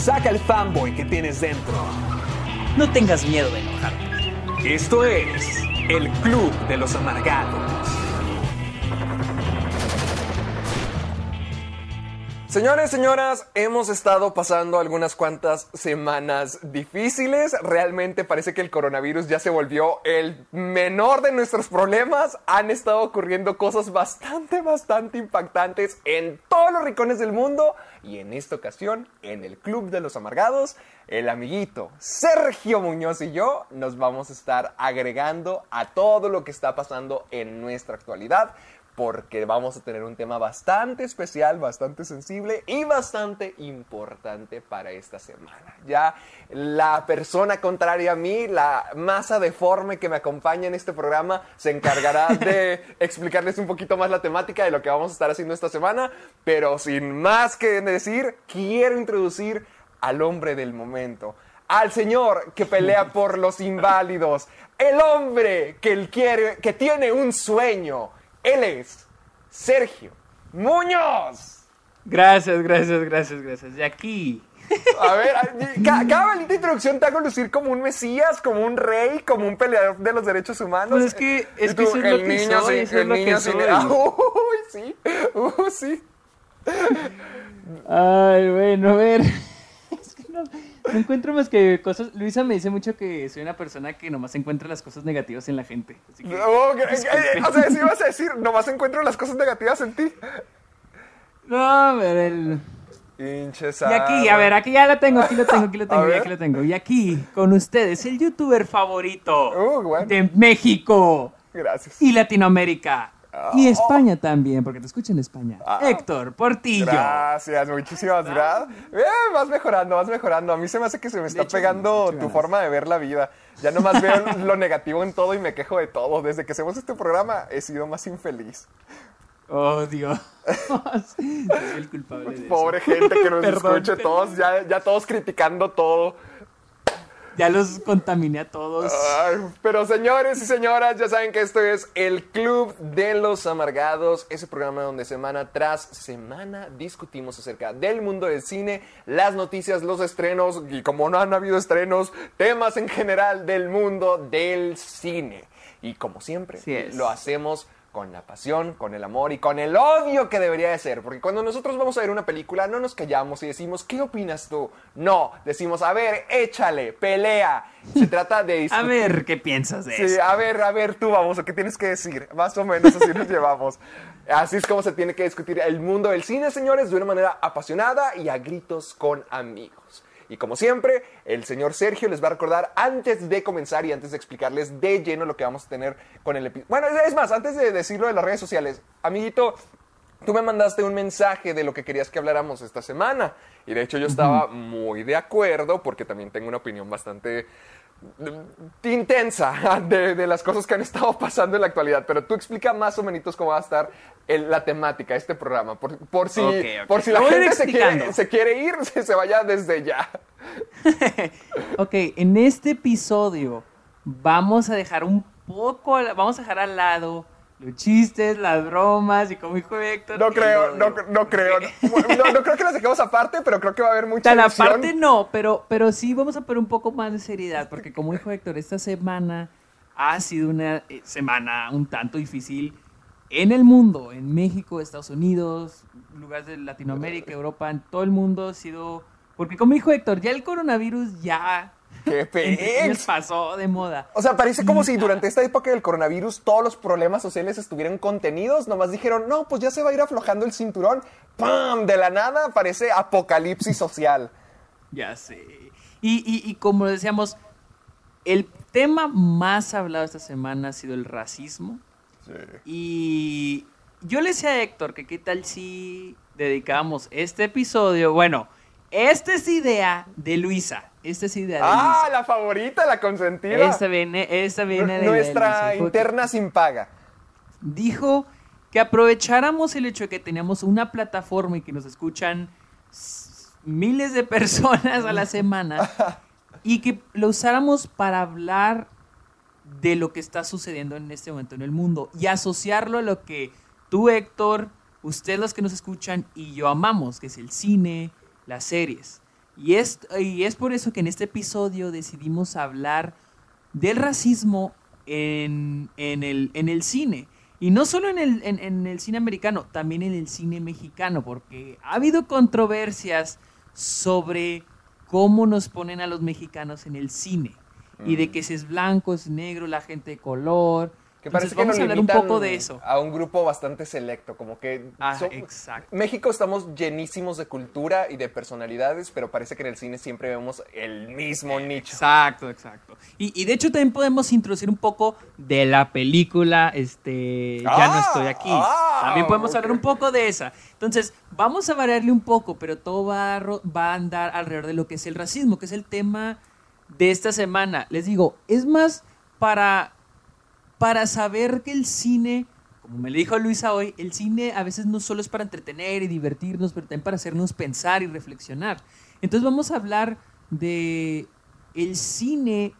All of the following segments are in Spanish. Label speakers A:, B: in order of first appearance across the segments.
A: Saca el fanboy que tienes dentro.
B: No tengas miedo de enojarte.
A: Esto es el Club de los Amargados. Señores, señoras, hemos estado pasando algunas cuantas semanas difíciles. Realmente parece que el coronavirus ya se volvió el menor de nuestros problemas. Han estado ocurriendo cosas bastante, bastante impactantes en todos los rincones del mundo. Y en esta ocasión, en el Club de los Amargados, el amiguito Sergio Muñoz y yo nos vamos a estar agregando a todo lo que está pasando en nuestra actualidad porque vamos a tener un tema bastante especial, bastante sensible y bastante importante para esta semana. Ya la persona contraria a mí, la masa deforme que me acompaña en este programa, se encargará de explicarles un poquito más la temática de lo que vamos a estar haciendo esta semana, pero sin más que decir, quiero introducir al hombre del momento al señor que pelea por los inválidos, el hombre que, él quiere, que tiene un sueño, él es Sergio Muñoz.
B: Gracias, gracias, gracias, gracias. Y aquí.
A: A ver, ca- cada maldita introducción te hago lucir como un mesías, como un rey, como un peleador de los derechos humanos.
B: Pues es que- es
A: Y
B: que eso es lo
A: el
B: que
A: niño
B: soy,
A: el
B: lo
A: niño. Ah, Uy, sí, uh, sí.
B: Ay, bueno, a ver. Es que no, no encuentro más que cosas. Luisa me dice mucho que soy una persona que nomás encuentra las cosas negativas en la gente. Así que,
A: que- eh, o sea, si ibas a decir, nomás encuentro las cosas negativas en ti.
B: no, ver, el.
A: Pinche
B: Y aquí, a ver, aquí ya lo tengo, aquí lo tengo, aquí lo tengo, aquí lo tengo. Y aquí, con ustedes, el youtuber favorito
A: Uh, bueno.
B: de México
A: Gracias.
B: y Latinoamérica. Y España también, porque te escucho en España.
A: Ah.
B: Héctor Portillo.
A: Gracias, muchísimas gracias. Bien, vas mejorando, vas mejorando. A mí se me hace que se me está
B: hecho,
A: pegando tu forma de ver la vida. Ya nomás veo lo negativo en todo y me quejo de todo. Desde que hacemos este programa he sido más infeliz.
B: Oh, Dios. Soy el culpable de eso.
A: Pobre gente que nos
B: Perdón,
A: escuche,
B: perdón.
A: todos ya, ya todos criticando todo.
B: Ya los contaminé a todos.
A: Pero señores y señoras, ya saben que esto es el Club de los Amargados, ese programa donde semana tras semana discutimos acerca del mundo del cine, las noticias, los estrenos y como no han habido estrenos, temas en general del mundo del cine. Y como siempre, lo hacemos con la pasión, con el amor y con el odio que debería de ser. Porque cuando nosotros vamos a ver una película, no nos callamos y decimos, ¿qué opinas tú? No, decimos, a ver, échale, pelea. Se trata de
B: A ver, ¿qué piensas de
A: Sí,
B: eso?
A: a ver, a ver, tú vamos, ¿qué tienes que decir? Más o menos así nos llevamos. Así es como se tiene que discutir el mundo del cine, señores, de una manera apasionada y a gritos con amigos. Y como siempre, el señor Sergio les va a recordar antes de comenzar y antes de explicarles de lleno lo que vamos a tener con el episodio. Bueno, es más, antes de decirlo de las redes sociales, amiguito, Tú me mandaste un mensaje de lo que querías que habláramos esta semana. Y de hecho yo estaba muy de acuerdo porque también tengo una opinión bastante intensa de, de las cosas que han estado pasando en la actualidad. Pero tú explica más o menos cómo va a estar el- la temática de este programa. Por, por si, por si la gente se quiere,
B: explicando.
A: se quiere ir, se, se vaya desde ya.
B: Ok, en este episodio vamos a dejar un poco, vamos a dejar al lado los chistes, las bromas y como dijo Héctor.
A: No creo, no, no creo. No, no creo que las dejemos aparte, pero creo que va a haber mucha
B: sea, la
A: edición.
B: parte no, pero, pero sí vamos a poner un poco más de seriedad, porque como dijo Héctor, esta semana ha sido una eh, semana un tanto difícil en el mundo, en México, Estados Unidos, lugares de Latinoamérica, Europa, en todo el mundo ha sido... Porque como dijo Héctor, ya el coronavirus ya
A: ¡Qué pex!
B: pasó de moda.
A: O sea, parece como si durante esta época del coronavirus todos los problemas sociales estuvieran contenidos. Nomás dijeron, no, pues ya se va a ir aflojando el cinturón. ¡Pam! De la nada parece apocalipsis social.
B: Ya sé. Y, y, y como decíamos, El tema más hablado esta semana ha sido el racismo. Y yo le decía a Héctor que qué tal si dedicamos este episodio, bueno, esta es idea de Luisa. Esta es idea de
A: ah,
B: Luisa.
A: la favorita, la consentida.
B: Esta viene, esta viene de
A: Nuestra
B: Luisa.
A: interna sin paga.
B: Dijo que aprovecháramos el hecho de que teníamos una plataforma y que nos escuchan miles de personas a la semana y que lo usáramos para hablar de lo que está sucediendo en este momento en el mundo y asociarlo a lo que tú, Héctor, ustedes los que nos escuchan y yo amamos, que es el cine, las series. Y es, y es por eso que en este episodio decidimos hablar del racismo en, en el, en el cine. Y no solo en el, en, en el cine americano, también en el cine mexicano, porque ha habido controversias sobre cómo nos ponen a los mexicanos en el cine. Y de que si es blanco, es negro, la gente de color.
A: Que
B: Entonces,
A: parece que
B: vamos
A: nos
B: a hablar un poco de eso.
A: A un grupo bastante selecto, como que...
B: Ah,
A: son-
B: exacto.
A: México estamos llenísimos de cultura y de personalidades, pero parece que en el cine siempre vemos el mismo nicho.
B: Exacto, exacto. Y, y de hecho también podemos introducir un poco de la película, este, Ya no
A: Ah,
B: estoy aquí.
A: ah,
B: también podemos hablar un poco de esa. Entonces, vamos a variarle un poco, pero todo va a, va a andar alrededor de lo que es el racismo, que es el tema de esta semana. Les digo, es más para, para saber que el cine, como me lo dijo Luisa hoy, el cine a veces no solo es para entretener y divertirnos, pero también para hacernos pensar y reflexionar. Entonces vamos a hablar de el cine,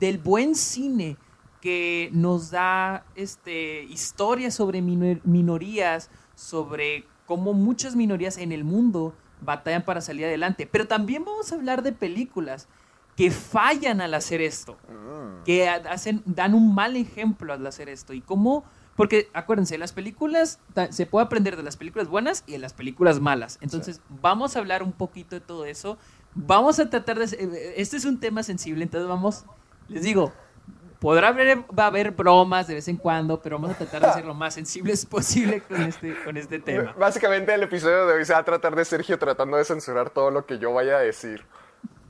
B: del buen cine que nos da este, historias sobre minor- minorías, sobre cómo muchas minorías en el mundo batallan para salir adelante. Pero también vamos a hablar de películas que fallan al hacer esto, que ha- hacen, dan un mal ejemplo al hacer esto. Y cómo, porque acuérdense, las películas, se puede aprender de las películas buenas y de las películas malas. Entonces, vamos a hablar un poquito de todo eso. Vamos a tratar de... eh, Este es un tema sensible, entonces vamos, les digo, podrá haber, va a haber bromas de vez en cuando, pero vamos a tratar de ser lo más sensibles posible con este, con este tema.
A: Básicamente el episodio de hoy se va a tratar de Sergio tratando de censurar todo lo que yo vaya a decir.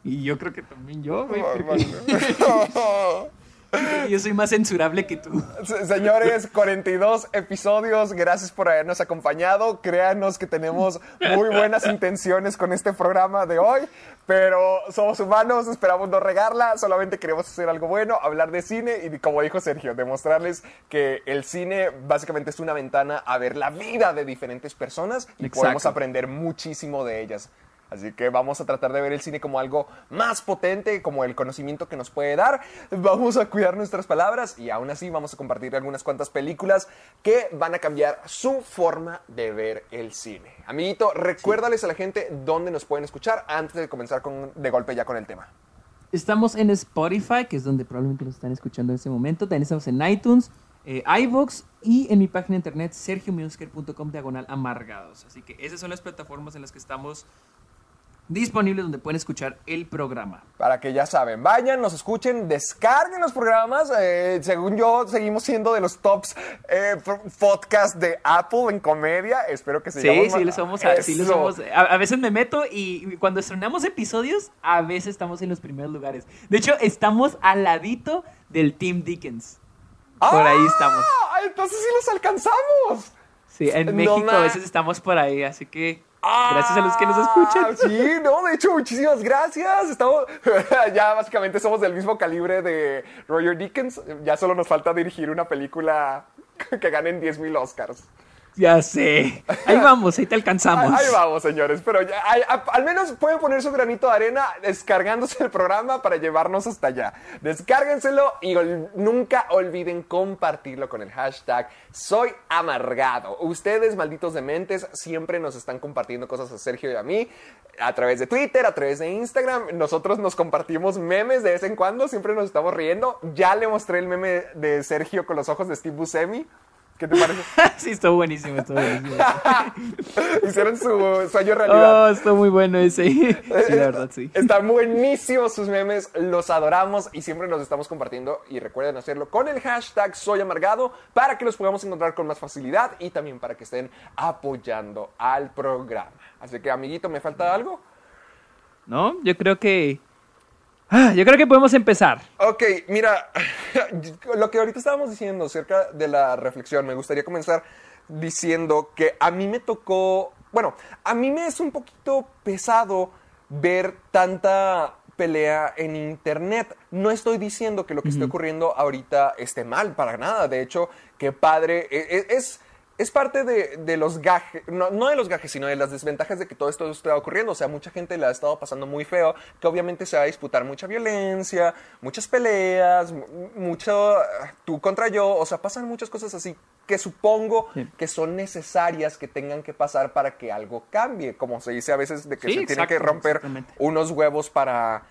B: Y yo creo que también yo, güey, porque yo soy más censurable que tú.
A: Se- Señores, 42 episodios, gracias por habernos acompañado. Créanos que tenemos muy buenas intenciones con este programa de hoy, pero somos humanos, esperamos no regarla, solamente queremos hacer algo bueno, hablar de cine y como dijo Sergio, demostrarles que el cine básicamente es una ventana a ver la vida de diferentes personas y
B: Exacto.
A: podemos aprender muchísimo de ellas. Así que vamos a tratar de ver el cine como algo más potente, como el conocimiento que nos puede dar. Vamos a cuidar nuestras palabras y aún así vamos a compartir algunas cuantas películas que van a cambiar su forma de ver el cine. Amiguito, recuérdales a la gente dónde nos pueden escuchar antes de comenzar con, de golpe ya con el tema.
B: Estamos en Spotify, que es donde probablemente nos están escuchando en este momento. También estamos en iTunes, eh, iVoox y en mi página de internet sergiomusker.com diagonal amargados. Así que esas son las plataformas en las que estamos disponibles donde pueden escuchar el programa.
A: Para que ya saben, vayan, nos escuchen, descarguen los programas. eh, según yo, seguimos siendo de los tops eh, podcasts de Apple en comedia. Espero que
B: Sí,
A: sigamos.
B: sí,
A: ma-
B: le somos. A, sí somos a, a veces me meto y cuando estrenamos episodios, a veces estamos en los primeros lugares. De hecho, estamos al ladito del Team Dickens. Por ahí estamos.
A: ¡Ah! Entonces sí los alcanzamos.
B: Sí, en
A: No
B: México a veces estamos por ahí, así que gracias a los que nos escuchan.
A: Ah, Sí, no, de hecho, muchísimas gracias. Estamos, ya básicamente somos del mismo calibre de Roger Dickens. Ya solo nos falta dirigir una película que ganen 10 mil Oscars.
B: Ya sé. Ahí vamos, ahí te alcanzamos.
A: Ahí, ahí vamos, señores. Pero ya, ahí- a- al menos pueden poner su granito de arena descargándose el programa para llevarnos hasta allá. Descárguenselo y ol- nunca olviden compartirlo con el hashtag Soy Amargado. Ustedes, malditos dementes, siempre nos están compartiendo cosas a Sergio y a mí a través de Twitter, a través de Instagram. Nosotros nos compartimos memes de vez en cuando, siempre nos estamos riendo. Ya le mostré el meme de Sergio con los ojos de Steve Buscemi. ¿Qué te parece?
B: sí, estuvo buenísimo, estuvo buenísimo.
A: Hicieron su sueño realidad.
B: Oh, estuvo muy bueno ese. Sí, la verdad, sí.
A: Están buenísimos sus memes, los adoramos y siempre los estamos compartiendo. Y recuerden hacerlo con el hashtag Soy Amargado para que los podamos encontrar con más facilidad y también para que estén apoyando al programa. Así que, amiguito, ¿me falta algo?
B: ¿No? Yo creo que Ah, yo creo que podemos empezar.
A: Ok, mira, lo que ahorita estábamos diciendo acerca de la reflexión, me gustaría comenzar diciendo que a mí me tocó, bueno, a mí me es un poquito pesado ver tanta pelea en internet. No estoy diciendo que lo que esté ocurriendo ahorita esté mal, para nada. De hecho, qué padre. e- e- Es, es parte de, de los gajes, no, no de los gajes, sino de las desventajas de que todo esto esté ocurriendo. O sea, mucha gente le ha estado pasando muy feo, que obviamente se va a disputar mucha violencia, muchas peleas, mu- mucho tú contra yo. O sea, pasan muchas cosas así que supongo
B: Sí.
A: que son necesarias que tengan que pasar para que algo cambie. Como se dice a veces de que
B: Sí,
A: se tiene que romper unos huevos para,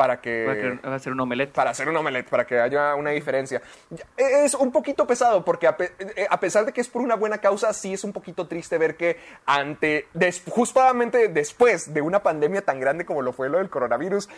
A: para que
B: Va a ser un omelette.
A: para hacer un omelette, para que haya una diferencia. Ya, Es un poquito pesado porque a, pe- eh, a pesar de que es por una buena causa, sí es un poquito triste ver que ante, des- justamente después de una pandemia tan grande como lo fue lo del coronavirus,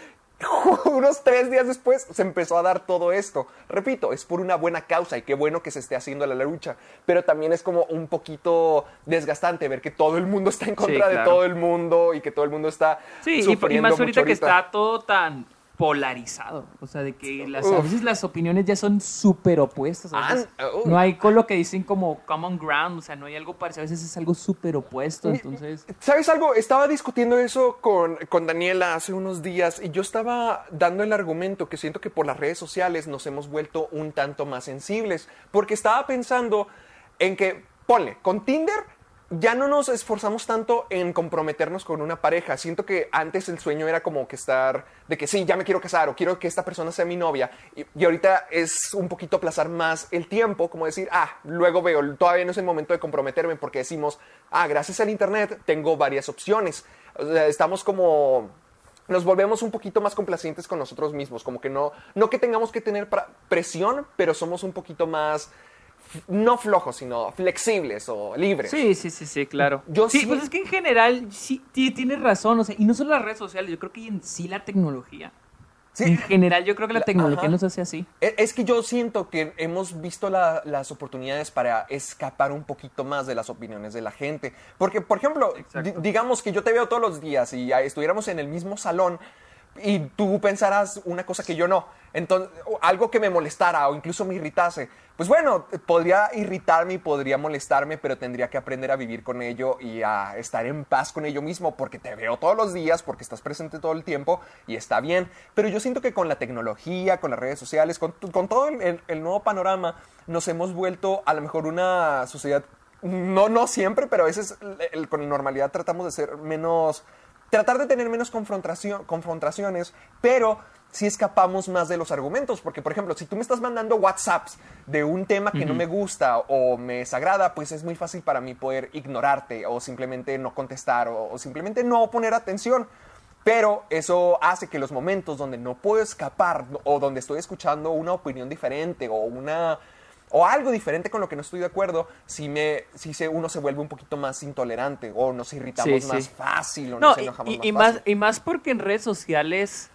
A: unos tres días después se empezó a dar todo esto. Repito, es por una buena causa y qué bueno que se esté haciendo la lucha, pero también es como un poquito desgastante ver que todo el mundo está en contra de
B: claro.
A: todo el mundo y que todo el mundo está
B: Sí, y, más
A: mucho
B: ahorita que está todo tan polarizado. O sea, de que las, a veces las opiniones ya son súper opuestas. A veces
A: Ah, uy.
B: no hay con lo que dicen como common ground, o sea, no hay algo parecido. A veces es algo súper opuesto, entonces...
A: ¿Sabes algo? Estaba discutiendo eso con, con Daniela hace unos días y yo estaba dando el argumento que siento que por las redes sociales nos hemos vuelto un tanto más sensibles. Porque estaba pensando en que, ponle, con Tinder ya no nos esforzamos tanto en comprometernos con una pareja. Siento que antes el sueño era como que estar, de que sí, ya me quiero casar o quiero que esta persona sea mi novia. Y, ahorita es un poquito aplazar más el tiempo, como decir, ah, luego veo, todavía no es el momento de comprometerme porque decimos, ah, gracias al Internet tengo varias opciones. Estamos como nos volvemos un poquito más complacientes con nosotros mismos, como que no, no que tengamos que tener presión, pero somos un poquito más, no flojos, sino flexibles o libres.
B: Sí, sí, sí, sí, claro.
A: Yo
B: sí,
A: sí-
B: pues es que en general sí ti- tienes razón, o sea, y no solo las redes sociales, yo creo que en sí la tecnología.
A: Sí.
B: En general yo creo que la tecnología
A: ajá.
B: nos hace así.
A: E- Es que yo siento que hemos visto la- las oportunidades para escapar un poquito más de las opiniones de la gente. Porque, por ejemplo, digamos que yo te veo todos los días y ah, estuviéramos en el mismo salón y tú pensarás una cosa que yo no. Entonces, algo que me molestara o incluso me irritase. Pues bueno, podría irritarme y podría molestarme, pero tendría que aprender a vivir con ello y a estar en paz con ello mismo porque te veo todos los días, porque estás presente todo el tiempo y está bien. Pero yo siento que con la tecnología, con las redes sociales, con, con todo el, nuevo panorama, nos hemos vuelto a lo mejor una sociedad, no, no siempre, pero a veces con normalidad tratamos de ser menos tratar de tener menos confrontación, confrontaciones, pero si escapamos más de los argumentos. Porque, por ejemplo, si tú me estás mandando WhatsApps de un tema que no me gusta o me desagrada, pues es muy fácil para mí poder ignorarte o simplemente no contestar o, o simplemente no poner atención. Pero eso hace que los momentos donde no puedo escapar o donde estoy escuchando una opinión diferente o una o algo diferente con lo que no estoy de acuerdo, si me si se, uno se vuelve un poquito más intolerante o nos irritamos
B: Sí,
A: más
B: sí.
A: fácil o
B: No,
A: nos enojamos
B: y-
A: más
B: y
A: fácil.
B: más, y más porque en redes sociales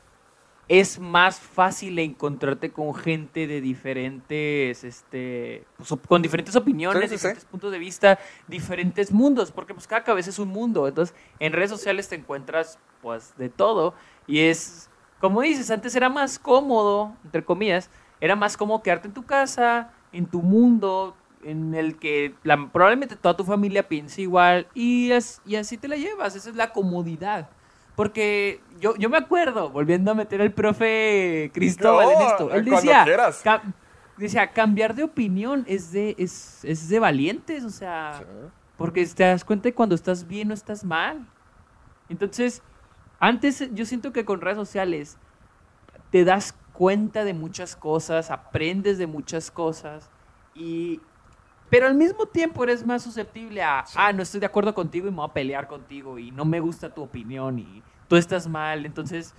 B: es más fácil encontrarte con gente de diferentes, este, pues, con diferentes opiniones,
A: Sí, sí, sí.
B: diferentes puntos de vista, diferentes mundos, porque pues cada cabeza es un mundo. Entonces, en redes sociales te encuentras pues de todo y es, como dices, antes era más cómodo, entre comillas, era más cómodo quedarte en tu casa, en tu mundo, en el que la- probablemente toda tu familia piense igual y, as- y así te la llevas, esa es la comodidad. Porque yo, yo me acuerdo, volviendo a meter al profe Cristóbal en esto, él decía, ca- decía, cambiar de opinión es de, es, es de valientes, o sea, porque te das cuenta de cuando estás bien o estás mal. Entonces, antes yo siento que con redes sociales te das cuenta de muchas cosas, aprendes de muchas cosas y pero al mismo tiempo eres más susceptible a, ah, no estoy de acuerdo contigo y me voy a pelear contigo y no me gusta tu opinión y tú estás mal, entonces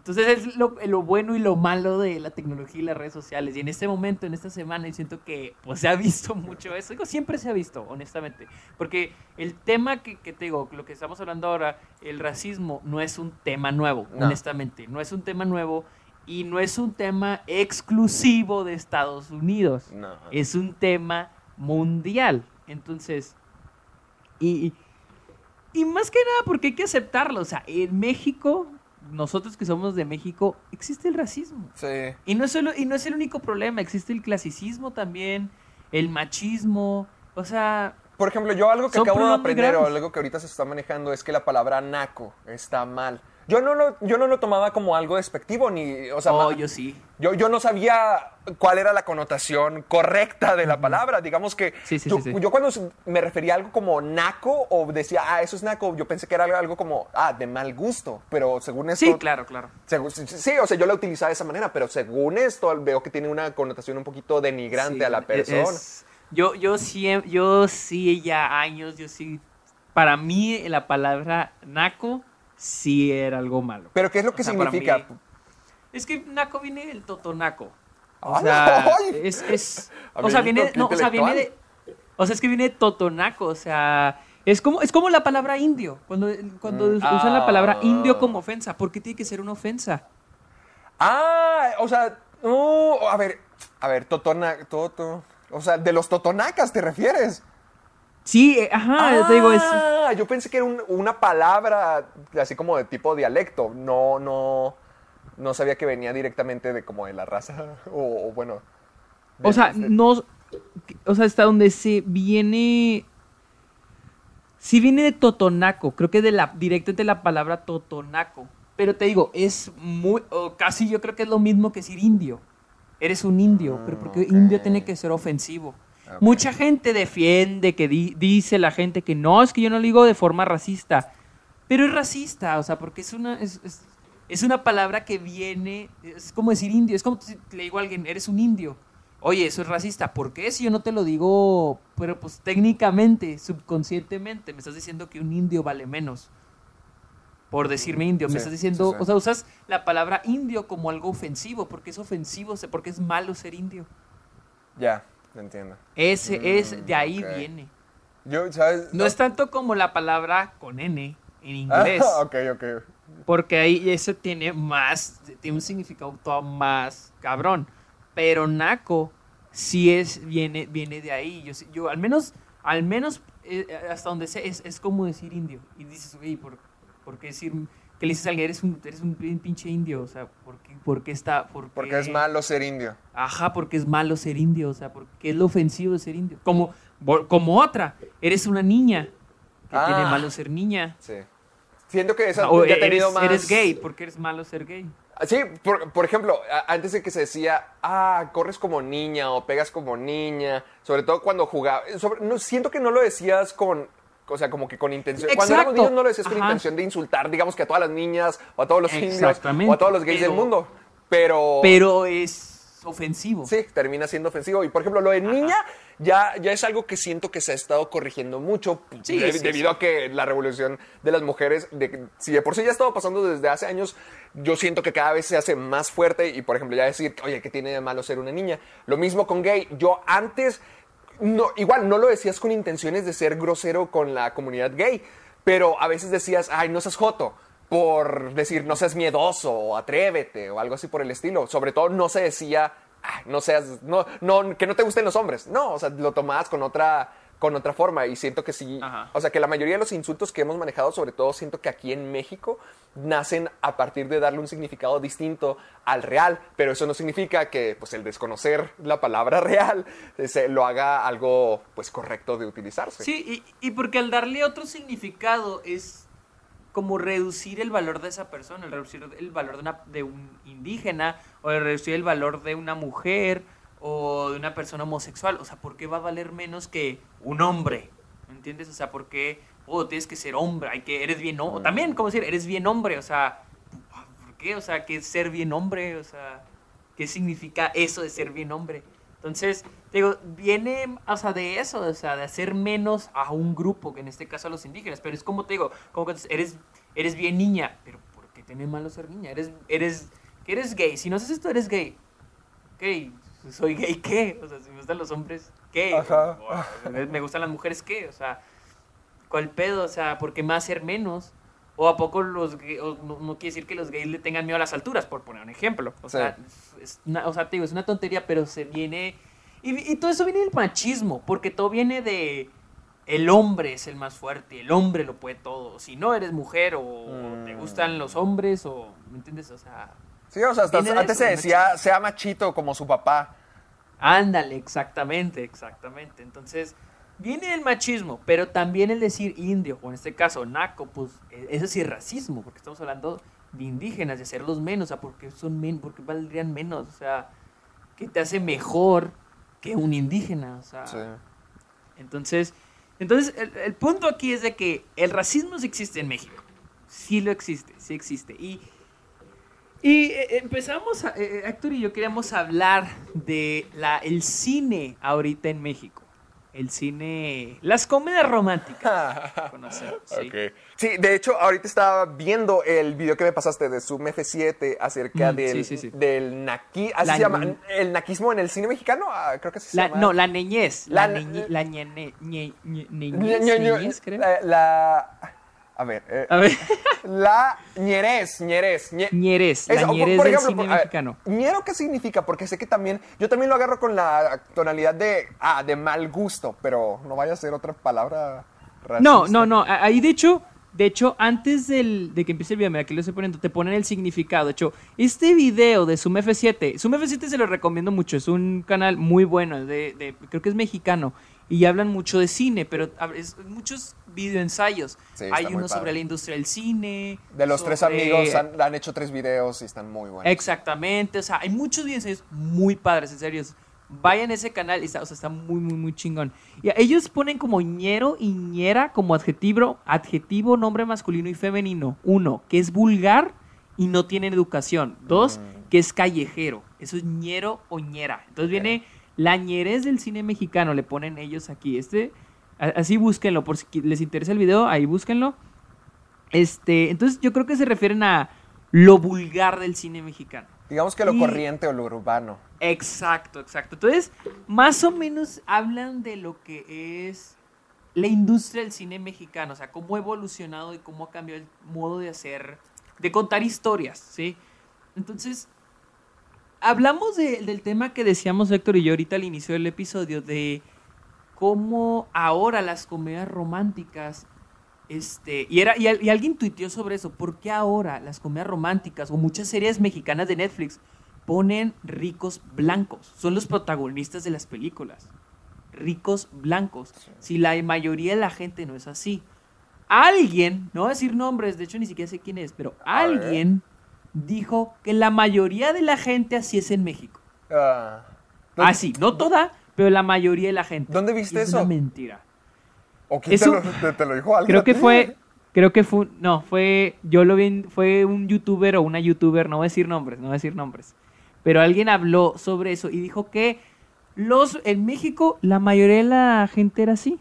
B: entonces es lo, lo bueno y lo malo de la tecnología y las redes sociales. Y en este momento, en esta semana, yo siento que pues, se ha visto mucho eso. Digo, siempre se ha visto, honestamente. Porque el tema que, que te digo, lo que estamos hablando ahora, el racismo, no es un tema nuevo,
A: No.
B: honestamente. No es un tema nuevo y no es un tema exclusivo de Estados Unidos.
A: No.
B: Es un tema mundial. Entonces, y, y más que nada porque hay que aceptarlo. O sea, en México nosotros que somos de México, existe el racismo.
A: Sí.
B: Y no, es solo, y no es el único problema, existe el clasicismo también, el machismo, o sea,
A: Por ejemplo, yo algo que acabo de aprender o algo que ahorita se está manejando es que la palabra naco está mal. Yo no lo, yo no lo tomaba como algo despectivo, ni, o sea,
B: oh,
A: ma-
B: yo sí.
A: Yo, yo no sabía cuál era la connotación correcta de la palabra. Digamos que
B: Sí, sí,
A: yo,
B: sí,
A: yo cuando me refería a algo como naco o decía, ah, eso es naco, yo pensé que era algo, algo como, ah, de mal gusto. Pero según esto...
B: Sí, claro, claro.
A: segu- sí, o sea, yo la utilizaba de esa manera, pero según esto veo que tiene una connotación un poquito denigrante a la persona.
B: es- yo, yo, sí, yo sí, ya años, yo sí. Para mí, la palabra naco sí era algo malo.
A: Pero ¿qué es lo que
B: O sea, para
A: significa?
B: mí- es que naco viene del totonaco. O
A: Ah,
B: sea, es, es- o sea, viene, no, o sea, viene de, o sea, es que viene de totonaco, o sea, es como, es como la palabra indio, cuando, cuando
A: Mm,
B: usan la palabra
A: ah.
B: indio como ofensa, ¿por qué tiene que ser una ofensa?
A: Ah, o sea, no, a ver, a ver, totona, toto, o sea, de los totonacas te refieres.
B: Sí, eh, ajá, te digo, es,
A: Ah, yo pensé que era un- una palabra así como de tipo dialecto. No, no, no sabía que venía directamente de como de la raza o, o bueno.
B: O sea,
A: de-
B: no. O sea, hasta donde se viene. Sí viene de Totonaco. Creo que de la, directamente de la palabra Totonaco. Pero te digo, es muy. O casi yo creo que es lo mismo que decir indio. Eres un indio. pero porque
A: ok.
B: indio tiene que ser ofensivo.
A: Ok.
B: Mucha gente defiende, que di- dice la gente que no, es que yo no lo digo de forma racista. Pero es racista, o sea, porque es una. Es, es- es una palabra que viene. Es como decir indio. Es como si le digo a alguien, eres un indio. Oye, eso es racista. ¿Por qué? Si yo no te lo digo, pero pues técnicamente, subconscientemente, me estás diciendo que un indio vale menos. Por decirme indio, me estás diciendo,
A: sí, sí.
B: o sea, usas la palabra indio como algo ofensivo, porque es ofensivo, porque es malo ser indio.
A: Ya, entiendo.
B: Ese es, de ahí
A: ok.
B: viene.
A: Yo, ¿sabes?
B: No es tanto como la palabra con N en inglés,
A: Ah, ok, ok.
B: porque ahí eso tiene más, tiene un significado todo más cabrón. Pero naco sí es, viene, viene de ahí. Yo, yo al menos, al menos eh, hasta donde sé, es, es como decir indio. Y dices, oye, ¿por, por qué decir que le dices a alguien, eres un, eres un pin- pinche indio? O sea, ¿por qué, por qué está? Por qué-
A: Porque es malo ser indio.
B: Ajá, porque es malo ser indio, o sea, porque es lo ofensivo de ser indio. Como, como otra, eres una niña, que
A: Ah.
B: tiene malo ser niña.
A: Sí. Siento que esa
B: O
A: ya ha tenido más.
B: eres gay, porque eres malo ser gay.
A: Sí, por, por ejemplo, antes de que se decía, ah, corres como niña o pegas como niña, sobre todo cuando jugaba, sobre- no, siento que no lo decías con, o sea, como que con intención, cuando éramos niños no lo decías con
B: Ajá.
A: intención de insultar, digamos que a todas las niñas o a todos los indios
B: Exactamente,
A: o a todos los gays
B: pero-
A: del mundo, pero,
B: Pero es ofensivo.
A: sí, termina siendo ofensivo. Y por ejemplo, lo de niña ya, ya es algo que siento que se ha estado corrigiendo mucho
B: Sí,
A: de-
B: sí,
A: debido
B: sí.
A: a que la revolución de las mujeres, de, si de por sí ya ha estado pasando desde hace años, yo siento que cada vez se hace más fuerte y por ejemplo ya decir, oye, ¿qué tiene de malo ser una niña? Lo mismo con gay. Yo antes, no, igual no lo decías con intenciones de ser grosero con la comunidad gay, pero a veces decías, ay, no seas joto por decir no seas miedoso o atrévete o algo así por el estilo. Sobre todo no se decía, "Ay, no seas, no, no, que no te gusten los hombres. No, o sea, lo tomabas con otra, con otra forma y siento que sí,
B: Ajá.
A: o sea, que la mayoría de los insultos que hemos manejado, sobre todo siento que aquí en México, nacen a partir de darle un significado distinto al real, pero eso no significa que pues el desconocer la palabra real se lo haga algo pues correcto de utilizarse.
B: Sí, y, y porque al darle otro significado es como reducir el valor de esa persona, el reducir el valor de, una, de un indígena, o el reducir el valor de una mujer, o de una persona homosexual. O sea, ¿por qué va a valer menos que un hombre? ¿Me entiendes? O sea, ¿por qué? Oh, tienes que ser hombre, hay que, eres bien hombre. También, como decir, eres bien hombre, o sea, ¿por qué? O sea, ¿qué es ser bien hombre? O sea, ¿qué significa eso de ser bien hombre? Entonces, te digo, viene, o sea, de eso, o sea, de hacer menos a un grupo, que en este caso a los indígenas, pero es como te digo, como que eres, eres bien niña, pero ¿por qué tiene malo ser niña? Eres, eres, que eres gay, si no haces esto, eres gay. Ok, soy gay, ¿qué? O sea, si me gustan los hombres, ¿qué?
A: Ajá.
B: O, me gustan las mujeres, ¿qué? O sea, ¿cuál pedo? O sea, ¿por qué a hacer menos? ¿O a poco los gay- o no, no quiere decir que los gays le tengan miedo a las alturas, por poner un ejemplo? O sea, es una, o sea, te digo, es una tontería, pero se viene... Y, y todo eso viene del machismo, porque todo viene de... el hombre es el más fuerte, el hombre lo puede todo. Si no eres mujer o te
A: Mm.
B: gustan los hombres o, ¿me entiendes? O sea,
A: Sí, o sea, hasta- antes se decía, sea machito como su papá.
B: ándale, exactamente, exactamente. Entonces, viene el machismo, pero también el decir indio, o en este caso naco, pues e- eso sí es racismo, porque estamos hablando de indígenas, de hacerlos menos, o sea, porque son men, porque valdrían menos, o sea, que te hace mejor que un indígena, o sea.
A: Sí.
B: Entonces, entonces el, el punto aquí es de que el racismo sí existe en México. Sí lo existe, sí existe. Y, y eh, empezamos, a- eh, Héctor y yo queríamos hablar de la, el cine ahorita en México. El cine, las comedias románticas. conocemos, ¿sí?
A: Ok. Sí, de hecho, ahorita estaba viendo el video que me pasaste de Zoom F7 acerca
B: Mm,
A: del,
B: sí, sí, sí.
A: del naqui, así
B: La
A: se llama, el naquismo en el cine mexicano, ah, creo que así se
B: La-
A: llama.
B: no, la niñez. La,
A: La-
B: niñez,
A: ñe- ñe-
B: niñez, creo.
A: la, la- a ver, eh,
B: A ver,
A: la ñerez, ñerez, ñe-
B: ñerez, la ñerez
A: por ejemplo,
B: cine
A: por- a ver,
B: mexicano.
A: ñero, ¿qué significa? Porque sé que también, yo también lo agarro con la tonalidad de, ah, de mal gusto, pero no vaya a ser otra palabra racista.
B: No, no, no. Ahí, de hecho, de hecho, antes del, de que empiece el video, mira, aquí lo estoy poniendo, te ponen el significado. De hecho, este video de Zoom F7, Zoom F7 se lo recomiendo mucho. Es un canal muy bueno, de, de- creo que es mexicano. Y hablan mucho de cine, pero es muchos videoensayos.
A: Sí,
B: Hay uno sobre la industria del cine.
A: De los tres amigos han, han hecho tres videos y están muy buenos.
B: Exactamente, o sea, hay muchos videoensayos muy padres, en serio. Vayan a ese canal, y está, o sea, está muy, muy, muy chingón. Y ellos ponen como ñero y ñera como adjetivo, adjetivo, nombre masculino y femenino. Uno, que es vulgar y no tiene educación. Dos, que es callejero. Eso es ñero o ñera. Entonces viene la ñerez del cine mexicano, le ponen ellos aquí. Este, así búsquenlo, por si les interesa el video, ahí búsquenlo. Este, entonces yo creo que se refieren a lo vulgar del cine mexicano.
A: Digamos que lo
B: Y-
A: corriente o lo urbano.
B: Exacto, exacto. Entonces, más o menos hablan de lo que es la industria del cine mexicano, o sea, cómo ha evolucionado y cómo ha cambiado el modo de hacer, de contar historias, ¿sí? Entonces, hablamos de- del tema que decíamos Héctor y yo ahorita al inicio del episodio, de cómo ahora las comedias románticas, este, y, era, y, al- y alguien tuiteó sobre eso, ¿por qué ahora las comedias románticas o muchas series mexicanas de Netflix ponen ricos blancos? Son los protagonistas de las películas. Ricos blancos. Si la mayoría de la gente no es así. Alguien, no voy a decir nombres, de hecho ni siquiera sé quién es, pero alguien dijo que la mayoría de la gente así es en México.
A: Ah, ¿dónde-
B: Así, no toda, pero la mayoría de la gente.
A: ¿Dónde viste
B: es
A: eso?
B: una mentira.
A: ¿O quién
B: Eso-
A: te, lo, te- te lo dijo alguien?
B: Creo que fue, creo que fue, no, fue, yo lo vi, en- fue un youtuber o una youtuber, no voy a decir nombres, no voy a decir nombres, pero alguien habló sobre eso y dijo que los, en México la mayoría de la gente era así.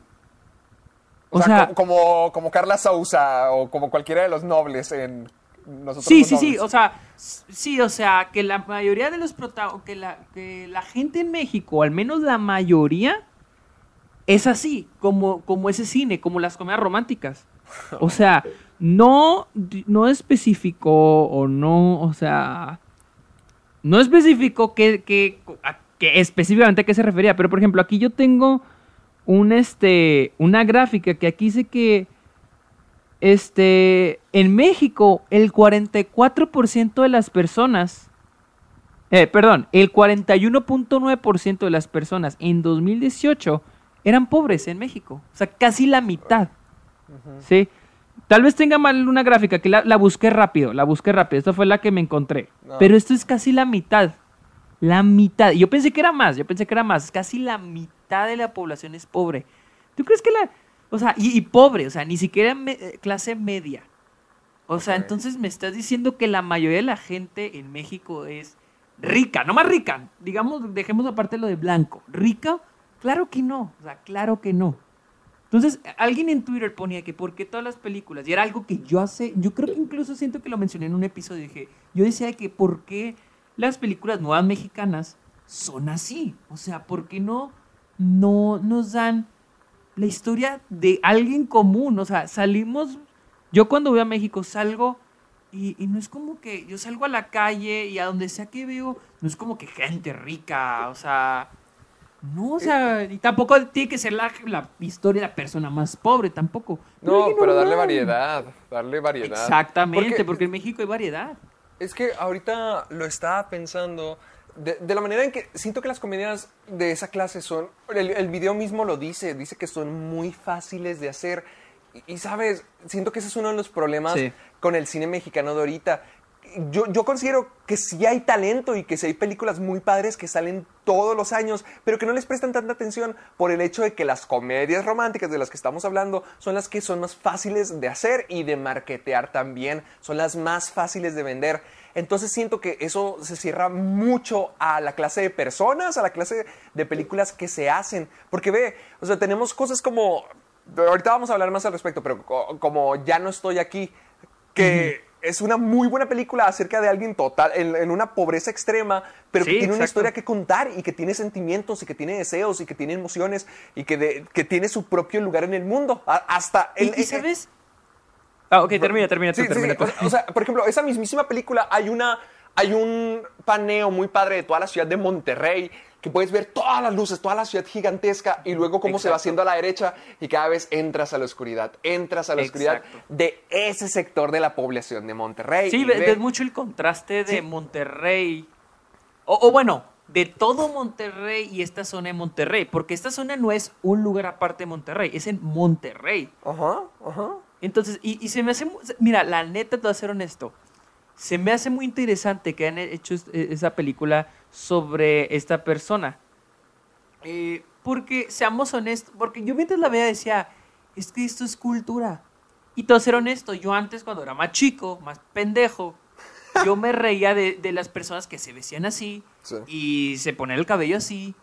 A: O, sea, co- como, como Carla Sousa o como cualquiera de los nobles en nosotros
B: Sí, sí, sí, o sea, sí, o sea, que la mayoría de los protagonistas, que la, que la gente en México, al menos la mayoría, es así, como, como ese cine, como las comedias románticas. O sea, no, no especificó o no, o sea, no especificó que, que, que específicamente a qué se refería, pero por ejemplo, aquí yo tengo un, este, una gráfica que aquí dice que este, en México, el 44% de las personas, eh, perdón, el 41.9% de las personas en 2018 eran pobres en México. O sea, casi la mitad. ¿Sí? Tal vez tenga mal una gráfica, que la, la busqué rápido, la busqué rápido. Esta fue la que me encontré.
A: No.
B: Pero esto es casi la mitad. La mitad. Yo pensé que era más, yo pensé que era más. Casi la mitad de la población es pobre. ¿Tú crees que la... O sea, y, y pobre, o sea, ni siquiera me- eh, clase media. O sea, entonces me estás diciendo que la mayoría de la gente en México es rica, no más rica. Digamos, dejemos aparte lo de blanco. ¿Rica? Claro que no. O sea, claro que no. Entonces, alguien en Twitter ponía que por qué todas las películas, y era algo que yo hace, yo creo que incluso siento que lo mencioné en un episodio, dije, yo decía que por qué las películas nuevas mexicanas son así. O sea, ¿por qué no, no nos dan la historia de alguien común? O sea, salimos, yo cuando voy a México salgo y, y no es como que yo salgo a la calle y a donde sea que veo, no es como que gente rica, o sea, No, o sea, y tampoco tiene que ser la, la historia de la persona más pobre, tampoco.
A: No, pero darle variedad, darle variedad.
B: Exactamente,
A: Porque-
B: porque, en México hay variedad.
A: Es que ahorita lo estaba pensando de, de la manera en que siento que las comedias de esa clase son, el, el video mismo lo dice, dice que son muy fáciles de hacer. Y, y, sabes, siento que ese es uno de los problemas
B: Sí.
A: con el cine mexicano de ahorita. Yo, yo considero que sí hay talento y que sí hay películas muy padres que salen todos los años, pero que no les prestan tanta atención por el hecho de que las comedias románticas de las que estamos hablando son las que son más fáciles de hacer y de marketear también, son las más fáciles de vender. Entonces siento que eso se cierra mucho a la clase de personas, a la clase de películas que se hacen, porque ve, o sea, tenemos cosas como, ahorita vamos a hablar más al respecto, pero co- como ya no estoy aquí, que es una muy buena película acerca de alguien total, en, en una pobreza extrema, pero que tiene una historia que contar y que tiene sentimientos y que tiene deseos y que tiene emociones y que, de- que tiene su propio lugar en el mundo. Hasta
B: ¿Y,
A: el-
B: y sabes? Ah, ok, termina, termina tú,
A: Sí,
B: termina
A: sí. O, sea, o sea, por ejemplo, esa mismísima película hay una hay un paneo muy padre de toda la ciudad de Monterrey que puedes ver todas las luces, toda la ciudad gigantesca y luego cómo se va haciendo a la derecha y cada vez entras a la oscuridad, entras a la oscuridad de ese sector de la población de Monterrey.
B: Sí, ves,
A: ve-
B: ves mucho el contraste de
A: Sí.
B: Monterrey. O, o bueno, de todo Monterrey y esta zona de Monterrey. Porque esta zona no es un lugar aparte de Monterrey, es en Monterrey.
A: Ajá, ajá.
B: Entonces, y, y se me hace. Mira, la neta, te voy a ser honesto. Se me hace muy interesante que han hecho eh, esa película sobre esta persona. Eh, porque, seamos honestos, porque yo mientras la veía decía, es que esto es cultura. Y a ser honesto, yo antes cuando era más chico, más pendejo, yo me reía de, de las personas que se vestían así
A: Sí.
B: y se ponían el cabello así.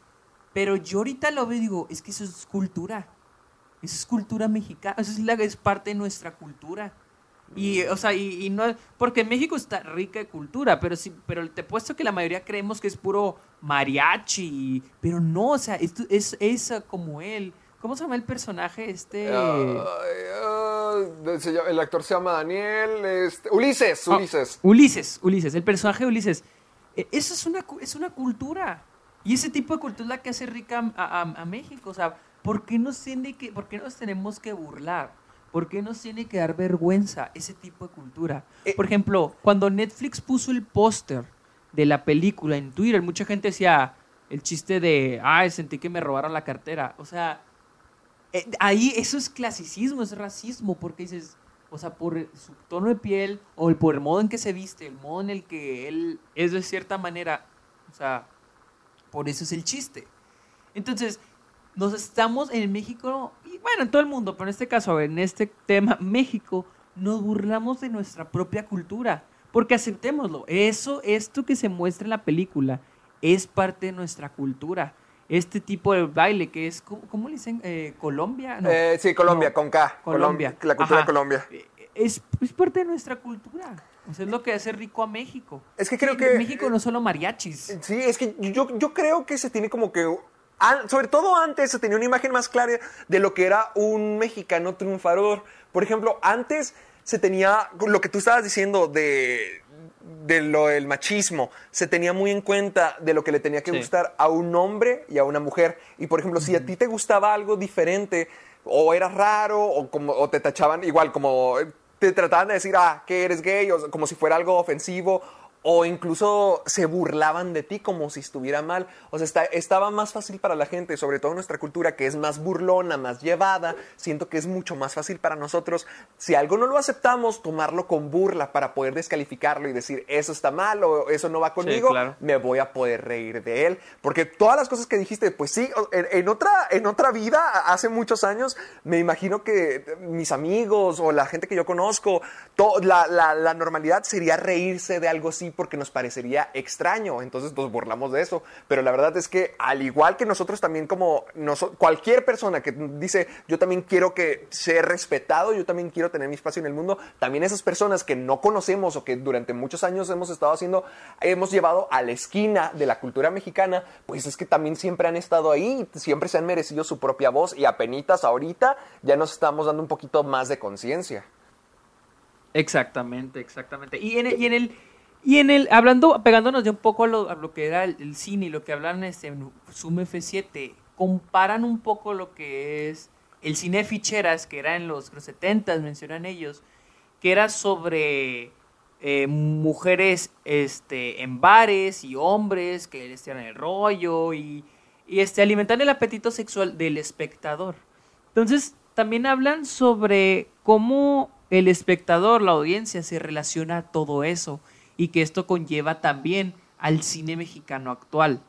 B: Pero yo ahorita lo veo y digo, es que eso es cultura. Eso es cultura mexicana, eso es, la, es parte de nuestra cultura. Y, o sea, y, y no, porque México está rica de cultura, pero sí, pero te puesto que la mayoría creemos que es puro mariachi, pero no, o sea, esto es, es como él. ¿Cómo se llama el personaje este?
A: Ay, se llama- el actor se llama Daniel. este, Ulises,
B: Ah,
A: Ulises.
B: Ulises, Ulises, el personaje de Ulises. Eh, Eso es una, es una cultura. Y ese tipo de cultura es la que hace rica a, a- a México. O sea, ¿por qué, nos tiene que, ¿por qué nos tenemos que burlar? ¿Por qué nos tiene que dar vergüenza ese tipo de cultura?
A: Eh.
B: Por ejemplo, cuando Netflix puso el póster de la película en Twitter, mucha gente decía el chiste de, ay, sentí que me robaron la cartera. O sea, eh, ahí eso es clasicismo, es racismo, porque dices, o sea, por su tono de piel o el, por el modo en que se viste, el modo en el que él es de cierta manera, o sea, por eso es el chiste. Entonces, nos estamos en México, y bueno, en todo el mundo, pero en este caso, en este tema, México, nos burlamos de nuestra propia cultura, porque aceptémoslo, eso, esto que se muestra en la película, es parte de nuestra cultura. Este tipo de baile que es, ¿cómo, cómo le dicen? Eh, ¿Colombia? No.
A: Eh, sí, Colombia,
B: No.
A: con K.
B: Colombia.
A: Colom- La cultura
B: Ajá.
A: de Colombia.
B: Eh, Es, es parte de nuestra cultura. O sea, es lo que hace rico a México.
A: Es que creo
B: Sí,
A: que-
B: México no es solo mariachis.
A: Sí, es que yo, yo creo que se tiene como que. Sobre todo antes se tenía una imagen más clara de lo que era un mexicano triunfador. Por ejemplo, antes se tenía lo que tú estabas diciendo de, de lo del machismo. Se tenía muy en cuenta de lo que le tenía que
B: Sí.
A: gustar a un hombre y a una mujer. Y por ejemplo, si a ti te gustaba algo diferente, o eras raro, o, como, o te tachaban igual, como eh, te trataban de decir, ah, que eres gay, o como si fuera algo ofensivo, o incluso se burlaban de ti como si estuviera mal. O sea, está- estaba más fácil para la gente, sobre todo en nuestra cultura, que es más burlona, más llevada. Siento que es mucho más fácil para nosotros, si algo no lo aceptamos, tomarlo con burla para poder descalificarlo y decir, eso está mal o eso no va conmigo,
B: claro.
A: me voy a poder reír de él. Porque todas las cosas que dijiste, pues sí, en, en otra, en otra vida, hace muchos años, me imagino que mis amigos o la gente que yo conozco, to- la, la- la normalidad sería reírse de algo así porque nos parecería extraño. Entonces nos burlamos de eso. Pero la verdad es que al igual que nosotros también como noso- cualquier persona que dice, yo también quiero que ser respetado, yo también quiero tener mi espacio en el mundo, también esas personas que no conocemos o que durante muchos años hemos estado haciendo, hemos llevado a la esquina de la cultura mexicana, pues es que también siempre han estado ahí, siempre se han merecido su propia voz y apenitas ahorita ya nos estamos dando un poquito más de conciencia.
B: Exactamente, exactamente. Y en el, y en el Y en el, hablando, pegándonos ya un poco a lo, a lo que era el, cine y lo que hablan este, en Zoom F7, comparan un poco lo que es el cine de ficheras, que era en los, los 70 mencionan ellos, que era sobre eh, mujeres este, en bares y hombres que les tiran el rollo y, y este, alimentan el apetito sexual del espectador. Entonces, también hablan sobre cómo el espectador, la audiencia, se relaciona a todo eso y que esto conlleva también al cine mexicano actual.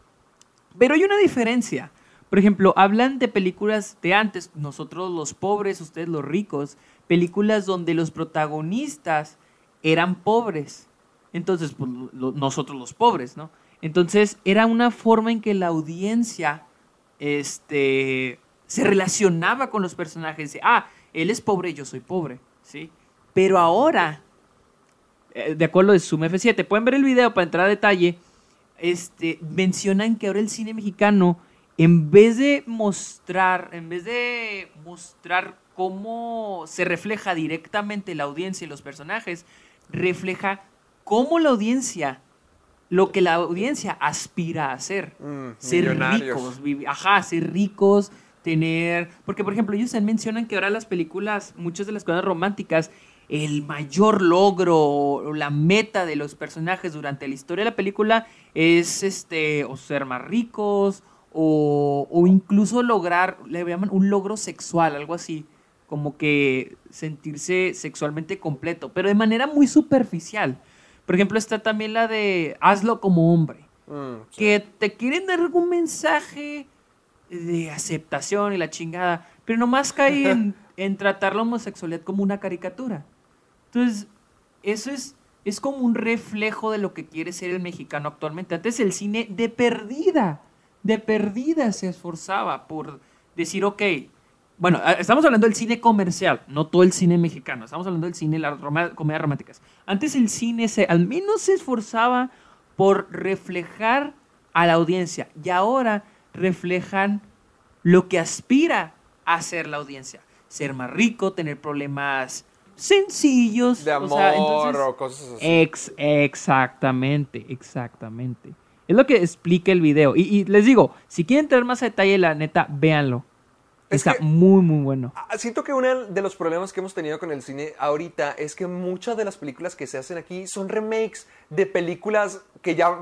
B: Pero hay una diferencia. Por ejemplo, hablan de películas de antes, nosotros los pobres, ustedes los ricos, películas donde los protagonistas eran pobres. Entonces, pues, nosotros los pobres, ¿no? Entonces, era una forma en que la audiencia este, se relacionaba con los personajes. Ah, él es pobre, yo soy pobre, ¿sí? Pero ahora, de acuerdo de Zoom F7, pueden ver el video para entrar a detalle, este, mencionan que ahora el cine mexicano, en vez de mostrar, en vez de mostrar cómo se refleja directamente la audiencia y los personajes, refleja cómo la audiencia, lo que la audiencia aspira a hacer.
A: Mm,
B: ser ricos, vivi- ajá, ser ricos, tener... Porque, por ejemplo, ellos mencionan que ahora las películas, muchas de las comedias románticas, el mayor logro o la meta de los personajes durante la historia de la película es este o ser más ricos o, o incluso lograr, le llaman un logro sexual, algo así, como que sentirse sexualmente completo, pero de manera muy superficial. Por ejemplo, está también la de hazlo como hombre
A: Mm, sí.
B: que te quieren dar algún mensaje de aceptación y la chingada, pero nomás cae en, en tratar la homosexualidad como una caricatura. Entonces, eso es, es como un reflejo de lo que quiere ser el mexicano actualmente. Antes el cine de perdida, de perdida se esforzaba por decir, ok, bueno, estamos hablando del cine comercial, no todo el cine mexicano, estamos hablando del cine, las roma- comedias románticas. Antes el cine se, al menos se esforzaba por reflejar a la audiencia y ahora reflejan lo que aspira a ser la audiencia. Ser más rico, tener problemas sencillos.
A: De
B: o
A: amor
B: sea, entonces-
A: o cosas así.
B: Ex, exactamente, exactamente. Es lo que explica el video. Y, y les digo, si quieren tener más detalle, la neta, véanlo.
A: Es
B: Está
A: que-
B: muy, muy bueno.
A: Ah, Siento que uno de los problemas que hemos tenido con el cine ahorita es que muchas de las películas que se hacen aquí son remakes de películas que ya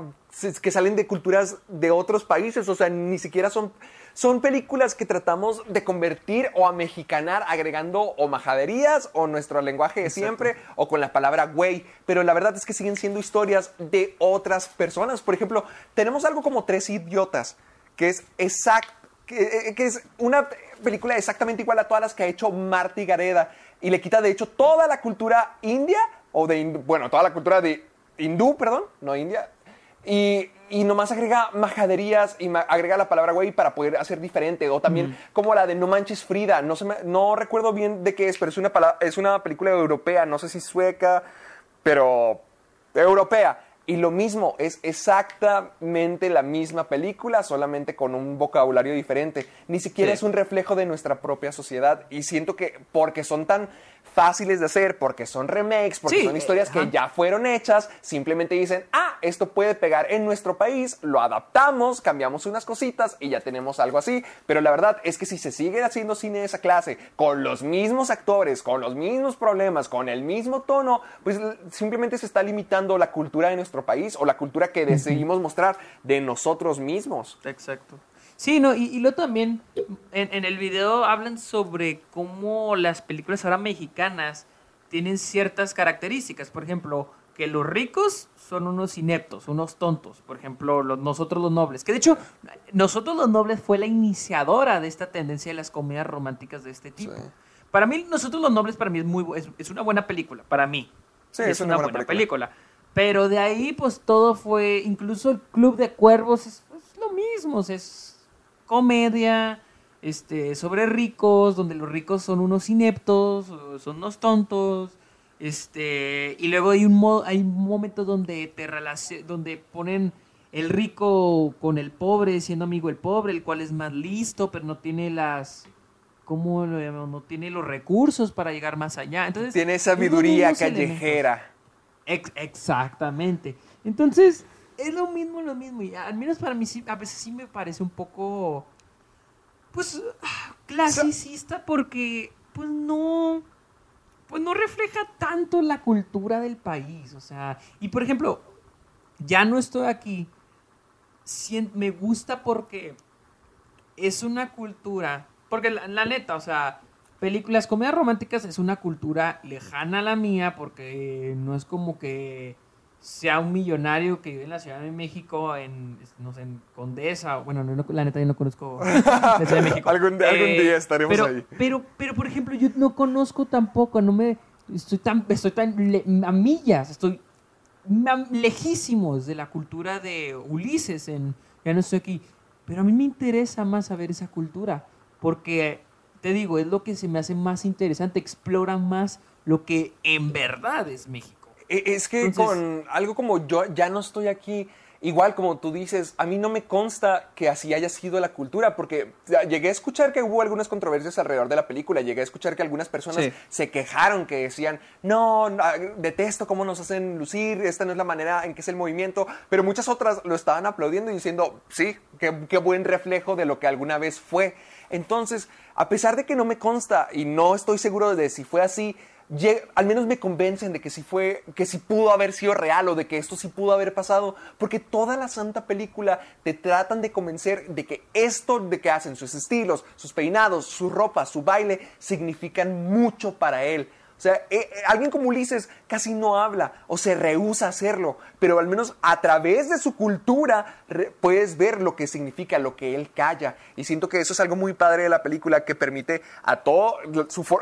A: que salen de culturas de otros países, o sea, ni siquiera son son películas que tratamos de convertir o a mexicanar agregando o majaderías o nuestro lenguaje de siempre o con la palabra güey, pero la verdad es que siguen siendo historias de otras personas. Por ejemplo, tenemos algo como Tres idiotas, que es exacto que, eh, que es una película exactamente igual a todas las que ha hecho Marty Gareda y le quita de hecho toda la cultura india o de bueno toda la cultura de hindú perdón no india y, y nomás agrega majaderías y ma- agrega la palabra güey para poder hacer diferente o también como la de No manches Frida no se me- no recuerdo bien de qué es pero es una es una película europea no sé si sueca pero europea. Y lo mismo, es exactamente la misma película, solamente con un vocabulario diferente. Ni siquiera
B: Sí.
A: es un reflejo de nuestra propia sociedad. Y siento que porque son tan fáciles de hacer, porque son remakes, porque
B: Sí,
A: son historias que ya fueron hechas, simplemente dicen, ah, esto puede pegar en nuestro país, lo adaptamos, cambiamos unas cositas y ya tenemos algo así. Pero la verdad es que si se sigue haciendo cine de esa clase, con los mismos actores, con los mismos problemas, con el mismo tono, pues simplemente se está limitando la cultura de nuestro país o la cultura que decidimos mostrar de nosotros mismos.
B: Exacto. Sí, no, y, y luego también en, en el video hablan sobre cómo las películas ahora mexicanas tienen ciertas características. Por ejemplo, que los ricos son unos ineptos, unos tontos. Por ejemplo, los- nosotros los nobles. Que de hecho, nosotros los nobles fue la iniciadora de esta tendencia de las comedias románticas de este tipo.
A: Sí.
B: Para mí, nosotros los nobles, para mí es muy es, es una buena película. Para mí.
A: Sí, es una buena película.
B: Pero de ahí, pues todo fue. Incluso el Club de Cuervos es, es lo mismo. es comedia este, sobre ricos, donde los ricos son unos ineptos, son unos tontos. Este, y luego hay un, mo- hay un momento donde, te donde ponen el rico con el pobre, siendo amigo del pobre, el cual es más listo, pero no tiene las. ¿Cómo lo llamamos? No tiene los recursos para llegar más allá. Entonces,
A: Tiene sabiduría callejera.
B: Ex- exactamente. Entonces, es lo mismo, lo mismo. Y al menos para mí a veces sí me parece un poco, pues, clasicista porque, pues, no, pues no refleja tanto la cultura del país. O sea, y por ejemplo, ya no estoy aquí. me gusta porque es una cultura, porque la, la neta, o sea, películas, comedias románticas es una cultura lejana a la mía porque no es como que sea un millonario que vive en la Ciudad de México, en, no sé, en Condesa, bueno, no, no, la neta yo no conozco la Ciudad de México.
A: Algún- algún día estaremos
B: pero,
A: ahí.
B: Pero, pero, por ejemplo, yo no conozco tampoco, no me, estoy tan, estoy tan le- a millas, estoy lejísimos de la cultura de Ulises, en, ya no estoy aquí, pero a mí me interesa más saber esa cultura, porque, te digo, es lo que se me hace más interesante, explora más lo que en verdad es México.
A: E- Es que
B: Entonces-
A: con algo como yo ya no estoy aquí, igual como tú dices, a mí no me consta que así haya sido la cultura, porque llegué a escuchar que hubo algunas controversias alrededor de la película, llegué a escuchar que algunas personas
B: Sí.
A: se quejaron, que decían, no, no, detesto cómo nos hacen lucir, esta no es la manera en que es el movimiento, pero muchas otras lo estaban aplaudiendo y diciendo, sí, qué, qué buen reflejo de lo que alguna vez fue. Entonces, a pesar de que no me consta y no estoy seguro de si fue así, al menos me convencen de que sí fue, que sí pudo haber sido real o de que esto sí pudo haber pasado, porque toda la santa película te tratan de convencer de que esto de que hacen, sus estilos, sus peinados, su ropa, su baile, significan mucho para él. O sea, eh, eh, alguien como Ulises casi no habla o se rehúsa a hacerlo, pero al menos a través de su cultura puedes ver lo que significa, lo que él calla. Y siento que eso es algo muy padre de la película que permite a todo,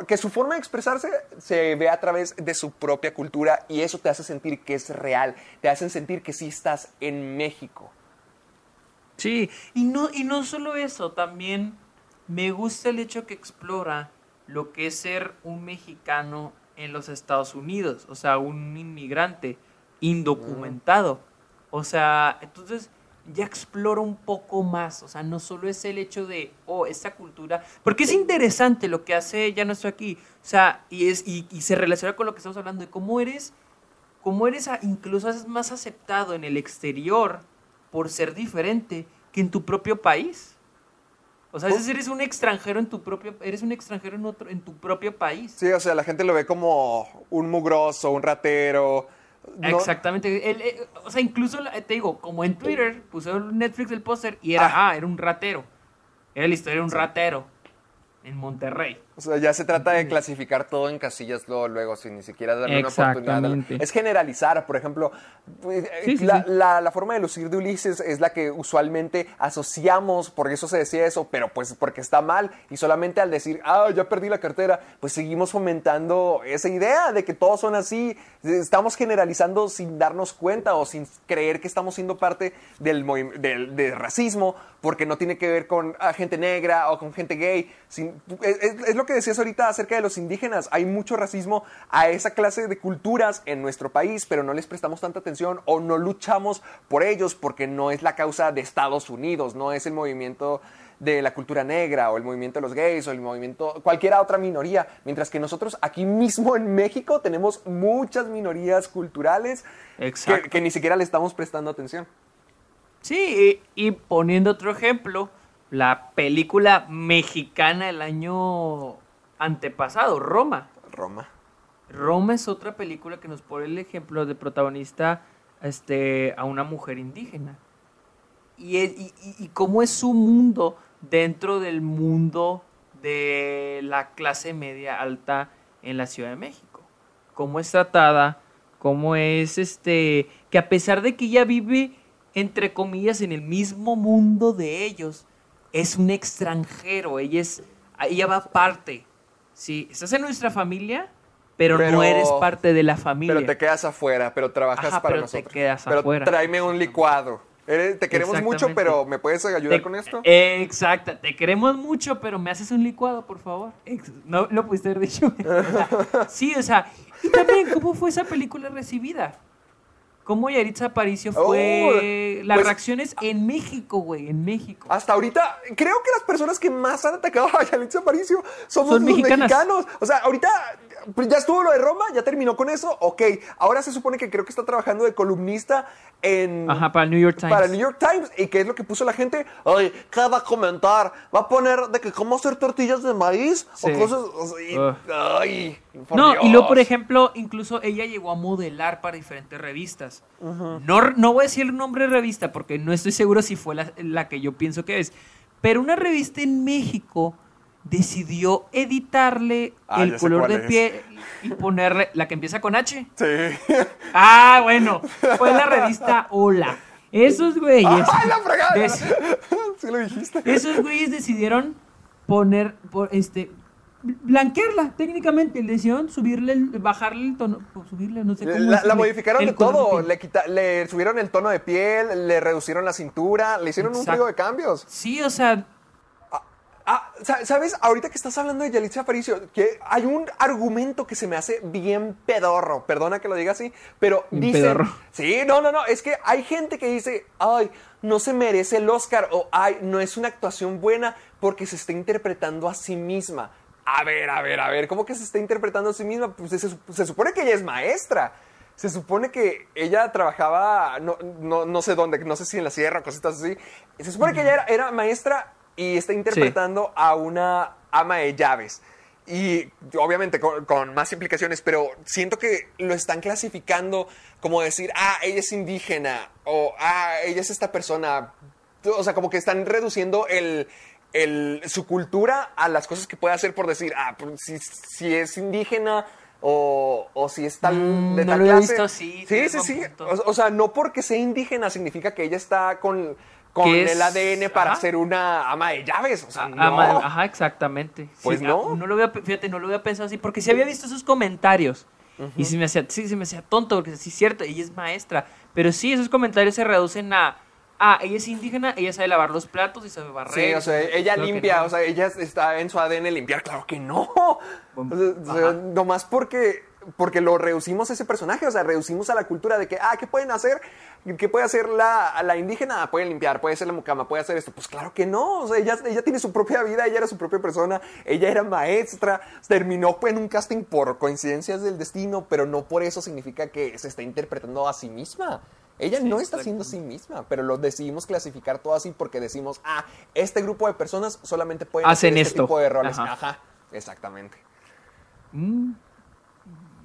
A: que su forma de expresarse se ve a través de su propia cultura y eso te hace sentir que es real, te hacen sentir que sí estás en México.
B: Sí, y no, y no solo eso, también me gusta el hecho que explora lo que es ser un mexicano en los Estados Unidos, o sea, un inmigrante indocumentado. O sea, entonces ya explora un poco más, o sea, no solo es el hecho de, oh, esta cultura, porque es interesante lo que hace Ya no estoy aquí, o sea, y, es, y, y se relaciona con lo que estamos hablando de cómo eres, cómo eres a- incluso es más aceptado en el exterior por ser diferente que en tu propio país. O sea, a veces eres un extranjero en tu propio, eres un extranjero en otro, en tu propio país.
A: Sí, o sea, la gente lo ve como un mugroso, un ratero. no-
B: Exactamente. El- eh, o sea, incluso te digo, como en Twitter pusieron Netflix el póster y era, ah. era un ratero. Era la historia de un ratero en Monterrey.
A: O sea, ya se trata de clasificar todo en casillas luego, luego, sin ni siquiera darle una oportunidad. Es generalizar, por ejemplo, pues, eh,
B: Sí, sí,
A: la,
B: sí.
A: la- la forma de lucir de Ulises es la que usualmente asociamos, por eso se decía eso, pero pues porque está mal y solamente al decir, ah, ya perdí la cartera, pues seguimos fomentando esa idea de que todos son así, estamos generalizando sin darnos cuenta o sin creer que estamos siendo parte del, del, del racismo, porque no tiene que ver con ah, gente negra o con gente gay. sin- es, es- es lo que decías ahorita acerca de los indígenas. Hay mucho racismo a esa clase de culturas en nuestro país, pero no les prestamos tanta atención o no luchamos por ellos porque no es la causa de Estados Unidos, no es el movimiento de la cultura negra o el movimiento de los gays o el movimiento cualquiera otra minoría, mientras que nosotros aquí mismo en México tenemos muchas minorías culturales que, ni siquiera le estamos prestando atención.
B: Sí, y, y poniendo otro ejemplo, la película mexicana del año antepasado, Roma.
A: Roma.
B: Roma es otra película que nos pone el ejemplo de protagonista este, a una mujer indígena. Y, y cómo es su mundo dentro del mundo de la clase media alta en la Ciudad de México. Cómo es tratada, cómo es este, que a pesar de que ella vive, entre comillas, en el mismo mundo de ellos, es un extranjero, ella, es, ella va aparte. Sí, estás en nuestra familia, pero,
A: Pero-
B: no eres parte de la familia.
A: Pero te quedas afuera, pero trabajas
B: Ajá,
A: para
B: pero te
A: nosotros.
B: quedas
A: pero
B: afuera.
A: tráeme un licuado. Eres- te queremos mucho, pero ¿me puedes ayudar
B: Te-
A: con esto?
B: Exacto, te queremos mucho, pero me haces un licuado, por favor. No lo pudiste haber dicho. Sí, o sea, y también, ¿cómo fue esa película recibida? ¿Cómo Yaritza Aparicio fue?
A: Oh,
B: las
A: pues-
B: reacciones en México, güey, en México.
A: Hasta ahorita, creo que las personas que más han atacado a Yalitza Aparicio somos
B: Son
A: los
B: mexicanas.
A: mexicanos. O sea, ahorita ya estuvo lo de Roma, ya terminó con eso, ok. Ahora se supone que creo que está trabajando de columnista en...
B: Ajá, para el New York Times.
A: Para el New York Times. ¿Y qué es lo que puso la gente? Ay, ¿qué va a comentar? ¿Va a poner de que cómo hacer tortillas de maíz?
B: Sí.
A: O cosas... y-
B: Ugh.
A: ay, por
B: No, y luego, por
A: Dios.
B: ejemplo, incluso ella llegó a modelar para diferentes revistas. no, no voy a decir el nombre de revista porque no estoy seguro si fue la, la que yo pienso que es. Pero una revista en México decidió editarle
A: Ah,
B: el color de piel y ponerle la que empieza con H.
A: Sí.
B: Ah, bueno, fue la revista Hola. Esos güeyes.
A: ¡Ay, la fregada! sí lo dijiste.
B: esos güeyes decidieron poner, por, este, blanquearla técnicamente. Le decidieron subirle, el- bajarle el tono, o subirle, no sé cómo
A: La, la modificaron de todo. Le, quita- le subieron el tono de piel, le reducieron la cintura, le hicieron un frío de cambios.
B: Sí, o sea,
A: Ah, sa- ¿sabes? Ahorita que estás hablando de Yalitza Aparicio, que hay un argumento que se me hace bien pedorro. Perdona que lo diga así, pero dicen...
B: pedorro.
A: Sí, no, no, no. Es que hay gente que dice, ay, no se merece el Oscar o ay, no es una actuación buena porque se está interpretando a sí misma. A ver, a ver, a ver, ¿cómo que se está interpretando a sí misma? Pues se, se supone que ella es maestra. Se supone que ella trabajaba, no, no, no sé dónde, no sé si en la sierra, cositas así. Se supone que ella era, era maestra y está interpretando a una ama de llaves. Y obviamente con, con más implicaciones, pero siento que lo están clasificando como decir, ah, ella es indígena o ah, ella es esta persona. O sea, como que están reduciendo el, el- su cultura a las cosas que puede hacer por decir, ah, pues, si, si es indígena o, o si es tal
B: Mm,
A: de
B: no
A: tal
B: lo he
A: clase.
B: visto así,
A: Sí, sí, sí. O, o sea, no porque sea indígena significa que ella está con, con
B: es-
A: el ADN para
B: ajá.
A: ser una ama de llaves. O sea, no.
B: ama- ajá, exactamente.
A: Pues
B: Sí,
A: no.
B: ah, no lo había, fíjate, no lo había pensado así, porque sí había visto esos comentarios. Y se me hacía, sí, se me hacía tonto, porque sí es cierto, ella es maestra. Pero sí, esos comentarios se reducen a, ah, ella es indígena, ella sabe lavar los platos y sabe barrer.
A: Sí, o sea, ella limpia,
B: no.
A: o sea, ella está en su ADN limpiar, claro que no. O sea, nomás porque, porque lo reducimos a ese personaje, o sea, reducimos a la cultura de que, ah, ¿qué pueden hacer? ¿Qué puede hacer la, la indígena? Puede limpiar, puede ser la mucama, puede hacer esto. Pues claro que no, o sea, ella, ella tiene su propia vida, ella era su propia persona, ella era maestra, terminó en un casting por coincidencias del destino, pero no por eso significa que se está interpretando a sí misma. Ella no está siendo a sí misma, pero lo decidimos clasificar todo así porque decimos, ah, este grupo de personas solamente pueden
B: Hacen
A: hacer este
B: esto.
A: tipo de roles.
B: Ajá.
A: Ajá, exactamente.
B: Mm,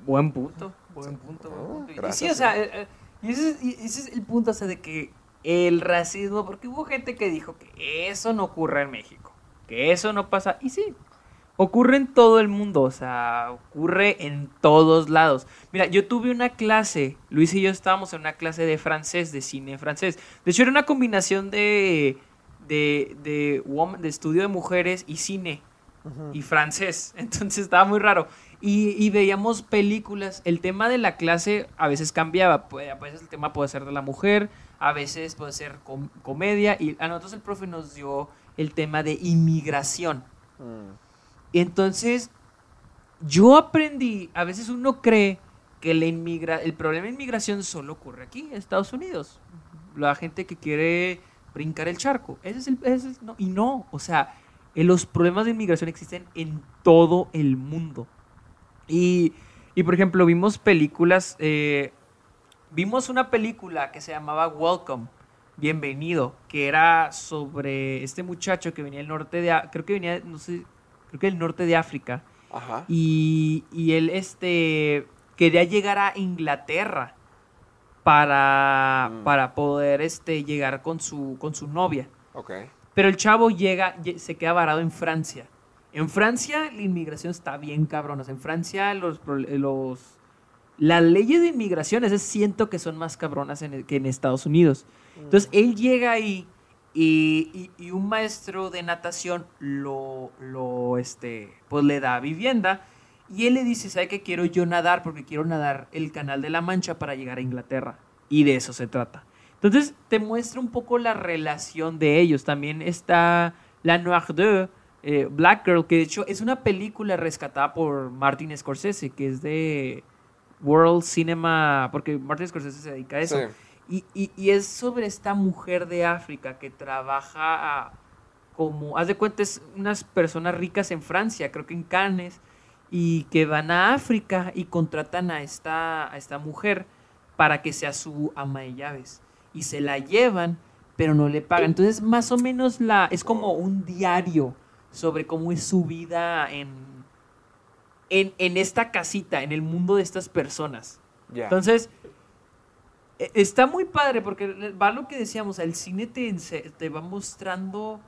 B: buen punto, buen punto. buen punto. Y
A: gracias,
B: sí, o sea, eh, eh, y ese, es, y ese es el punto, o sea, de que el racismo, porque hubo gente que dijo que eso no ocurre en México, que eso no pasa, y sí, ocurre en todo el mundo, o sea, ocurre en todos lados. Mira, yo tuve una clase, Luis y yo estábamos en una clase de francés, de cine francés. De hecho, era una combinación de, de, de, woman- de estudio de mujeres y cine y francés. Entonces estaba muy raro. Y, y veíamos películas. El tema de la clase a veces cambiaba. A veces el tema puede ser de la mujer, a veces puede ser com- comedia. Y a nosotros el profe nos dio el tema de inmigración. Entonces, yo aprendí, a veces uno cree que la inmigra el problema de inmigración solo ocurre aquí, en Estados Unidos. La gente que quiere brincar el charco. Ese es el, ese es- no, y no, o sea, los problemas de inmigración existen en todo el mundo. Y, y, por ejemplo, vimos películas, eh, vimos una película que se llamaba Welcome, Bienvenido, que era sobre este muchacho que venía del norte de, creo que venía, no sé, creo que del norte de África,
A: Ajá.
B: y, y él este, quería llegar a Inglaterra para,
A: Mm.
B: para poder este, llegar con su, con su novia.
A: Ok.
B: Pero el chavo llega, lle- se queda varado en Francia. En Francia la inmigración está bien cabronas. En Francia los, los las leyes de inmigración, esas siento que son más cabronas en el- que en Estados Unidos. Entonces él llega ahí y, y- y un maestro de natación lo, lo este, pues le da vivienda y él le dice, ¿sabe qué quiero yo nadar? Porque quiero nadar el canal de la Mancha para llegar a Inglaterra. Y de eso se trata. Entonces te muestra un poco la relación de ellos. También está La Noire eh, Black Girl, que de hecho es una película rescatada por Martin Scorsese, que es de World Cinema, porque Martin Scorsese se dedica a eso.
A: Sí.
B: Y, y- y es sobre esta mujer de África que trabaja a- como, haz de cuenta, es unas personas ricas en Francia, creo que en Cannes, y que van a África y contratan a esta, a esta mujer para que sea su ama de llaves. Y se la llevan, pero no le pagan. Entonces, más o menos la, es como un diario sobre cómo es su vida en, en, en esta casita, en el mundo de estas personas.
A: Ya.
B: Entonces, e- está muy padre porque va lo que decíamos, el cine te, te va mostrando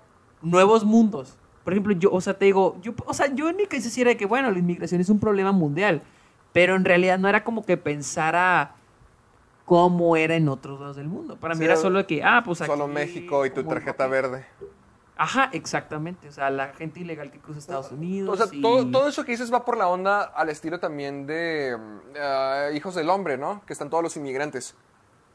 B: nuevos mundos. Por ejemplo, yo, o sea, te digo, yo, o sea, yo caso sí era de que, bueno, la inmigración es un problema mundial, pero en realidad no era como que pensara cómo era en otros lados del mundo. Para mí
A: Sí,
B: era solo que, ah, pues aquí...
A: Solo México y tu tarjeta verde.
B: Ajá, exactamente. O sea, la gente ilegal que cruza Estados Unidos.
A: O sea,
B: y-
A: todo, todo eso que dices va por la onda al estilo también de ah, Hijos del Hombre, ¿no? Que están todos los inmigrantes.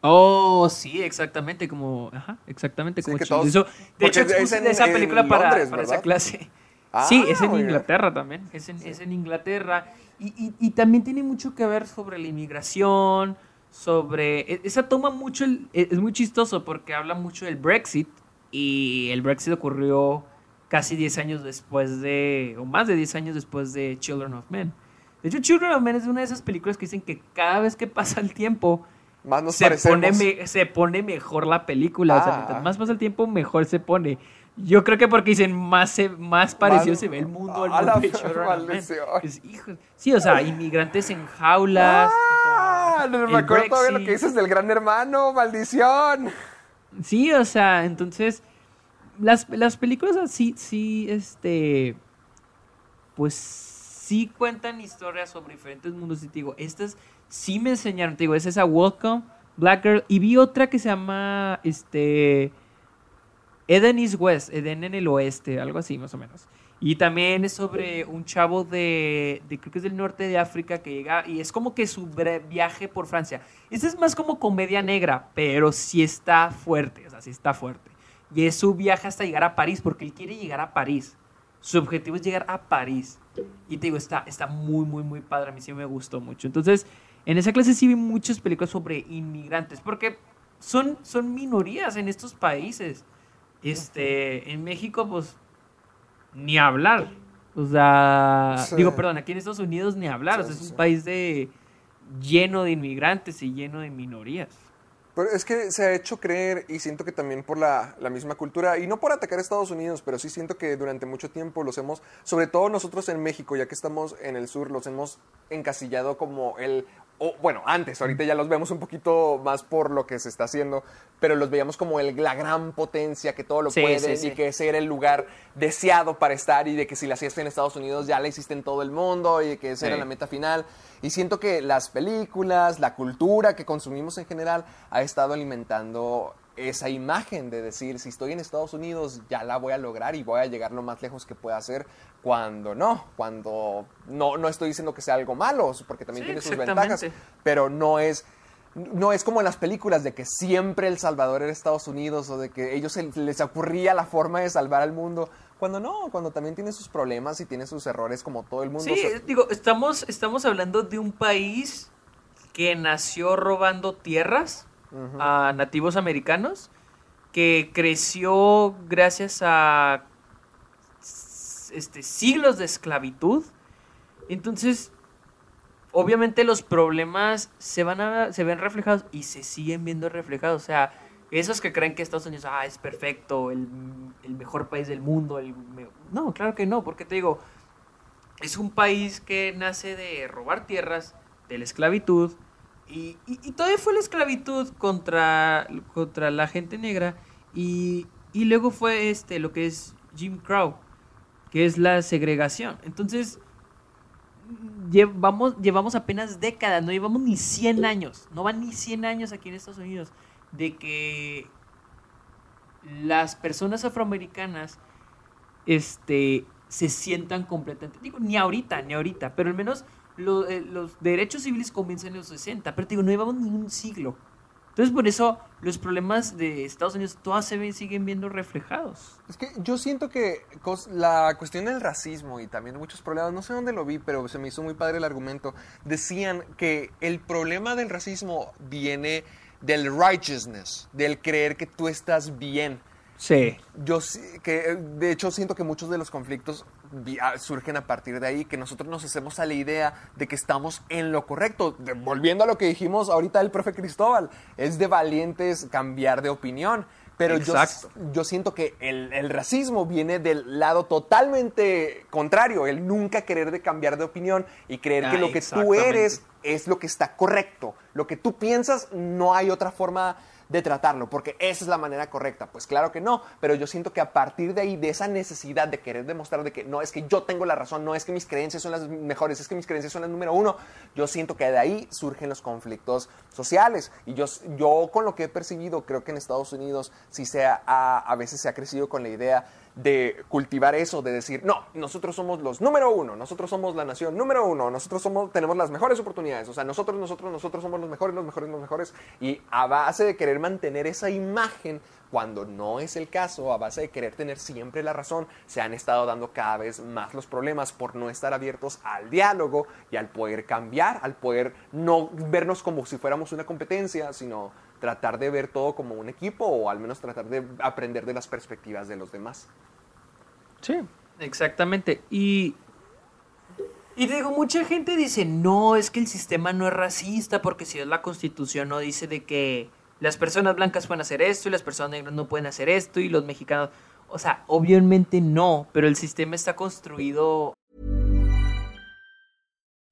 B: Oh, sí, exactamente, como, ajá, exactamente,
A: Sí,
B: como
A: todos-
B: de hecho,
A: es
B: expuse
A: en-
B: esa
A: en
B: película para,
A: Londres,
B: para esa clase.
A: Ah,
B: sí, es en. Inglaterra también, es en, es en Inglaterra. Y, y- y también tiene mucho que ver sobre la inmigración, sobre... e- Esa toma mucho, el- e- es muy chistoso porque habla mucho del Brexit y el Brexit ocurrió casi 10 años después de, o más de 10 años después de Children of Men. De hecho, Children of Men es una de esas películas que dicen que cada vez que pasa el tiempo
A: Más nos
B: se pone, me- se pone mejor la película. O sea,
A: Ah.
B: mientras más pasa el tiempo, mejor se pone. Yo creo que porque dicen más, se- más parecido
A: Más-
B: se ve el mundo. El
A: a la
B: mundo de Children of Men.
A: maldición.
B: Es- hijo- sí, o sea, inmigrantes en jaulas.
A: Ah,
B: o sea,
A: no me acuerdo todavía lo que dices del gran hermano, maldición.
B: Sí, o sea, entonces las, las películas así, sí, este, pues sí cuentan historias sobre diferentes mundos y te digo, estas sí me enseñaron, te digo, es esa Welcome, Black Girl, y vi otra que se llama, este, Eden is West, Eden en el oeste, algo así más o menos. Y también es sobre un chavo de, de creo que es del norte de África que llega y es como que su viaje por Francia. Este es más como comedia negra, pero sí está fuerte, o sea, sí está fuerte. Y es su viaje hasta llegar a París, porque él quiere llegar a París. Su objetivo es llegar a París. Y te digo, está, está muy, muy, muy padre. A mí sí me gustó mucho. Entonces, en esa clase sí vi muchas películas sobre inmigrantes, porque son, son minorías en estos países. Este, en México, pues, ni hablar. O sea,
A: Sí.
B: digo, perdón, aquí en Estados Unidos ni hablar. o sea, es un país de lleno de inmigrantes y lleno de minorías.
A: Pero es que se ha hecho creer y siento que también por la, la misma cultura, y no por atacar a Estados Unidos, pero sí siento que durante mucho tiempo los hemos, sobre todo nosotros en México, ya que estamos en el sur, los hemos encasillado como el, o, bueno, antes, ahorita ya los vemos un poquito más por lo que se está haciendo, pero los veíamos como el, la gran potencia que todo lo
B: Sí,
A: puede
B: sí, sí.
A: y que ese era el lugar deseado para estar y de que si la hacías en Estados Unidos ya la hiciste en todo el mundo y de que esa era
B: Sí.
A: la meta final. Y siento que las películas, la cultura que consumimos en general ha estado alimentando esa imagen de decir, si estoy en Estados Unidos ya la voy a lograr y voy a llegar lo más lejos que pueda ser, cuando no, cuando no, no estoy diciendo que sea algo malo, porque también
B: Sí,
A: tiene sus ventajas, pero no es no es como en las películas de que siempre El Salvador era Estados Unidos o de que ellos se- les ocurría la forma de salvar al mundo. Cuando no, cuando también tiene sus problemas y tiene sus errores como todo el mundo.
B: Sí,
A: O sea,
B: digo, estamos, estamos hablando de un país que nació robando tierras a nativos americanos, que creció gracias a este, siglos de esclavitud. Entonces, obviamente los problemas se van a, se ven reflejados y se siguen viendo reflejados. O sea, esos que creen que Estados Unidos ah, es perfecto, el, el mejor país del mundo. el no, claro que no, porque te digo, es un país que nace de robar tierras, de la esclavitud, y, y- y todavía fue la esclavitud contra, contra la gente negra, y, y luego fue este, lo que es Jim Crow, que es la segregación. Entonces, llevamos, llevamos apenas décadas, no llevamos ni 100 años, no van ni 100 años aquí en Estados Unidos, de que las personas afroamericanas este, se sientan completamente, digo, ni ahorita, ni ahorita, pero al menos lo- eh, los derechos civiles comienzan en los 60, pero te digo, no llevamos ni un siglo. Entonces, por eso los problemas de Estados Unidos todas se ven, siguen viendo reflejados.
A: Es que yo siento que la cuestión del racismo y también muchos problemas, no sé dónde lo vi, pero se me hizo muy padre el argumento. Decían que el problema del racismo viene del righteousness, del creer que tú estás bien.
B: Sí.
A: Yo que de hecho siento que muchos de los conflictos surgen a partir de ahí, que nosotros nos hacemos a la idea de que estamos en lo correcto. De- volviendo a lo que dijimos ahorita el profe Cristóbal, es de valientes cambiar de opinión. Pero yo, yo siento que el, el racismo viene del lado totalmente contrario, el nunca querer de cambiar de opinión y creer que
B: Ah,
A: lo que tú eres es lo que está correcto. Lo que tú piensas, no hay otra forma de tratarlo, porque esa es la manera correcta. Pues claro que no, pero yo siento que a partir de ahí, de esa necesidad de querer demostrar de que no es que yo tengo la razón, no es que mis creencias son las mejores, es que mis creencias son las número uno, yo siento que de ahí surgen los conflictos sociales. Y yo, yo con lo que he percibido, creo que en Estados Unidos sí ha, a, a veces se ha crecido con la idea de cultivar eso, de decir, no, nosotros somos los número uno, nosotros somos la nación número uno, nosotros somos, tenemos las mejores oportunidades, o sea, nosotros, nosotros, nosotros somos los mejores, los mejores, los mejores, y a base de querer mantener esa imagen, cuando no es el caso, a base de querer tener siempre la razón, se han estado dando cada vez más los problemas por no estar abiertos al diálogo y al poder cambiar, al poder no vernos como si fuéramos una competencia, sino tratar de ver todo como un equipo o al menos tratar de aprender de las perspectivas de los demás.
B: Sí, exactamente. Y, y digo, mucha gente dice, no, es que el sistema no es racista porque si es la constitución no dice de que las personas blancas pueden hacer esto y las personas negras no pueden hacer esto y los mexicanos... O sea, obviamente no, pero el sistema está construido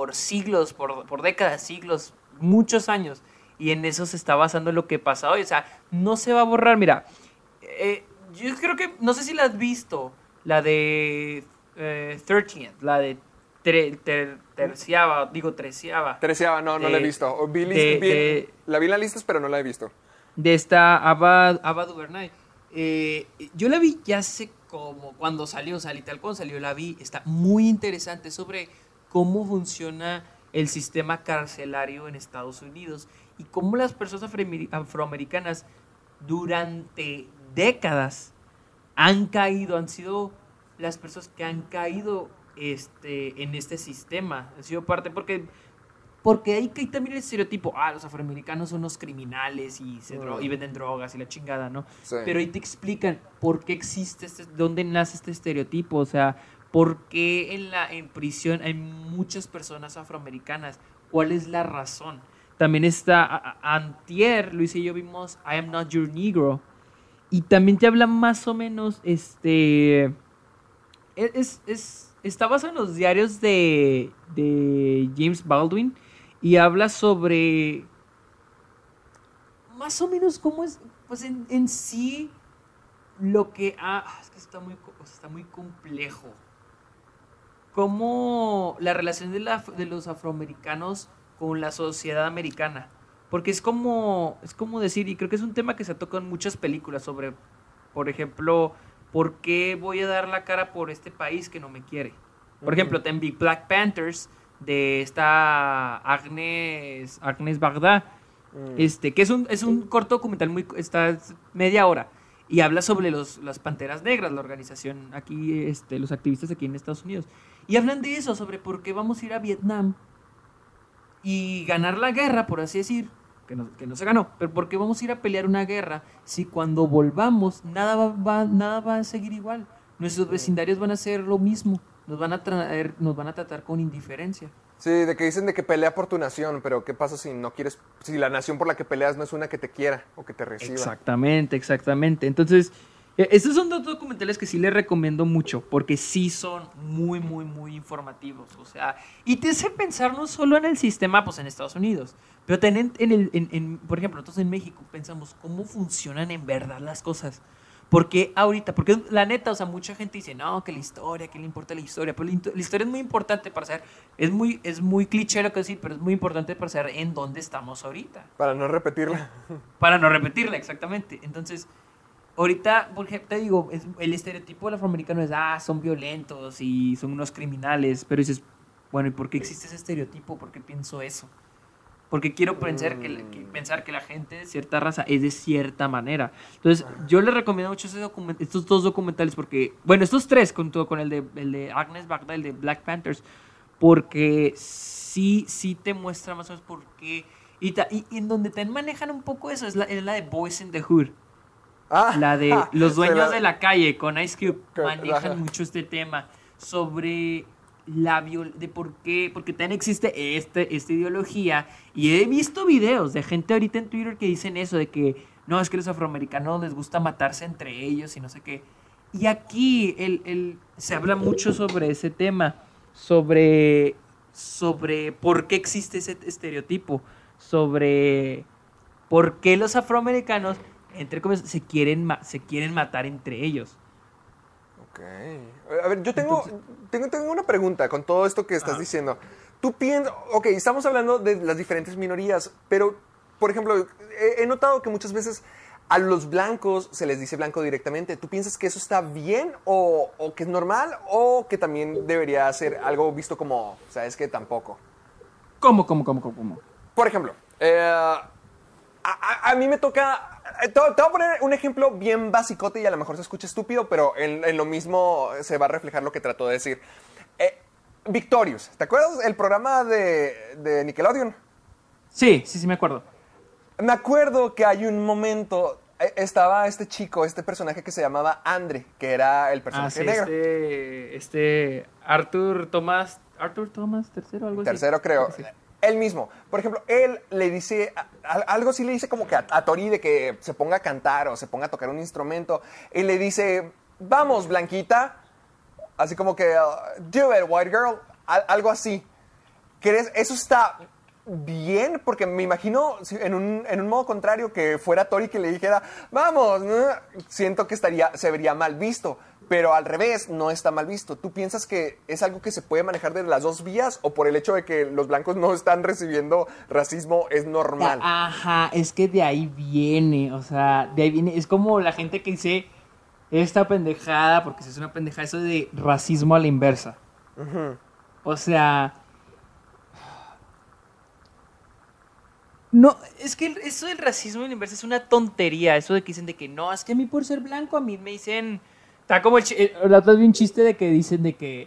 B: Por siglos, por, por décadas, siglos, muchos años. Y en eso se está basando lo que pasa hoy. O sea, no se va a borrar. Mira, eh, yo creo que, no sé si la has visto, la de eh, 13th, la de tre- ter- terciava, digo treceava.
A: Treceava, no, no la he
B: De-
A: visto. O vi
B: de-
A: vi-
B: de-
A: la vi en las listas, pero no la he visto.
B: de esta Ava DuVernay. Eh, yo la vi ya sé como cuando salió, o sea, literal cuando salió la vi, está muy interesante sobre cómo funciona el sistema carcelario en Estados Unidos y cómo las personas afroameri- afroamericanas durante décadas han caído, han sido las personas que han caído este, en este sistema. Han sido parte, porque, porque ahí cae también el estereotipo, ah, los afroamericanos son los criminales y, se dro- y venden drogas y la chingada, ¿no?
A: Sí.
B: Pero ahí te explican por qué existe, este, dónde nace este estereotipo, o sea, por qué en, la, en prisión hay muchas personas afroamericanas, cuál es la razón. También está, antier, Luis y yo vimos I Am Not Your Negro, y también te habla más o menos, este, es, es- es- está basado en los diarios de, de James Baldwin y habla sobre más o menos cómo es, pues en, en sí lo que, ah, es que está muy, está muy complejo. Cómo la relación de, la- de los afroamericanos con la sociedad americana. Porque es como, es como decir, y creo que es un tema que se toca en muchas películas sobre, por ejemplo, ¿por qué voy a dar la cara por este país que no me quiere? Por ejemplo, ten Big Black Panthers de esta Agnes, Agnes Bagdad, este, que es un, es un corto documental muy, está es media hora y habla sobre los, las Panteras Negras, la organización aquí, este, los activistas aquí en Estados Unidos. Y hablan de eso, sobre por qué vamos a ir a Vietnam y ganar la guerra, por así decir, que no, que no se ganó, pero ¿por qué vamos a ir a pelear una guerra si cuando volvamos nada va, va- nada va a seguir igual? Nuestros vecindarios van a hacer lo mismo, nos van a, traer, nos van a tratar con indiferencia.
A: Sí, de que dicen de que pelea por tu nación, pero ¿qué pasa si no quieres, si la nación por la que peleas no es una que te quiera o que te reciba?
B: Exactamente, exactamente. Entonces, eh, estos son dos documentales que sí les recomiendo mucho, porque sí son muy, muy, muy informativos. O sea, y te hace pensar no solo en el sistema, pues en Estados Unidos, pero también en el, en, en- por ejemplo, nosotros en México pensamos cómo funcionan en verdad las cosas. Porque ahorita, porque la neta, o sea, mucha gente dice, no, que la historia, que le importa la historia, pero la historia es muy importante para saber, es muy, es muy cliché lo que decir, pero es muy importante para saber en dónde estamos ahorita.
A: Para no repetirla.
B: Para no repetirla, exactamente. Entonces, ahorita, por ejemplo, te digo, es- el estereotipo del afroamericano es, ah, son violentos y son unos criminales, pero dices, bueno, ¿y por qué existe ese estereotipo? ¿Por qué pienso eso? Porque quiero pensar que, la- que- pensar que la gente de cierta raza es de cierta manera. Entonces, yo les recomiendo mucho estos dos documentales porque, bueno, estos tres, junto con el de, el de Agnes Bagda, el de Black Panthers, porque sí, sí te muestra más o menos por qué. Y, ta- y, y en donde también manejan un poco eso es la, es la de Boys in the Hood.
A: Ah,
B: La de los
A: se
B: dueños
A: la-
B: de la calle con Ice Cube manejan mucho este tema sobre la viol de por qué, porque también existe este, esta ideología y he visto videos de gente ahorita en Twitter que dicen eso, de que no, es que los afroamericanos les gusta matarse entre ellos y no sé qué. Y aquí el, el- se habla mucho sobre ese tema, sobre, sobre por qué existe ese estereotipo, sobre por qué los afroamericanos, entre comillas, se quieren, se quieren matar entre ellos.
A: Ok. A ver, yo tengo, tengo, tengo una pregunta con todo esto que estás diciendo. Tú piensas, ok, estamos hablando de las diferentes minorías, pero, por ejemplo, he, he notado que muchas veces a los blancos se les dice blanco directamente. ¿Tú piensas que eso está bien o, o que es normal o que también debería ser algo visto como, sabes que tampoco?
B: ¿Cómo, cómo, cómo, cómo? cómo?
A: Por ejemplo, eh, a, a- a mí me toca. eh, Te, voy a poner un ejemplo bien basicote y a lo mejor se escucha estúpido, pero en, en lo mismo se va a reflejar lo que trato de decir. Eh, Victorious, ¿te acuerdas el programa de, de Nickelodeon?
B: Sí, sí, sí, me acuerdo.
A: Me acuerdo que hay un momento. eh, Estaba este chico, este personaje que se llamaba Andre, que era el
B: Ah,
A: personaje
B: sí,
A: negro.
B: este, este, Arthur Thomas, Arthur Thomas, tercero, algo así.
A: Tercero, creo.
B: Sí.
A: Él mismo. Por ejemplo, él le dice, algo sí le dice como que a, Tori de que se ponga a cantar o se ponga a tocar un instrumento. Y le dice, vamos, Blanquita. Así como que, uh, do it, white girl. Al- algo así. ¿Crees? Eso está bien, porque me imagino en un, en un modo contrario que fuera Tori que le dijera, vamos, siento que estaría, se vería mal visto. Pero al revés, no está mal visto. ¿Tú piensas que es algo que se puede manejar de las dos vías o por el hecho de que los blancos no están recibiendo racismo es normal?
B: Ajá, es que de ahí viene, o sea, de ahí viene, es como la gente que dice esta pendejada, porque si es una pendejada, eso de racismo a la inversa. O sea... No, es que eso del racismo a la inversa es una tontería, eso de que dicen de que no, es que a mí por ser blanco a mí me dicen... Está como el... eh, otra vez vi un chiste de que dicen de que,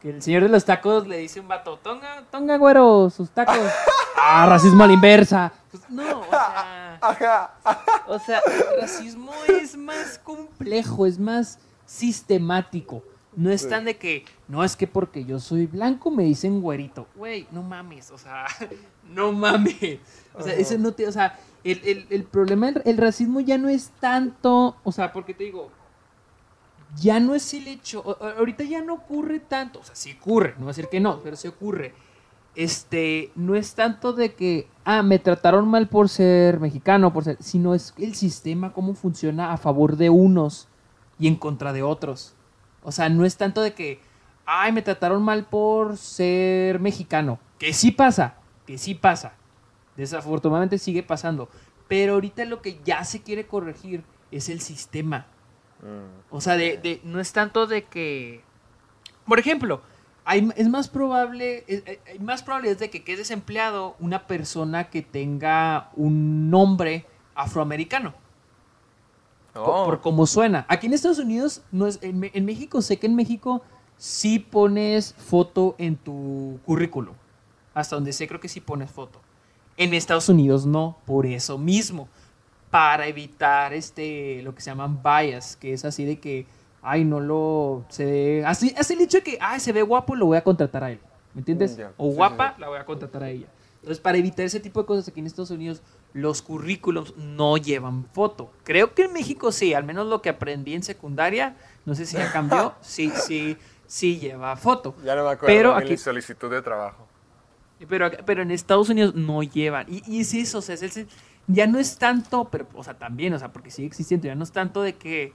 B: que el señor de los tacos le dice a un vato, tonga, tonga güero, sus tacos. ah, racismo a la inversa. Pues, no, o sea...
A: Ajá.
B: O sea, el racismo es más complejo, es más sistemático. No es tan de que, no es que porque yo soy blanco me dicen güerito. Güey, no mames, o sea, no mames. O sea, eso no te, o sea, el, el- el problema, el, el racismo ya no es tanto, o sea, porque te digo, ya no es el hecho, ahorita ya no ocurre tanto, o sea, sí ocurre, no voy a decir que no, pero sí ocurre. Este, no es tanto de que, ah, me trataron mal por ser mexicano, por ser, sino es el sistema, cómo funciona a favor de unos y en contra de otros. O sea, no es tanto de que, ay, me trataron mal por ser mexicano, que sí pasa, que sí pasa. Desafortunadamente sigue pasando. Pero ahorita lo que ya se quiere corregir es el sistema. O sea, de, de- no es tanto de que... Por ejemplo, hay, es más probable, es- hay- más probabilidades de que quede desempleado una persona que tenga un nombre afroamericano. po-
A: Oh.
B: Por cómo suena. Aquí en Estados Unidos, no es, en, en México, sé que en México sí pones foto en tu currículum. Hasta donde sé, creo que sí pones foto. En Estados Unidos no, por eso mismo. Para evitar este, lo que se llaman bias, que es así de que, ay, no lo. Se ve. Así, así el hecho de que, ay, se ve guapo, lo voy a contratar a él. ¿Me entiendes?
A: Mm.
B: O
A: Sí,
B: guapa,
A: sí,
B: la voy a contratar a ella. Entonces, para evitar ese tipo de cosas aquí en Estados Unidos, los currículums no llevan foto. Creo que en México sí, al menos lo que aprendí en secundaria, no sé si ya cambió, sí, sí, sí lleva foto.
A: Ya no me acuerdo.
B: Pero aquí,
A: solicitud de trabajo.
B: pero, pero en Estados Unidos no llevan. Y, y es eso, o sea, es el- ya no es tanto, pero, o sea, también, o sea, porque sigue existiendo, ya no es tanto de que,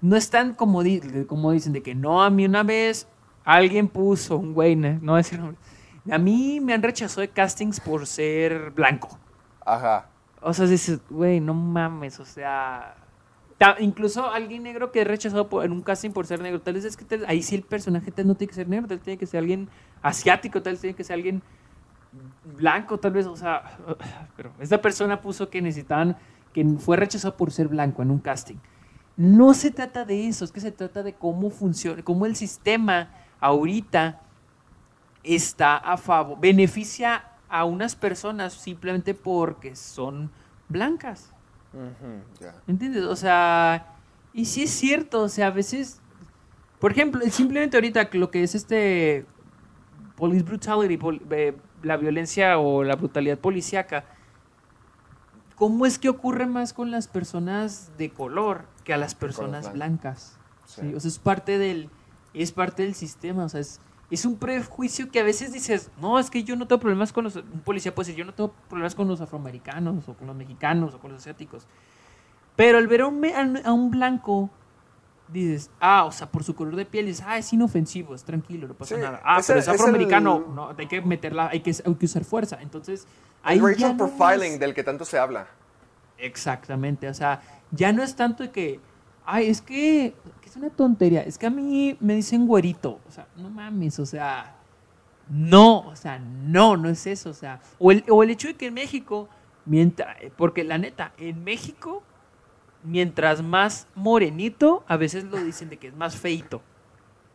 B: no están como, di- como dicen, de que no, a mí una vez alguien puso, un güey, no no voy a decir nombre, a mí me han rechazado de castings por ser blanco.
A: Ajá.
B: O sea, dices, güey, no mames, o sea... incluso alguien negro que es rechazado por- en un casting por ser negro, tal vez es que tal- ahí sí el personaje tal no tiene que ser negro, tal vez tiene que ser alguien asiático, tal vez tiene que ser alguien blanco, tal vez, o sea... Pero esta persona puso que necesitaban, que fue rechazado por ser blanco en un casting. No se trata de eso, es que se trata de cómo funciona, cómo el sistema ahorita está a favor, beneficia a unas personas simplemente porque son blancas.
A: Ujú, ya.
B: ¿Me entiendes? O sea, y sí es cierto, o sea, a veces, por ejemplo, simplemente ahorita lo que es este police brutality, pol- eh, la violencia o la brutalidad policíaca, ¿cómo es que ocurre más con las personas de color que a las personas blancas?
A: Sí.
B: Sí, O sea, es parte del, es parte del sistema, o sea, es, es un prejuicio que a veces dices, no, es que yo no tengo problemas con los, un policía puede decir, yo no tengo problemas con los afroamericanos o con los mexicanos o con los asiáticos. Pero al ver a un- a un blanco, dices, ah, o sea, por su color de piel, dices, ah, es inofensivo, es tranquilo, no pasa
A: Sí,
B: nada. Ah,
A: ese-
B: pero es
A: es
B: afroamericano,
A: el-
B: no, hay que meterla, hay que, hay que usar fuerza. Entonces, ahí
A: El racial
B: no
A: profiling
B: es-
A: del que tanto se habla.
B: Exactamente, o sea, ya no es tanto de que, ay, es que, que es una tontería, es que a mí me dicen güerito, o sea, no mames, o sea, no, o sea, no, no es eso, o sea, o el, o el hecho de que en México, mientras, porque la neta, en México, mientras más morenito, a veces lo dicen de que es más feito.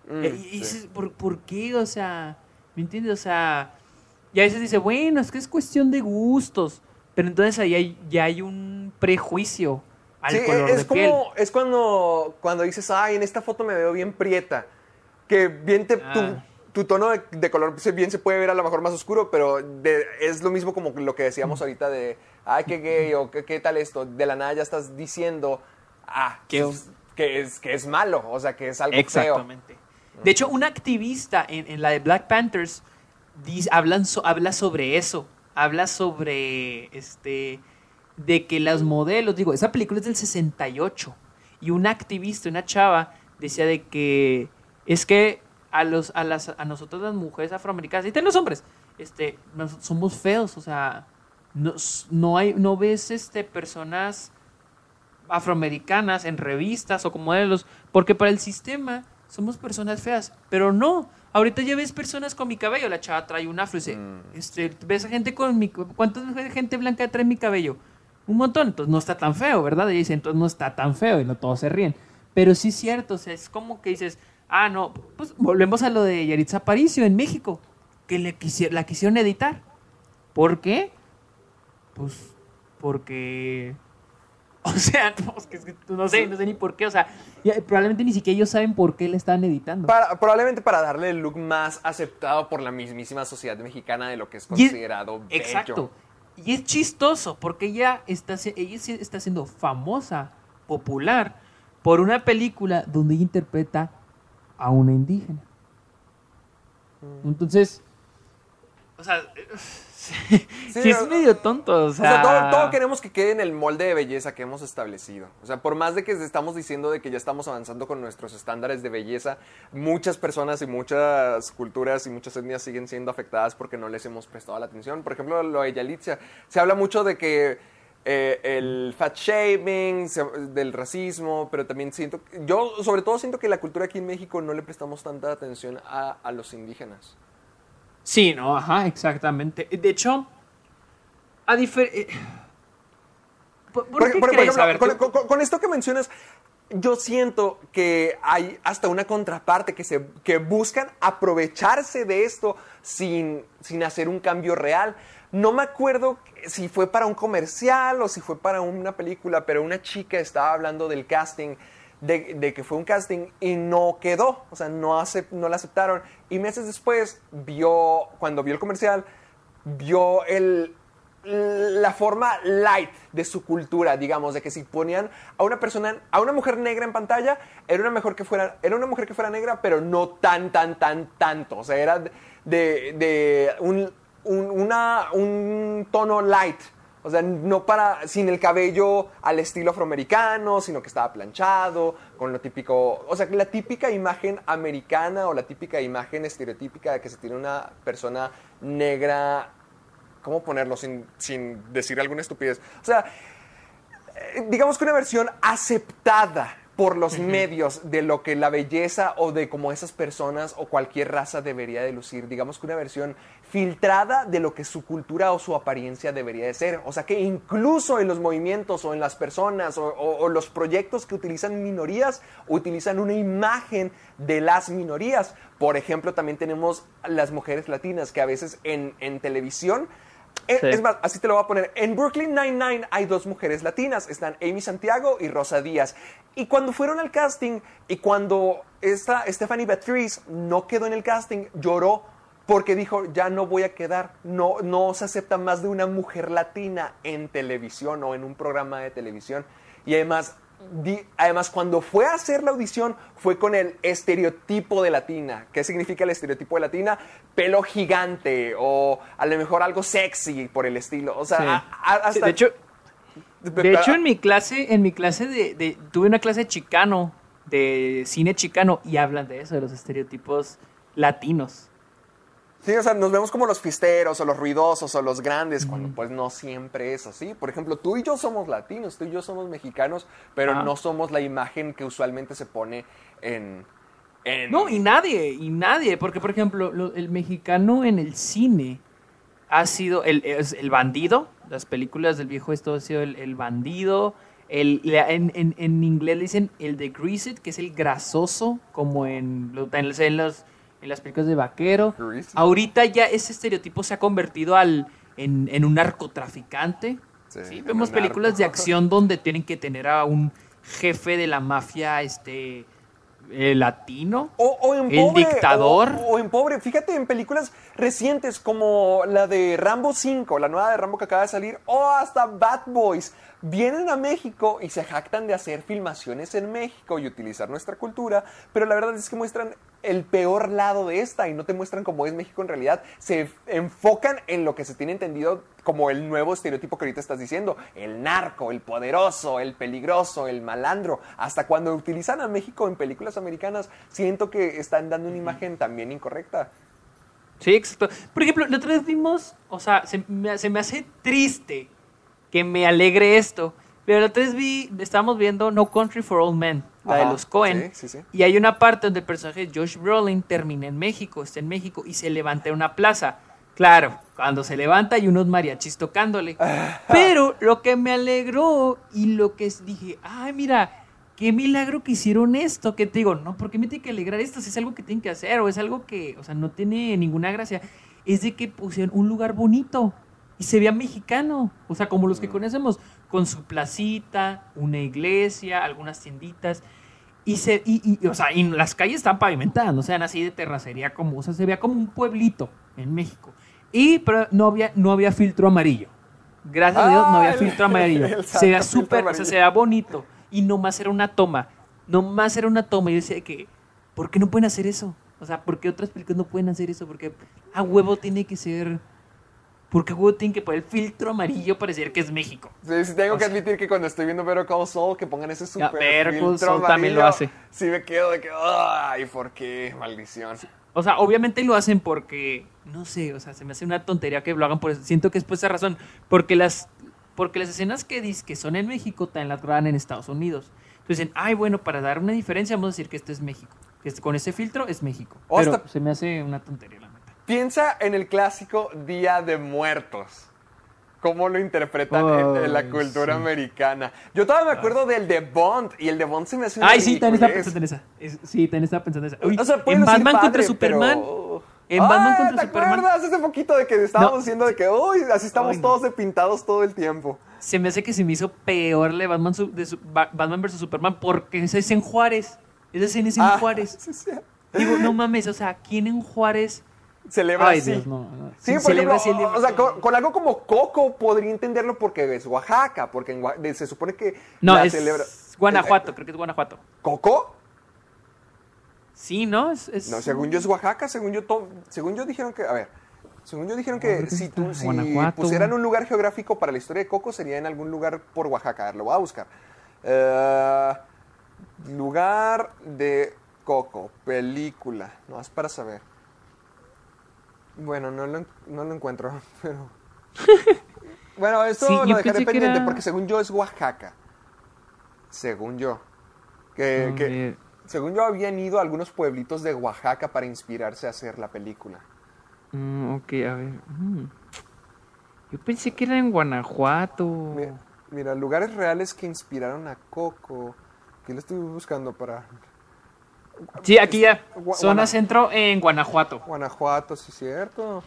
A: Mm,
B: Eh, y
A: sí.
B: dices, ¿por, por qué? O sea, ¿me entiendes? O sea, y a veces dice, bueno, es que es cuestión de gustos. Pero entonces ahí hay, ya hay un prejuicio al
A: Sí,
B: color
A: es
B: de
A: como,
B: piel.
A: es cuando, cuando dices, ay, en esta foto me veo bien prieta. Que bien te. Tu tono de, de color se- bien se puede ver a lo mejor más oscuro, pero de- es lo mismo como lo que decíamos ahorita de, ay, qué gay o qué, qué tal esto. De la nada ya estás diciendo, ah,
B: Que-
A: pues, que, es, que es malo, o sea, que es algo feo.
B: Exactamente. De hecho, un activista en, en la de Black Panthers dice- hablan so- habla sobre eso. Habla sobre este de que las modelos, digo, esa película es del 68 y un activista, una chava decía de que es que a los a las a nosotros las mujeres afroamericanas y también los hombres, este somos feos, o sea, no, no hay no ves este personas afroamericanas en revistas o como modelos, porque para el sistema somos personas feas, pero no. Ahorita ya ves personas con mi cabello, la chava trae un afro y dice, este, ves a gente con mi ¿cuánta gente blanca trae mi cabello? Un montón, entonces no está tan feo, ¿verdad? Y dice, entonces no está tan feo y no todos se ríen. Pero sí es cierto, o sea, es como que dices, ah, no, pues volvemos a lo de Yaritza Aparicio en México, que le quisi- la quisieron editar. ¿Por qué? Pues porque o sea, no, es que- es que no sé, no sé ni por qué. O sea, probablemente ni siquiera ellos saben por qué le están editando.
A: Para- probablemente para darle el look más aceptado por la mismísima sociedad mexicana de lo que es
B: Y es-
A: considerado bello.
B: Exacto. Y es chistoso porque ella está, ella está siendo famosa, popular, por una película donde ella interpreta a una indígena.
A: Mm.
B: Entonces, o sea, sí, sí es
A: o-
B: medio tonto. O
A: O
B: sea,
A: sea, todo, todo queremos que quede en el molde de belleza que hemos establecido. O sea, por más de que estamos diciendo de que ya estamos avanzando con nuestros estándares de belleza, muchas personas y muchas culturas y muchas etnias siguen siendo afectadas porque no les hemos prestado la atención. Por ejemplo, lo de Yalitza. Se habla mucho de que eh, el fat shaming, del racismo, pero también siento, yo sobre todo siento que la cultura aquí en México no le prestamos tanta atención a, a los indígenas.
B: Sí, no, ajá, exactamente. De hecho, a diferencia... ¿Por, por
A: Por-
B: qué
A: por- por
B: crees?
A: ejemplo,
B: ver,
A: con- con esto que mencionas, yo siento que hay hasta una contraparte que, se, que buscan aprovecharse de esto sin, sin hacer un cambio real. No me acuerdo si fue para un comercial o si fue para una película, pero una chica estaba hablando del casting, de, que fue un casting y no quedó, o sea, no, acep- no la aceptaron. Y meses después vio, cuando vio el comercial, vio el, la forma light de su cultura, digamos, de que si ponían a una persona, a una mujer negra en pantalla, era una mujer que fuera, era una mujer que fuera negra, pero no tan, tan, tan, tanto. O sea, era de, de un, un- una- un tono light. O O sea, no para, sin el cabello al estilo afroamericano, sino que estaba planchado, con lo típico, o sea, la típica imagen americana o la típica imagen estereotípica de que se tiene una persona negra, ¿cómo ponerlo sin, sin decir alguna estupidez? O sea, eh, digamos que una versión aceptada por los medios de lo que la belleza o de cómo esas personas o cualquier raza debería de lucir. Digamos que una versión filtrada de lo que su cultura o su apariencia debería de ser. O sea que incluso en los movimientos o en las personas o, o los proyectos que utilizan minorías, utilizan una imagen de las minorías. Por ejemplo, también tenemos las mujeres latinas que a veces en, en televisión eh, es más, así te lo voy a poner. En Brooklyn Nine-Nine hay dos mujeres latinas. Están Amy Santiago y Rosa Díaz. Y cuando fueron al casting y cuando esta Stephanie Beatriz no quedó en el casting, lloró porque dijo, ya no voy a quedar. No, no se acepta más de una mujer latina en televisión o en un programa de televisión. Y además, además, cuando fue a hacer la audición, fue con el estereotipo de latina. ¿Qué significa el estereotipo de latina? Pelo gigante o a lo mejor algo sexy por el estilo. O sea, hasta...
B: de hecho, de hecho, en mi clase, en mi clase de, tuve una clase de chicano, de cine chicano, y hablan de eso, de los estereotipos latinos.
A: Sí, o sea, nos vemos como los fisteros o los ruidosos o los grandes, cuando pues no siempre es así. Por ejemplo, tú y yo somos latinos, tú y yo somos mexicanos, pero no somos la imagen que usualmente se pone en,
B: No, y nadie, y nadie, porque por ejemplo, el mexicano en el cine ha sido el, el bandido, las películas del viejo esto ha sido el, bandido, el, en, en, en, inglés le dicen el de greased, que es el grasoso, como en, en, en los en las películas de vaquero. Ahorita ya ese estereotipo se ha convertido al, en, un narcotraficante. Sí, Vemos películas de acción donde tienen que tener a un jefe de la mafia este eh, latino.
A: O, en
B: el dictador.
A: O, en pobre. Fíjate en películas recientes como la de Rambo 5, la nueva de Rambo que acaba de salir, o hasta Bad Boys vienen a México y se jactan de hacer filmaciones en México y utilizar nuestra cultura, pero la verdad es que muestran el peor lado de esta y no te muestran cómo es México en realidad. Se enfocan en lo que se tiene entendido como el nuevo estereotipo que ahorita estás diciendo, el narco, el poderoso, el peligroso, el malandro. Hasta cuando utilizan a México en películas americanas, siento que están dando una imagen también incorrecta.
B: Sí, exacto. Por ejemplo, vez vimos, o sea, se me hace triste que me alegre esto. Pero la otra vez vi, estábamos viendo No Country for Old Men, la de los Cohen. Y hay una parte donde el personaje de Josh Brolin termina en México, está en México y se levanta en una plaza. Claro, cuando se levanta hay unos mariachis tocándole. Pero lo que me alegró y lo que dije, ay, mira, qué milagro que hicieron esto. Que te digo, no, ¿por qué me tiene que alegrar esto? Si es algo que tienen que hacer o es algo que, o sea, no tiene ninguna gracia. Es de que pusieron un lugar bonito y se veía mexicano, o sea, como los que mm. conocemos, con su placita, una iglesia, algunas tienditas. Y, se, y, o sea, y las calles están pavimentadas, no sean así de terracería como, o sea, se veía como un pueblito en México. Y pero no había, no había filtro amarillo. Gracias a Dios no había filtro amarillo. se veía súper, o sea, se veía bonito. Y nomás era una toma. Nomás era una toma. Y yo decía que, ¿por qué no pueden hacer eso? O sea, ¿por qué otras películas no pueden hacer eso? Porque a huevo tiene que ser porque hubo tiene que poner el filtro amarillo parecer que es México.
A: Sí, sí tengo que admitir que cuando estoy viendo Better Call Saul, que pongan ese super
B: Better filtro Saul también lo hace.
A: Sí me quedo de que, ay, ¿por qué? Maldición.
B: O sea, obviamente lo hacen porque, no sé, o sea, se me hace una tontería que lo hagan por eso. Siento que es por esa razón. Porque las, porque las escenas que, dis, que son en México también las graban en Estados Unidos. Entonces dicen, ay, bueno, para dar una diferencia vamos a decir que esto es México. Que con ese filtro es México. Pero se me hace una tontería.
A: Piensa en el clásico Día de Muertos. ¿Cómo lo interpretan en, la cultura americana? Yo todavía me acuerdo del de Bond y el de Bond se me hace
B: Ay, sí, también estaba pensando en esa. sí, también estaba pensando en esa. en Batman contra Superman. En Batman
A: contra ¿te Superman. acuerdas hace poquito de que estábamos diciendo de que, uy, así estamos todos de pintados todo el tiempo?
B: Se me hace que se me hizo peor de Batman, de Batman vs Superman porque ese es en Juárez. Esa escena es en ah, Juárez. Digo, no mames, o sea, ¿quién en Juárez
A: celebra así. Sí, por ejemplo, o sea, con, algo como Coco podría entenderlo porque es Oaxaca, porque se supone que
B: no, es celebra... Guanajuato, creo que es Guanajuato.
A: ¿Coco?
B: Sí, ¿no? Es,
A: No, según yo es Oaxaca, según yo, según yo dijeron que, a ver, Según yo dijeron
B: No,
A: que si, tú, si pusieran un lugar geográfico para la historia de Coco sería en algún lugar por Oaxaca. A ver, lo voy a buscar. Eh, lugar de Coco, película. No, es para saber. Bueno, no lo, no lo encuentro, pero... bueno, esto
B: Sí,
A: lo dejaré pendiente
B: era-
A: porque según yo es Oaxaca. Según yo. Que, según yo habían ido a algunos pueblitos de Oaxaca para inspirarse a hacer la película.
B: Mm, ok, a ver. mm. Yo pensé que era en Guanajuato.
A: Mira, mira, lugares reales que inspiraron a Coco. Que lo estoy buscando para
B: Sí, aquí ya.
A: Gua-
B: Zona
A: Guana-
B: centro en Guanajuato.
A: Guanajuato, sí, cierto.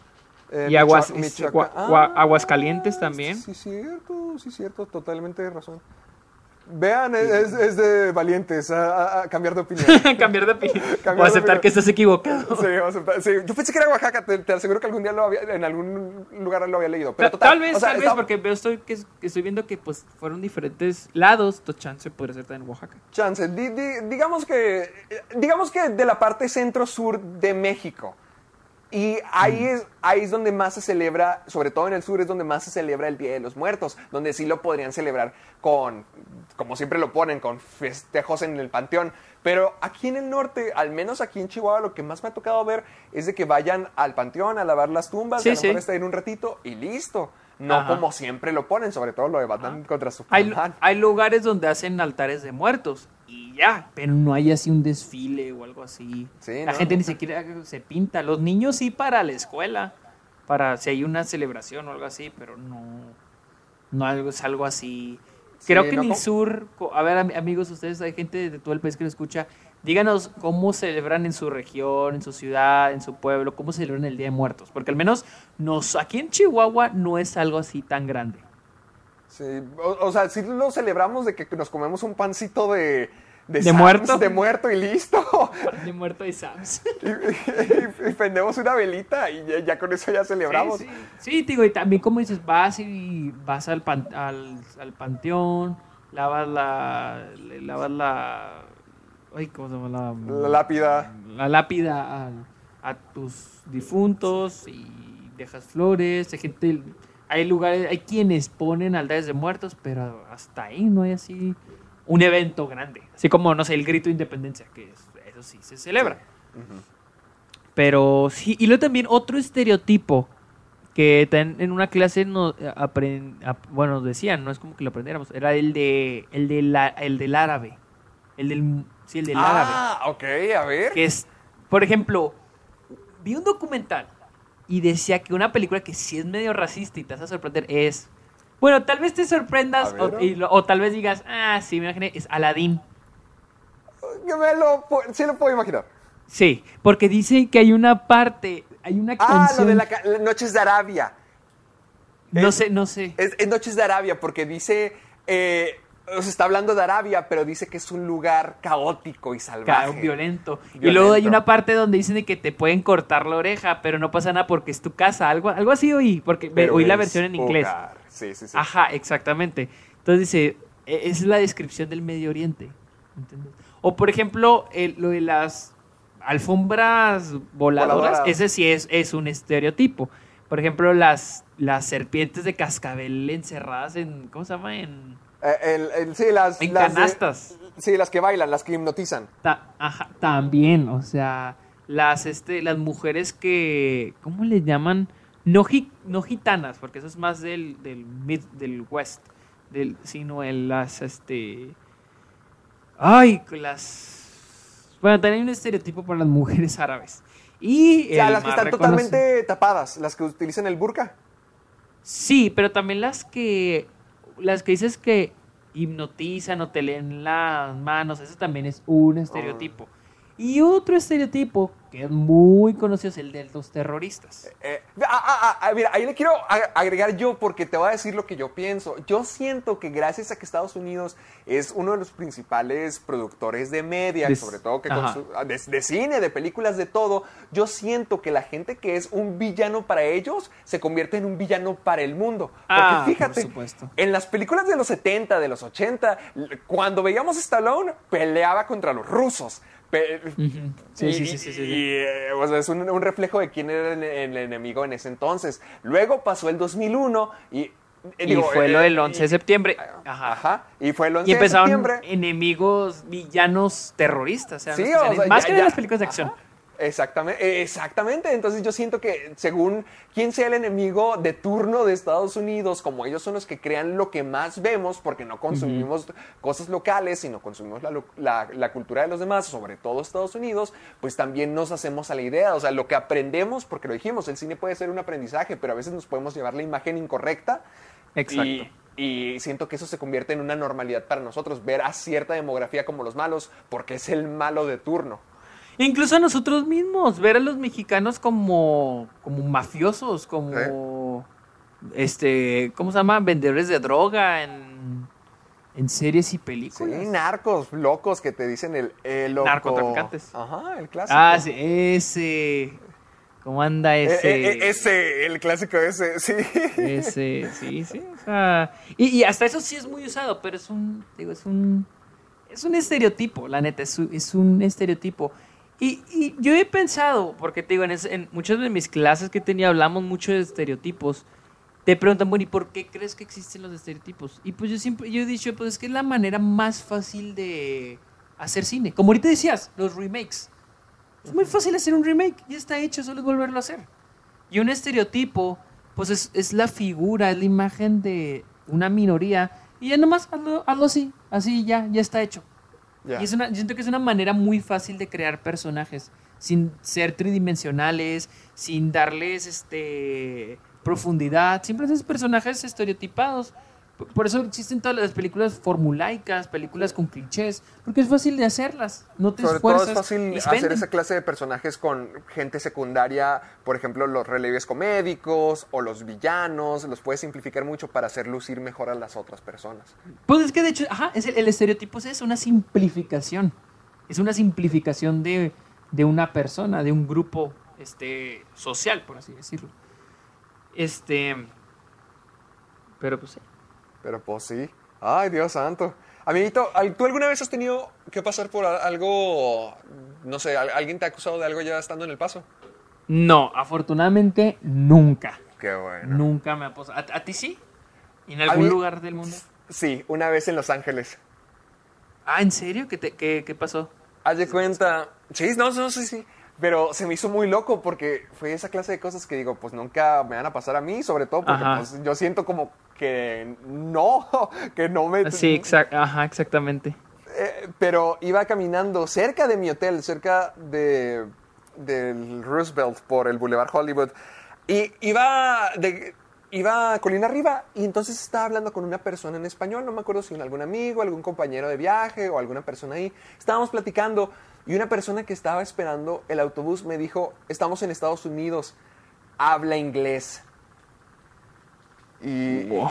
A: Eh,
B: Y Aguas. Gua- Gua- Aguascalientes también.
A: Sí, cierto, sí, cierto, totalmente de razón. Vean, es, de valientes a, cambiar de opinión.
B: Cambiar de opinión.
A: Cambiar
B: o aceptar
A: opinión.
B: que estás equivocado.
A: Sí, aceptar- sí, yo pensé que era Oaxaca, te, te aseguro que algún día lo había, en algún lugar lo había leído. Pero
B: Ta-
A: total,
B: tal vez,
A: o sea,
B: tal vez,
A: está-
B: porque veo estoy, que, que estoy viendo que pues fueron diferentes lados. Tu chance podría ser también en Oaxaca.
A: Chance, di- di- digamos que digamos que de la parte centro-sur de México. Y ahí es, ahí es donde más se celebra, sobre todo en el sur, es donde más se celebra el Día de los Muertos, donde sí lo podrían celebrar con, como siempre lo ponen, con festejos en el panteón. Pero aquí en el norte, al menos aquí en Chihuahua, lo que más me ha tocado ver es de que vayan al panteón a lavar las tumbas,
B: Sí,
A: a lo mejor
B: sí.
A: estar ahí un ratito y listo. No
B: Ajá.
A: como siempre lo ponen, sobre todo lo de Batman contra
B: Hay,
A: Superman.
B: hay lugares donde hacen altares de muertos y ya, pero no hay así un desfile o algo así.
A: Sí,
B: la
A: no,
B: gente ni siquiera se pinta. Los niños sí para la escuela, para si hay una celebración o algo así, pero no, no algo, es algo así. Creo
A: Sí,
B: que
A: no
B: en el sur, a ver am- amigos, ustedes hay gente de todo el país que lo escucha, díganos cómo celebran en su región, en su ciudad, en su pueblo, cómo celebran el Día de Muertos, porque al menos nos, aquí en Chihuahua no es algo así tan grande.
A: Sí, o, o sea, sí lo celebramos de que nos comemos un pancito de...
B: ¿De
A: Sam's,
B: muerto?
A: De muerto y listo.
B: De muerto y Sams.
A: y, y- y prendemos una velita y ya, ya con eso ya celebramos.
B: Sí, sí. Sí, digo, y también como dices, vas y vas al, pan- al, al panteón, lavas la, le lavas la, ay, ¿cómo se llama? La,
A: La lápida.
B: la lápida al- a tus difuntos y dejas flores, hay gente, hay lugares, hay quienes ponen altares de muertos, pero hasta ahí no hay así un evento grande, así como, no sé, el grito de independencia, que es- eso sí se celebra. Pero sí, y luego también otro estereotipo que en una clase nos apren- ap- bueno, nos decían, no es como que lo aprendiéramos, era el de el de la- el del árabe. El del sí, el del árabe,
A: Ah, ok, a ver.
B: que es por ejemplo, vi un documental y decía que una película que sí es medio racista y te vas a sorprender es bueno, tal vez te sorprendas o, y lo- o tal vez digas, ah, sí, me imaginé, es Aladdin.
A: Me lo, sí lo puedo imaginar.
B: Sí, porque dice que hay una parte, hay una
A: Ah,
B: canción.
A: lo de la, Noches de Arabia.
B: No
A: es-
B: sé, no sé.
A: Es, es Noches de Arabia porque dice... eh, o sea, está hablando de Arabia, pero dice que es un lugar caótico y salvaje.
B: Violento. Y luego hay una parte donde dicen que te pueden cortar la oreja, pero no pasa nada porque es tu casa. Algo, algo así oí, porque
A: Pero
B: oí la versión en inglés.
A: hogar. Sí, sí, sí.
B: Ajá, exactamente. Entonces dice, e- es la descripción del Medio Oriente. ¿entiendes? O por ejemplo, el- lo de las alfombras voladoras, ese sí es, es un estereotipo. Por ejemplo, las, las serpientes de cascabel encerradas en, ¿cómo se llama? En,
A: el- el- sí, las,
B: en
A: las de-
B: canastas.
A: sí, las que bailan, las que hipnotizan.
B: Ta- ajá, también, o sea, las, este, las mujeres que, ¿cómo le llaman? No, no gitanas, porque eso es más del, del, mid, del west, del, sino en las, este, ay, las, bueno, también hay un estereotipo para las mujeres árabes. Y
A: O sea, las que están
B: reconoce-
A: totalmente tapadas, las que utilizan el burka.
B: Sí, pero también las que, las que dices que hipnotizan o te leen las manos, eso también es un estereotipo. Y otro estereotipo que es muy conocido es el de los terroristas.
A: Eh, ah, ah, ah, mira, ahí le quiero agregar yo porque te voy a decir lo que yo pienso. Yo siento que gracias a que Estados Unidos es uno de los principales productores de media,
B: De-
A: sobre todo que ah, de, de cine, de películas, de todo, yo siento que la gente que es un villano para ellos se convierte en un villano para el mundo. Porque
B: Ah, por
A: fíjate, en las películas de los 70, de los 80, l- cuando veíamos a Stallone, peleaba contra los rusos.
B: Sí,
A: y-
B: sí, sí, sí, sí,
A: y, eh, o sea, es un, un reflejo de quién era el, el enemigo en ese entonces. Luego pasó el 2001 y... eh,
B: Y
A: digo,
B: fue lo
A: eh,
B: del 11 de septiembre. Ajá.
A: Ajá. Y fue el 11
B: Y
A: de
B: empezaron
A: septiembre.
B: enemigos, villanos, terroristas. O sea,
A: Sí,
B: no
A: o sea,
B: más
A: ya-
B: que en las películas de acción.
A: Ajá. Exactamente, exactamente. Entonces yo siento que según quién sea el enemigo de turno de Estados Unidos, como ellos son los que crean lo que más vemos, porque no consumimos cosas locales, sino consumimos la, la- la cultura de los demás, sobre todo Estados Unidos, pues también nos hacemos a la idea. O sea, lo que aprendemos, porque lo dijimos, el cine puede ser un aprendizaje, pero a veces nos podemos llevar la imagen incorrecta.
B: Exacto.
A: Y, y siento que eso se convierte en una normalidad para nosotros, ver a cierta demografía como los malos, porque es el malo de turno.
B: Incluso a nosotros mismos, ver a los mexicanos como, como mafiosos, como, este, ¿cómo se llama? Vendedores de droga en, en series y
A: Sí,
B: películas.
A: narcos locos que te dicen el, el loco.
B: Narcotraficantes.
A: Ajá, el clásico.
B: ah, sí, ese. ¿Cómo anda
A: Eh,
B: ese?
A: eh, eh, ese, el clásico ese, sí.
B: Ese, sí, sí. O sea, y, y hasta eso sí es muy usado, pero es un, digo, es un, es un estereotipo, la neta, es un, es un estereotipo. Y, y yo he pensado, porque te digo, en, ese- en muchas de mis clases que tenía hablamos mucho de estereotipos. Te preguntan, bueno, ¿y por qué crees que existen los estereotipos? Y pues yo siempre, yo he dicho, pues es que es la manera más fácil de hacer cine. Como ahorita decías, los remakes. Es muy fácil hacer un remake, ya está hecho, solo es volverlo a hacer. Y un estereotipo, pues es, es la figura, es la imagen de una minoría. Y ya nomás hazlo, hazlo así, así ya, ya está hecho. Y es una, yo siento que es una manera muy fácil de crear personajes, sin ser tridimensionales, sin darles este profundidad, siempre personajes estereotipados. Por- eso existen todas las películas formulaicas, películas con clichés, porque es fácil de hacerlas, no te
A: Sobre todo
B: esfuerzas.
A: es fácil hacer esa clase de personajes con gente secundaria, por ejemplo, los releves comédicos o los villanos, los puedes simplificar mucho para hacer lucir mejor a las otras personas.
B: Pues es que de hecho, ajá, es el, el estereotipo es eso, una simplificación. Es una simplificación de, de una persona, de un grupo este, social, por así decirlo. Este. Pero pues sí.
A: Pero pues sí. Ay, Dios santo. Amiguito, ¿al- ¿tú alguna vez has tenido que pasar por algo, no sé, al- alguien te ha acusado de algo ya estando en el paso?
B: No, afortunadamente nunca.
A: Qué bueno.
B: Nunca me ha pasado. ¿A, a ti sí? ¿En algún
A: mí-
B: lugar del mundo?
A: Sí, una vez en Los Ángeles.
B: Ah, ¿en serio? ¿Qué, te- qué, qué pasó?
A: Haz de cuenta. Sí, no, no, sí, sí. Pero se me hizo muy loco porque fue esa clase de cosas que digo, pues nunca me van a pasar a mí, sobre todo porque pues, yo siento como que no, que no me...
B: Sí, exact, ajá, exactamente.
A: Eh, pero iba caminando cerca de mi hotel, cerca de del Roosevelt por el Boulevard Hollywood y iba de iba colina arriba y entonces estaba hablando con una persona en español, no me acuerdo si algún amigo, algún compañero de viaje o alguna persona ahí. Estábamos platicando y una persona que estaba esperando el autobús me dijo, "Estamos en Estados Unidos, habla inglés." Y,
B: Wow.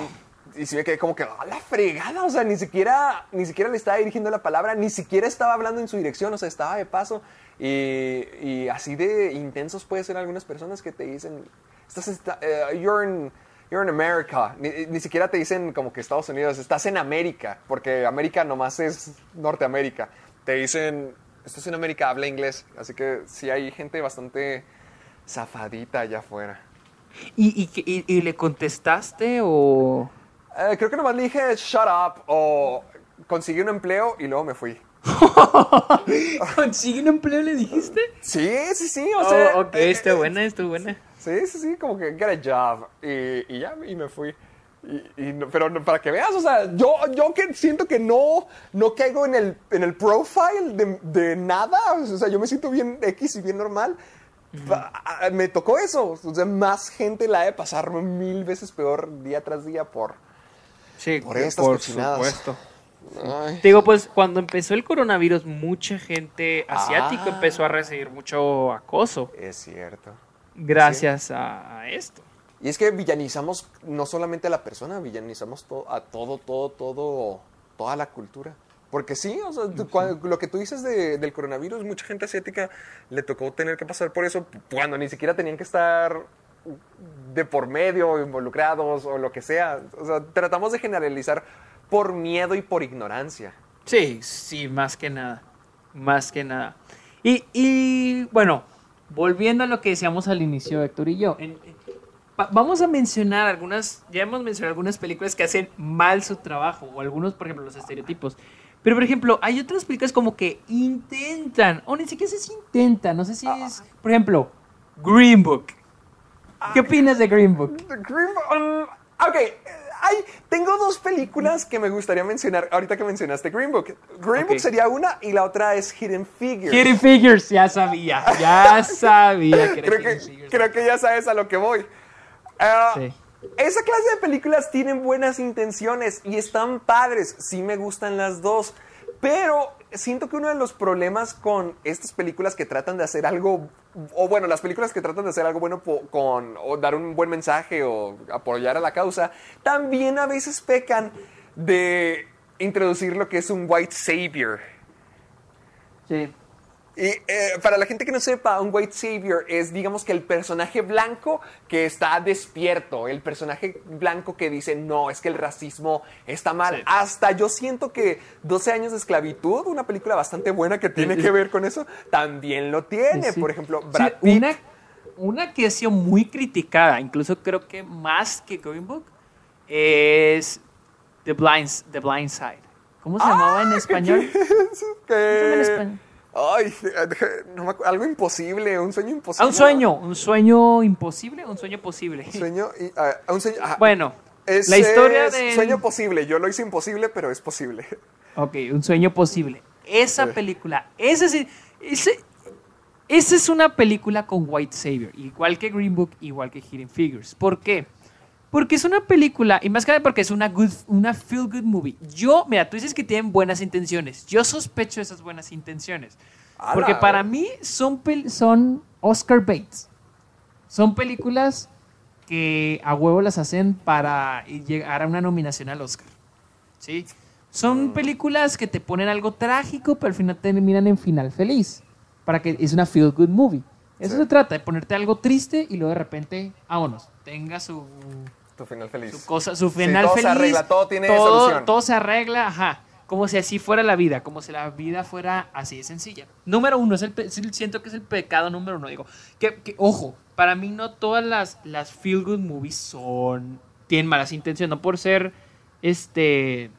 A: y, y sí me quedé como que, a la fregada, o sea, ni siquiera, ni siquiera le estaba dirigiendo la palabra, ni siquiera estaba hablando en su dirección, o sea, estaba de paso. Y, y así de intensos puede ser algunas personas que te dicen, estás, esta- eh, you're, in, you're in America. Ni, ni siquiera te dicen como que Estados Unidos, estás en América, porque América nomás es Norteamérica. Te dicen, estás en América, habla inglés. Así que sí hay gente bastante zafadita allá afuera.
B: ¿Y, y, y- y le contestaste o...?
A: Eh, creo que nomás le dije shut up o conseguí un empleo y luego me fui.
B: ¿Consigue un empleo le dijiste?
A: Sí, sí, sí, o sea.
B: Oh, ok,
A: eh,
B: está
A: eh,
B: buena, está buena.
A: Sí, sí, sí, como que get a job. Y, y ya, y me fui. Y, y pero para que veas, o sea, yo, yo que siento que no, no caigo en el, en el profile de, de nada. O sea, yo me siento bien X y bien normal. Pa- a- Me tocó eso. O sea, más gente la ha de pasar mil veces peor día tras día por.
B: Sí,
A: Por estas cochinadas.
B: supuesto.
A: Ay.
B: Te digo, pues cuando empezó el coronavirus, mucha gente asiática
A: Ah.
B: empezó a recibir mucho acoso
A: Es cierto.
B: gracias a, a esto.
A: Y es que villanizamos no solamente a la persona, villanizamos to- a todo, todo, todo, toda la cultura. Porque sí, o sea, lo que tú dices de- del coronavirus, mucha gente asiática le tocó tener que pasar por eso cuando ni siquiera tenían que estar de por medio, involucrados o lo que sea. O sea, tratamos de generalizar por miedo y por ignorancia.
B: Sí, sí, más que nada. Más que nada. Y, y, bueno, volviendo a lo que decíamos al inicio, Héctor y yo. en- en- va- vamos a mencionar algunas, ya hemos mencionado algunas películas que hacen mal su trabajo, o algunos, por ejemplo, los estereotipos. Pero, por ejemplo, hay otras películas como que intentan, o ni siquiera si intentan, no sé si es, por ejemplo, Green Book. ¿Qué opinas de Green Book?
A: Green Book, um, ok, eh, hay, tengo dos películas que me gustaría mencionar ahorita que mencionaste Green Book. Green
B: Ok.
A: Book sería una y la otra es Hidden Figures.
B: Hidden Figures, ya sabía, ya sabía que era
A: creo,
B: Hidden
A: que,
B: Figures.
A: creo que ya sabes a lo que voy. Ah,
B: Sí.
A: Esa clase de películas tienen buenas intenciones y están padres. Sí me gustan las dos. Pero siento que uno de los problemas con estas películas que tratan de hacer algo, o bueno, las películas que tratan de hacer algo bueno con, o dar un buen mensaje o apoyar a la causa, también a veces pecan de introducir lo que es un white savior.
B: Sí.
A: Y eh, para la gente que no sepa, un white savior es, digamos que el personaje blanco que está despierto, el personaje blanco que dice, no, es que el racismo está mal.
B: Sí.
A: Hasta yo siento que 12 años de esclavitud, una película bastante buena que tiene que ver con eso, también lo tiene.
B: Sí.
A: Por ejemplo, Brad
B: una, una que ha sido muy criticada, incluso creo que más que Green Book, es The Blind, The Blind Side. ¿Cómo se llamaba en
A: Ah,
B: español?
A: ¿qué- qué-
B: en español?
A: Ay, no me algo imposible, un sueño imposible.
B: Ah, un sueño, un sueño imposible, un sueño posible.
A: Un sueño, y, ah, un sueño ah,
B: Bueno,
A: es-
B: la historia
A: es
B: del-
A: Sueño posible, yo lo hice imposible, pero es posible.
B: Ok, un sueño posible. Esa
A: Sí.
B: película, ese ese, esa es una película con White Savior, igual que Green Book, igual que Hidden Figures. ¿Por qué? Porque es una película, y más que nada porque es una, good, una feel good movie. Yo, mira, tú dices que tienen buenas intenciones. Yo sospecho esas buenas intenciones.
A: Ala.
B: Porque para mí son, son Oscar Bates. Son películas que a huevo las hacen para llegar a una nominación al Oscar. ¿Sí? Son películas que te ponen algo trágico, pero al final terminan en final feliz. Para que es una feel good movie. Eso
A: Sí.
B: se trata, de ponerte algo triste y luego de repente, vámonos, tenga su,
A: Tu final feliz.
B: su cosa, su
A: Sí,
B: final
A: todo se
B: feliz.
A: arregla, todo tiene
B: todo,
A: solución.
B: todo se arregla, ajá. Como si así fuera la vida, como si la vida fuera así de sencilla. Número uno, es el siento que es el pecado número uno. Digo, que, que, ojo, para mí no todas las, las feel good movies son, tienen malas intenciones, no por ser, este,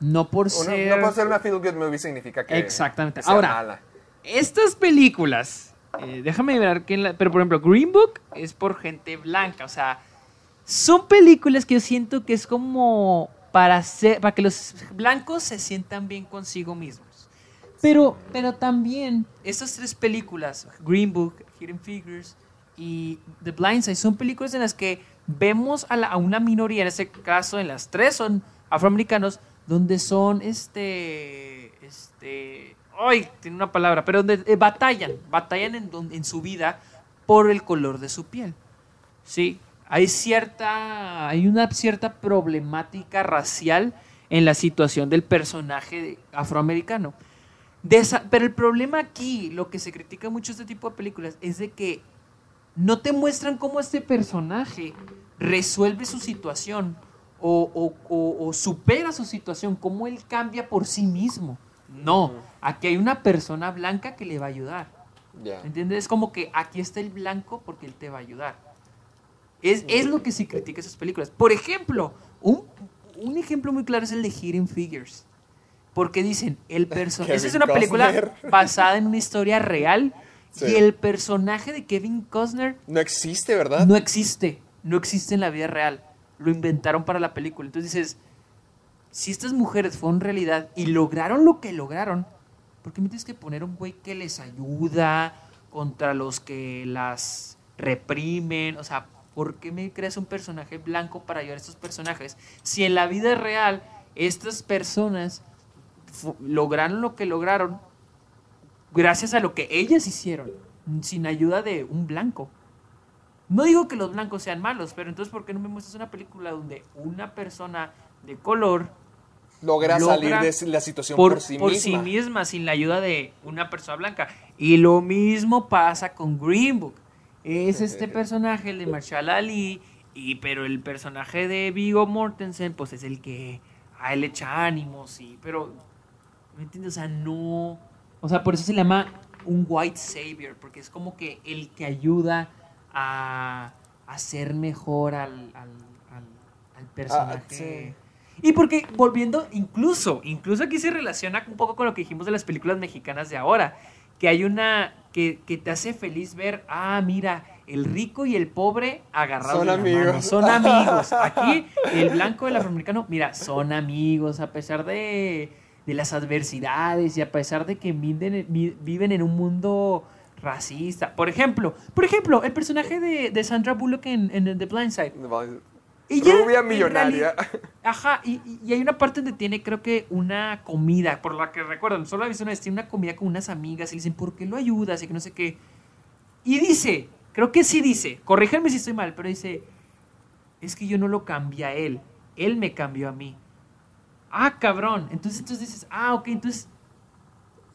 B: no por ser...
A: no por ser una feel good movie significa que,
B: Exactamente.
A: que sea
B: Ahora,
A: mala.
B: estas películas, eh, déjame ver la. Pero por ejemplo, Green Book es por gente blanca. O sea, son películas que yo siento que es como para, hacer, para que los blancos se sientan bien consigo mismos. Pero, pero también, estas tres películas, Green Book, Hidden Figures y The Blind Side, son películas en las que vemos a, la- a una minoría, en este caso en las tres son afroamericanos, donde son este, este, ay, tiene una palabra, pero donde eh, batallan, batallan en, en su vida por el color de su piel. Sí, hay cierta, hay una cierta problemática racial en la situación del personaje afroamericano. De esa- pero el problema aquí, lo que se critica mucho este tipo de películas, es de que no te muestran cómo este personaje resuelve su situación o, o- o- o supera su situación, cómo él cambia por sí mismo. No, aquí hay una persona blanca que le va a ayudar. ¿Entiendes? Es como que aquí está el blanco porque él te va a ayudar. Es, es lo que se critica esas películas. Por ejemplo, un, un ejemplo muy claro es el de Hidden Figures. Porque dicen, el personaje... Esa es una película basada en una historia real
A: Sí.
B: y el personaje de Kevin Costner
A: No existe, ¿verdad?
B: no existe. No existe en la vida real. Lo inventaron para la película. Entonces dices, si estas mujeres fueron realidad y lograron lo que lograron, ¿por qué me tienes que poner un güey que les ayuda contra los que las reprimen? O sea, ¿por qué me creas un personaje blanco para ayudar a estos personajes? Si en la vida real estas personas lograron lo que lograron gracias a lo que ellas hicieron, sin ayuda de un blanco. No digo que los blancos sean malos, pero entonces ¿por qué no me muestras una película donde una persona de color
A: Logra,
B: logra
A: salir de la situación
B: por,
A: por, sí
B: por
A: misma.
B: sí misma sin la ayuda de una persona blanca? Y lo mismo pasa con Green Book. Es este personaje, el de Marshall Ali, y, pero el personaje de Vigo Mortensen, pues es el que a él le echa ánimos, y, pero, ¿me entiendes? O sea, no, O sea, por eso se le llama un white savior, porque es como que el que ayuda a hacer mejor al, al, al- al personaje. Y porque volviendo, incluso, incluso aquí se relaciona un poco con lo que dijimos de las películas mexicanas de ahora, que hay una que, que te hace feliz ver, ah, mira, el rico y el pobre agarrados
A: Son
B: de la
A: amigos.
B: mano, son amigos. Aquí el blanco y el afroamericano, mira, son amigos a pesar de, de las adversidades y a pesar de que viven, vi- viven en un mundo racista. Por ejemplo, por ejemplo, el personaje de, de Sandra Bullock en, en The Blind Side. Ella,
A: Rubia
B: en
A: millonaria.
B: Ajá, y, y- y hay una parte donde tiene, creo que, una comida, por la que recuerdan, solo la una vez, tiene una comida con unas amigas y le dicen, ¿por qué lo ayudas? Y que no sé qué. Y dice, creo que sí dice, corríjanme si estoy mal, pero dice, es que yo no lo cambié a él, él me cambió a mí. Ah, cabrón. Entonces, entonces dices, ah, ok, entonces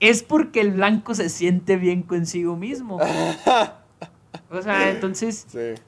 B: es porque el blanco se siente bien consigo mismo. O sea, entonces
A: Sí.
B: eh,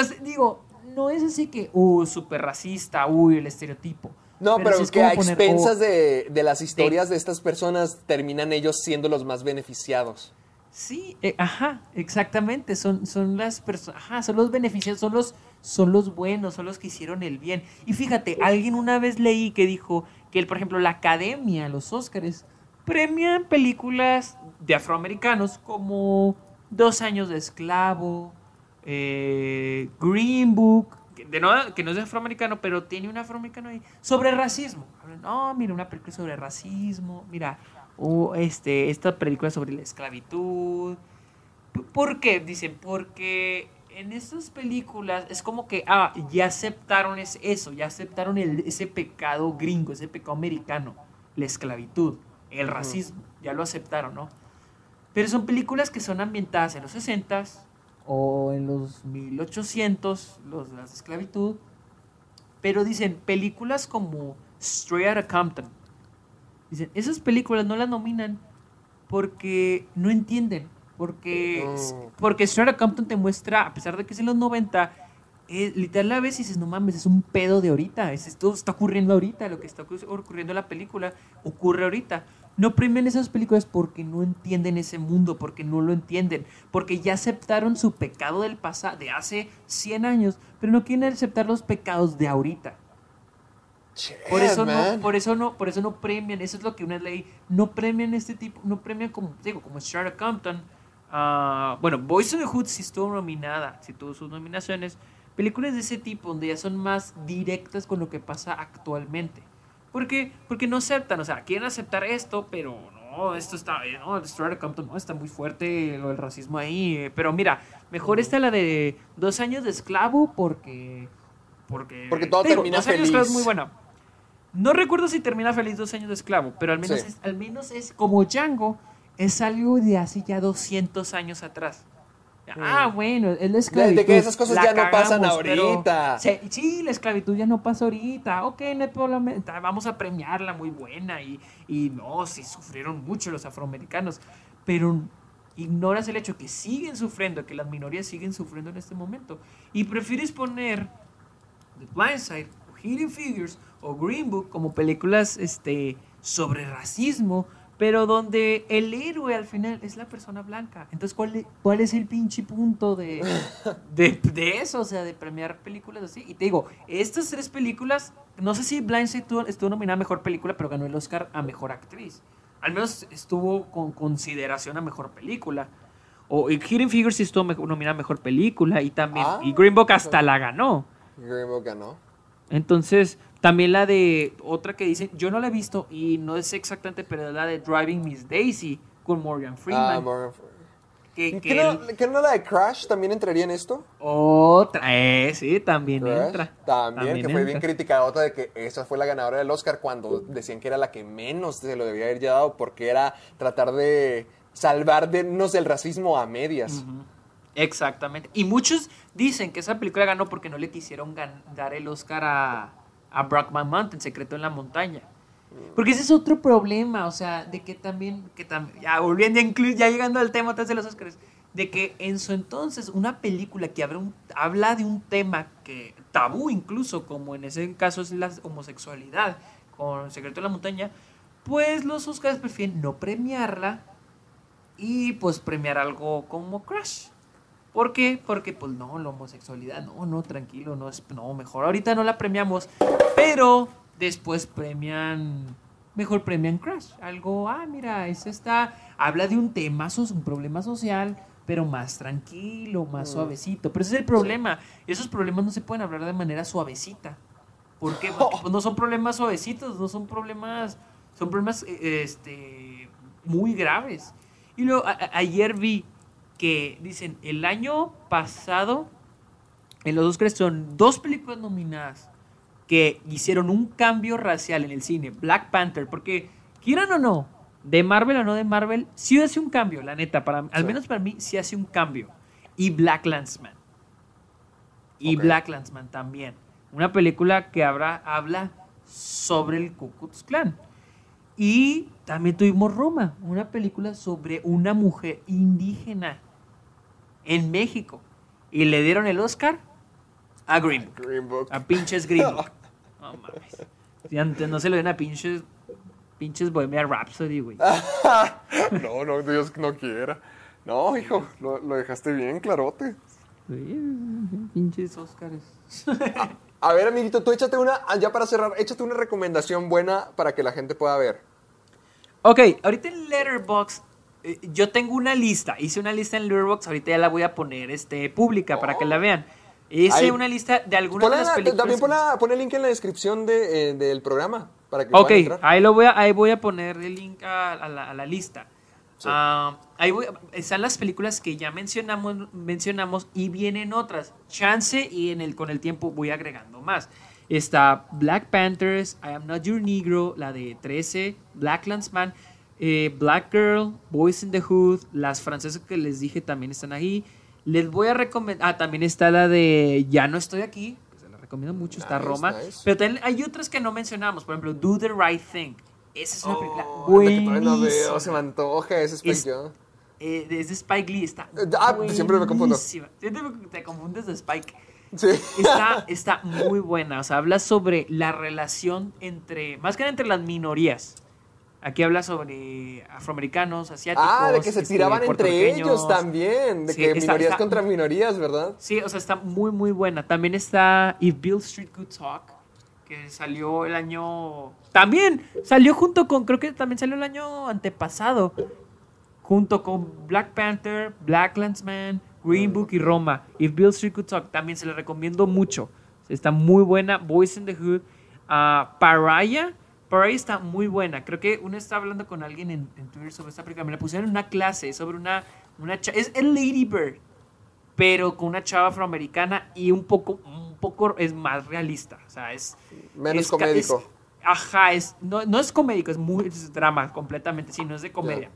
B: o sea, digo, no es así que, uh, súper racista, uy, el estereotipo.
A: No, pero,
B: sí es
A: que a
B: poner,
A: expensas
B: oh,
A: de, de las historias de estas personas terminan ellos siendo los más beneficiados.
B: Sí, eh, ajá, exactamente. Son, son las personas, ajá, son los beneficiados, son los, son los buenos, son los que hicieron el bien. Y fíjate, alguien una vez leí que dijo que, el, por ejemplo, la academia, los Óscares, premian películas de afroamericanos como Dos años de esclavo, eh, Green Book, que, de no, que no es afroamericano, pero tiene un afroamericano ahí, sobre racismo. No, mira, una película sobre racismo, mira, o este, esta película sobre la esclavitud. ¿Por qué? Dicen, porque en estas películas es como que, ah, ya aceptaron es- eso, ya aceptaron el- ese pecado gringo, ese pecado americano, la esclavitud, el racismo, ya lo aceptaron, ¿no? Pero son películas que son ambientadas en los 60s o en los 1800, los, las de esclavitud. Pero dicen, películas como Straight Outta Compton. Dicen, esas películas no las nominan porque no entienden. Porque,
A: Oh.
B: porque Straight Outta Compton te muestra, a pesar de que es en los 90, eh, literal a veces dices, no mames, es un pedo de ahorita. Es, esto está ocurriendo ahorita, lo que está ocurri- ocurriendo en la película ocurre ahorita. No premian esas películas porque no entienden ese mundo, porque no lo entienden, porque ya aceptaron su pecado del pasado, de hace 100 años, pero no quieren aceptar los pecados de ahorita. Por eso no, por eso no, por eso no premian, eso es lo que una ley, no premian este tipo, no premian como, digo, como Charlotte Compton. ah, bueno, Boys in the Hood sí estuvo nominada, sí tuvo sus nominaciones. Películas de ese tipo, donde ya son más directas con lo que pasa actualmente. ¿Por qué? Porque no aceptan, o sea, quieren aceptar esto, pero no, esto está, no, Charlotte Compton, no, está muy fuerte lo del racismo ahí. eh, Pero mira, mejor está la de dos años de esclavo porque... Porque,
A: Porque todo
B: digo,
A: termina
B: Dos años de esclavo es muy buena. No recuerdo si termina feliz dos años de esclavo, pero al menos,
A: Sí.
B: es, al menos es como Django, es algo de hace ya 200 años atrás. Ah, bueno, es la esclavitud.
A: que esas cosas
B: la
A: ya no pasan ahorita.
B: sí, sí, la esclavitud ya no pasa ahorita. Ok, no hay problema, vamos a premiarla muy buena. Y, y no, sí sufrieron mucho los afroamericanos. Pero ignoras el hecho que siguen sufriendo, que las minorías siguen sufriendo en este momento. Y prefieres poner The Blind Side o Hidden Figures o Green Book como películas este, sobre racismo, pero donde el héroe al final es la persona blanca. Entonces, ¿cuál, e- cuál es el pinche punto de, de, de eso? O sea, de premiar películas así. Y te digo, estas tres películas, no sé si Blind Side estuvo, estuvo nominada a Mejor Película, pero ganó el Oscar a Mejor Actriz. Al menos estuvo con consideración a Mejor Película. O Hidden Figures estuvo nominada a Mejor Película y también...
A: Ah,
B: y Green Book hasta la ganó.
A: Green Book ganó.
B: Entonces, también la de otra que dicen, yo no la he visto y no sé exactamente, pero es la de Driving Miss Daisy con Morgan Freeman.
A: Ah, Morgan Freeman.
B: que,
A: ¿Qué
B: que
A: no,
B: él-
A: qué no la de Crash también entraría en esto?
B: otra, eh, sí, también
A: Crash,
B: entra.
A: También, que fue bien criticada otra de que esa fue la ganadora del Oscar cuando decían que era la que menos se lo debía haber llevado porque era tratar de salvarnos del racismo a medias.
B: Exactamente. Y muchos dicen que esa película ganó porque no le quisieron dar el Oscar a, a Brockman Mountain, Secreto en la Montaña. Porque ese es otro problema, o sea, de que también, que tam- ya volviendo ya llegando al tema atrás de los Oscars, de que en su entonces una película que habla de un tema que tabú incluso, como en ese caso es la homosexualidad, con Secreto en la Montaña, pues los Oscars prefieren no premiarla y pues premiar algo como Crash. ¿Por qué? Porque pues no, la homosexualidad, no, no, tranquilo, no es, no, mejor ahorita no la premiamos, pero después premian, mejor premian Crash, algo, ah, mira, eso está, habla de un tema, un problema social, pero más tranquilo, más suavecito, pero ese es el problema, esos problemas no se pueden hablar de manera suavecita, ¿por qué? Porque pues, no son problemas suavecitos, no son problemas, son problemas, eh, este, muy graves. Y luego, a- ayer vi que dicen, el año pasado, en los Oscars son dos películas nominadas que hicieron un cambio racial en el cine. Black Panther, porque quieran o no, de Marvel o no de Marvel, sí hace un cambio, la neta, para, al
A: Sí.
B: menos para mí sí hace un cambio. Y Black Landsman. Y. Black Landsman también. Una película que habrá, habla sobre el Ku Klux Klan. Y también tuvimos Roma, una película sobre una mujer indígena en México. Y le dieron el Oscar a Green Book.
A: Green Book.
B: A pinches Green Book. No mames. Si antes no se lo den a pinches, pinches Bohemian Rhapsody, güey.
A: No, no, Dios no quiera. No, hijo, lo, lo dejaste bien clarote.
B: Sí, pinches Oscars.
A: A ver, amiguito, tú échate una, ah, ya para cerrar, échate una recomendación buena para que la gente pueda ver.
B: Ok, ahorita en Letterboxd yo tengo una lista. Hice una lista en Letterboxd, ahorita ya la voy a poner este, pública para que la vean. Hice
A: Ahí.
B: una lista de algunas de las
A: la-
B: películas.
A: también pon, la- pon el link en la descripción de, eh, del programa para que
B: Ok,
A: entrar.
B: ahí, lo voy a, ahí voy a poner el link a, a la, a la lista.
A: Sí.
B: Ah, ahí voy- están las películas que ya mencionamos, mencionamos y vienen otras. Chance y en el, con el tiempo voy agregando más. Está Black Panthers, I Am Not Your Negro, la de 13, Black Landsman, eh, Black Girl, Boys in the Hood, las francesas que les dije también están ahí. Les voy a recomendar, ah, también está la de Ya no estoy aquí, que se la recomiendo mucho, está
A: Nice,
B: Roma.
A: nice.
B: Pero también hay otras que no mencionamos, por ejemplo, Do the Right Thing. Esa es una película
A: Oh, la que todavía no
B: buenísima.
A: veo, se me antoja ese Spike
B: Es-
A: Jonze.
B: Eh, es de Spike Lee, está
A: Eh, ah, siempre me confundo.
B: Siempre te confundes de Spike.
A: Sí.
B: Está, está muy buena, o sea, habla sobre la relación entre, más que entre las minorías. Aquí habla sobre afroamericanos, asiáticos.
A: Ah, de que se
B: este,
A: tiraban entre ellos también. De
B: Sí,
A: que
B: está-
A: minorías
B: está-
A: contra minorías, ¿verdad?
B: Sí, o sea, está muy, muy buena. También está If Bill Street Could Talk, que salió el año... También salió junto con, creo que también salió el año antepasado, junto con Black Panther, Black Landsman, Green Book y Roma. If Bill Street Could Talk, también se le recomiendo mucho. Está muy buena. Boys in the Hood. Ah, Pariah. Pariah está muy buena. Creo que uno está hablando con alguien en, en Twitter sobre esta película. Me la pusieron en una clase sobre una... una cha- es el Lady Bird pero con una chava afroamericana y un poco, un poco es más realista. O sea, es.
A: Menos
B: es
A: comédico.
B: es- ajá, es, no, no es comédico, es muy es drama completamente, sí, no es de comedia.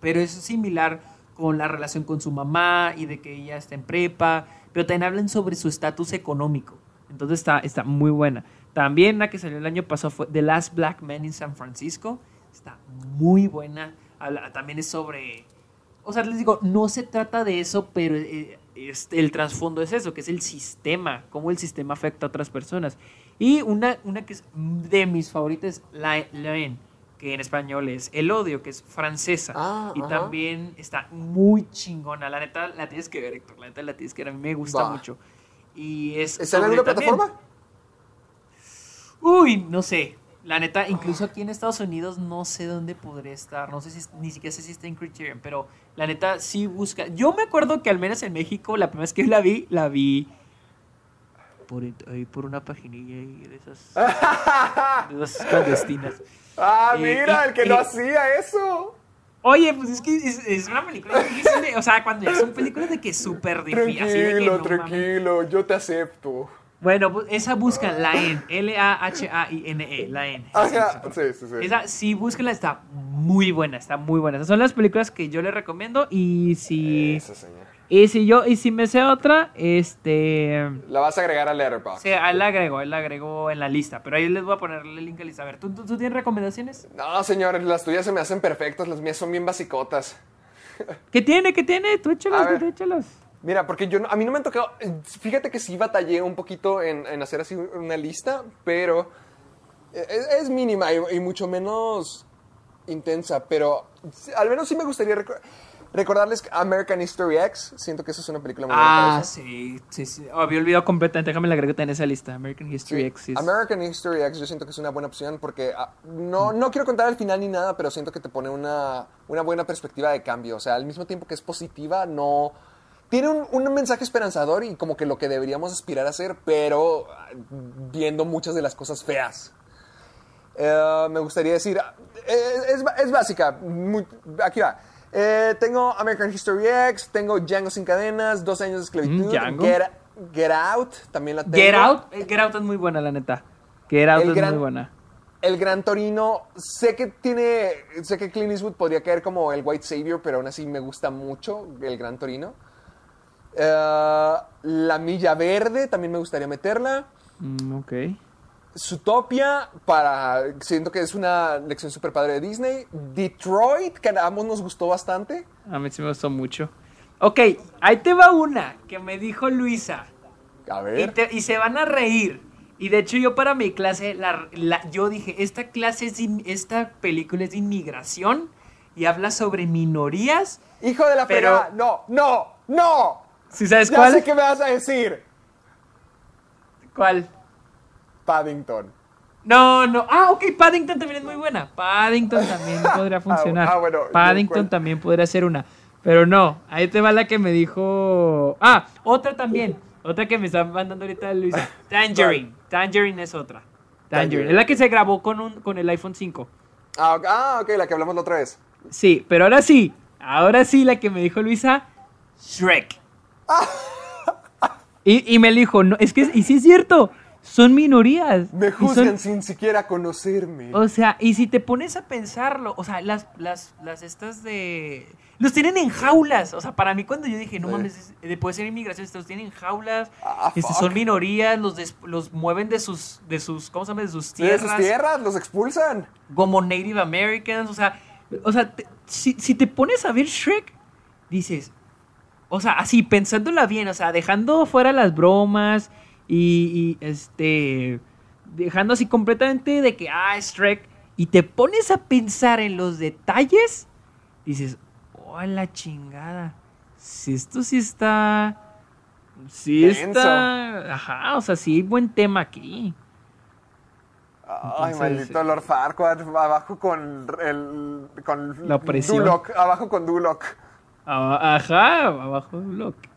B: Pero es similar con la relación con su mamá y de que ella está en prepa, pero también hablan sobre su estatus económico. Entonces está, está muy buena. También la que salió el año pasado fue The Last Black Man in San Francisco. Está muy buena. Habla- también es sobre... O sea, les digo, no se trata de eso, pero eh, este, el trasfondo es eso, que es el sistema, cómo el sistema afecta a otras personas. Y una, una que es de mis favoritas La, La Haine, que en español es El Odio, que es francesa.
A: Ah,
B: y
A: ajá.
B: también está muy chingona. La neta, la tienes que ver, Héctor. La neta, la tienes que ver. A mí me gusta
A: Va.
B: mucho. Y es
A: ¿Está en alguna
B: también-
A: plataforma?
B: Uy, no sé. La neta, incluso aquí en Estados Unidos no sé dónde podría estar. No sé si ni siquiera sé si está en Criterion, pero la neta sí busca. Yo me acuerdo que al menos en México, la primera vez que la vi, la vi por, ahí por una paginilla ahí de esas, de esas clandestinas.
A: Ah,
B: Eh,
A: mira,
B: y-
A: el que no
B: y-
A: hacía eso.
B: Oye, pues es que es, es una película difícil de- O sea, cuando ya son películas de que súper difícil. así de que
A: Tranquilo,
B: no
A: tranquilo, yo te acepto.
B: Bueno, pues esa buscan, la N, L-A-H-A-I-N-E, la N.
A: Ajá, sí, sí, sí.
B: Esa, sí, búsquenla, está muy buena, está muy buena. Esas son las películas que yo les recomiendo y si...
A: Eso, señor.
B: Y si yo, y si me sé otra, este...
A: La vas a agregar a Letterboxd.
B: Sí, ahí la agrego, ahí la agrego en la lista, pero ahí les voy a poner el link a la lista. A ver, ¿tú, tú, tú tienes recomendaciones?
A: No, señor, las tuyas se me hacen perfectas, las mías son bien basicotas.
B: ¿Qué tiene? ¿Qué tiene? Tú échalas, tú échalas.
A: Mira, porque yo a mí no me han tocado. Fíjate que sí batallé un poquito en, en hacer así una lista, pero es, es mínima y, y mucho menos intensa, pero al menos sí me gustaría recor- recordarles American History X. Siento que esa es una película muy
B: Ah,
A: eso.
B: sí, sí, sí. Oh, había olvidado completamente. Déjame la agrego en esa lista. American History
A: Sí.
B: X. es-
A: American History X yo siento que es una buena opción porque ah, no, no quiero contar el final ni nada, pero siento que te pone una, una buena perspectiva de cambio. O sea, al mismo tiempo que es positiva, no... Tiene un, un mensaje esperanzador y como que lo que deberíamos aspirar a hacer, pero ah, viendo muchas de las cosas feas. Eh, me gustaría decir, ah, es, es básica, muy- aquí va. Eh, tengo American History X, tengo Django sin cadenas, 12 años de esclavitud,
B: Mm, Django.
A: Get, Get Out, también la tengo.
B: Get Out. eh, Get Out es muy buena, la neta. Get Out
A: El
B: es
A: gran-
B: muy buena.
A: El Gran Torino, sé que tiene, sé que Clint Eastwood podría caer como el White Savior, pero aún así me gusta mucho el Gran Torino. Eh, la Milla Verde, también me gustaría meterla.
B: Mm, ok.
A: Zootopia, para, siento que es una lección super padre de Disney. Detroit, que a ambos nos gustó bastante.
B: A mí sí me gustó mucho. Ok, ahí te va una que me dijo Luisa.
A: A
B: Y,
A: ver.
B: te- y se van a reír. Y de hecho yo para mi clase, la, la- yo dije, esta clase es, in- esta película es de inmigración y habla sobre minorías.
A: Hijo de la
B: pero-
A: no, no, no.
B: ¿Sí sabes
A: Ya
B: cuál?
A: sé qué me vas a decir.
B: ¿Cuál?
A: Paddington.
B: No, no. Ah, ok, Paddington también es muy buena. Paddington también podría funcionar.
A: ah, bueno,
B: Paddington también podría ser una. Pero no, ahí te va la que me dijo. Ah, otra también. Otra que me está mandando ahorita Luisa. Tangerine. Tangerine es otra. Tangerine. Es la que se grabó con, un, con el iPhone 5.
A: Ah, ok, ah, ok, la que hablamos la otra vez.
B: Sí, pero ahora sí. Ahora sí, la que me dijo Luisa. Shrek. Y, y me dijo, no, es que, y sí es cierto, son minorías.
A: Me
B: son-
A: juzgan sin siquiera conocerme.
B: O sea, y si te pones a pensarlo, o sea, las, las, las estas de... Los tienen en jaulas. O sea, para mí cuando yo dije, no mames, es- puede ser inmigración, los tienen en jaulas.
A: Ah,
B: este, son minorías, los, des- los mueven de sus, de sus, ¿cómo se llama? De sus
A: De
B: tierras.
A: sus tierras, los expulsan.
B: Como Native Americans. O sea, o sea te- si, si te pones a ver Shrek, dices, o sea, así, pensándola bien, o sea, dejando fuera las bromas y, y, este. Dejando así completamente de que, ah, es Shrek. Y te pones a pensar en los detalles, dices, oh, la chingada. Si esto sí está. Sí
A: Denso.
B: está. Ajá, o sea, sí hay buen tema aquí.
A: Ay,
B: Entonces,
A: maldito Lord Farquaad, abajo con el... Con
B: La opresión.
A: Duloc, abajo con Duloc.
B: Ajá, abajo del bloque.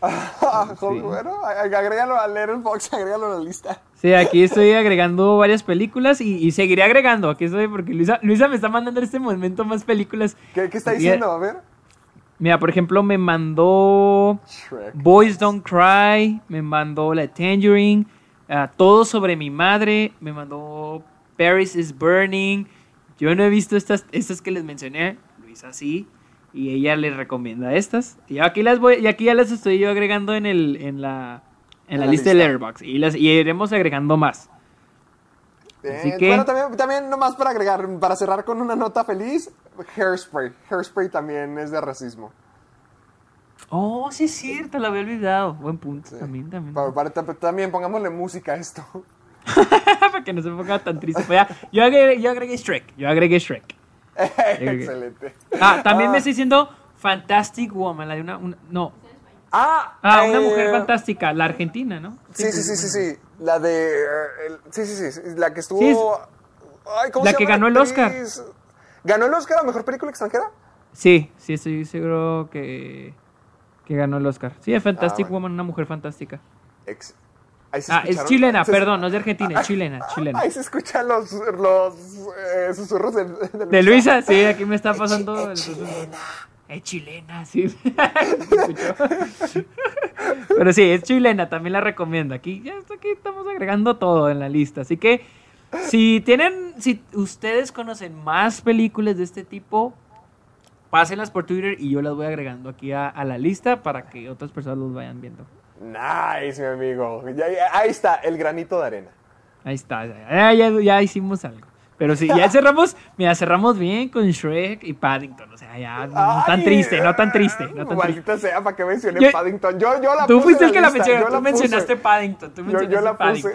A: Abajo, Bueno, ag- agrégalo a Letterboxd, agrégalo a la lista.
B: Sí, aquí estoy agregando varias películas y, y seguiré agregando. Aquí estoy porque Luisa, Luisa me está mandando en este momento más películas.
A: ¿Qué, qué está diciendo? A ver.
B: Mira, por ejemplo, me mandó
A: Shrek.
B: Boys Don't Cry, me mandó La Tangerine, ah, Todo sobre mi madre, me mandó Paris is Burning. Yo no he visto estas, estas que les mencioné, Luisa sí, y ella les recomienda estas. Y aquí las voy, y aquí ya las estoy yo agregando en el, en la, en la,
A: la
B: lista, de. Letterboxd y las y iremos agregando más. Así que-
A: Bueno, también, también nomás para agregar, para cerrar con una nota feliz, Hairspray. Hairspray también es de racismo.
B: Oh, sí es cierto, la había olvidado. Buen punto, también, también.
A: Para- también pongámosle música a esto.
B: Para que no se ponga tan triste. Pues yo, agregué, yo agregué Shrek. Yo agregué Shrek.
A: Excelente.
B: Ah, también me está diciendo Fantastic Woman, la de una, una- no.
A: Ah,
B: Ah, una
A: eh,
B: mujer fantástica, la argentina, ¿no?
A: Sí, sí, sí, sí, sí. La de. eh, el- sí, sí, sí, La que estuvo.
B: Sí, es-
A: Ay, ¿cómo
B: la
A: se
B: que
A: llama
B: ganó el Oscar.
A: ¿Ganó el Oscar a mejor película extranjera?
B: Sí, sí, estoy seguro que, que ganó el Oscar. Sí, es Fantastic
A: Ah, bueno.
B: Woman, una mujer fantástica.
A: Ex-
B: Ah, es chilena,
A: se-
B: perdón, no es de Argentina, es chilena, chilena.
A: Ahí se escuchan los, los eh, susurros de, de
B: De Luisa, sí, aquí me está pasando. el- Es chilena, sí. Pero sí, es chilena, también la recomiendo. Aquí ya aquí estamos agregando todo en la lista. Así que si tienen, si ustedes conocen más películas de este tipo, pásenlas por Twitter y yo las voy agregando aquí a, a la lista para que otras personas los vayan viendo.
A: Nice, mi amigo. Ya- ya- ahí está, el granito de arena.
B: Ahí está, ya, hicimos algo. Pero sí, ya cerramos, mira, cerramos bien con Shrek y Paddington. O sea, ya no tan
A: Ay,
B: triste, no tan triste, no tan triste.
A: Sea, ¿para qué mencioné
B: Yo-
A: Paddington? Yo, yo la
B: Tú
A: puse
B: fuiste el que la mencionó,
A: yo
B: tú mencionaste Paddington, tú
A: Yo- yo
B: mencionaste
A: la puse.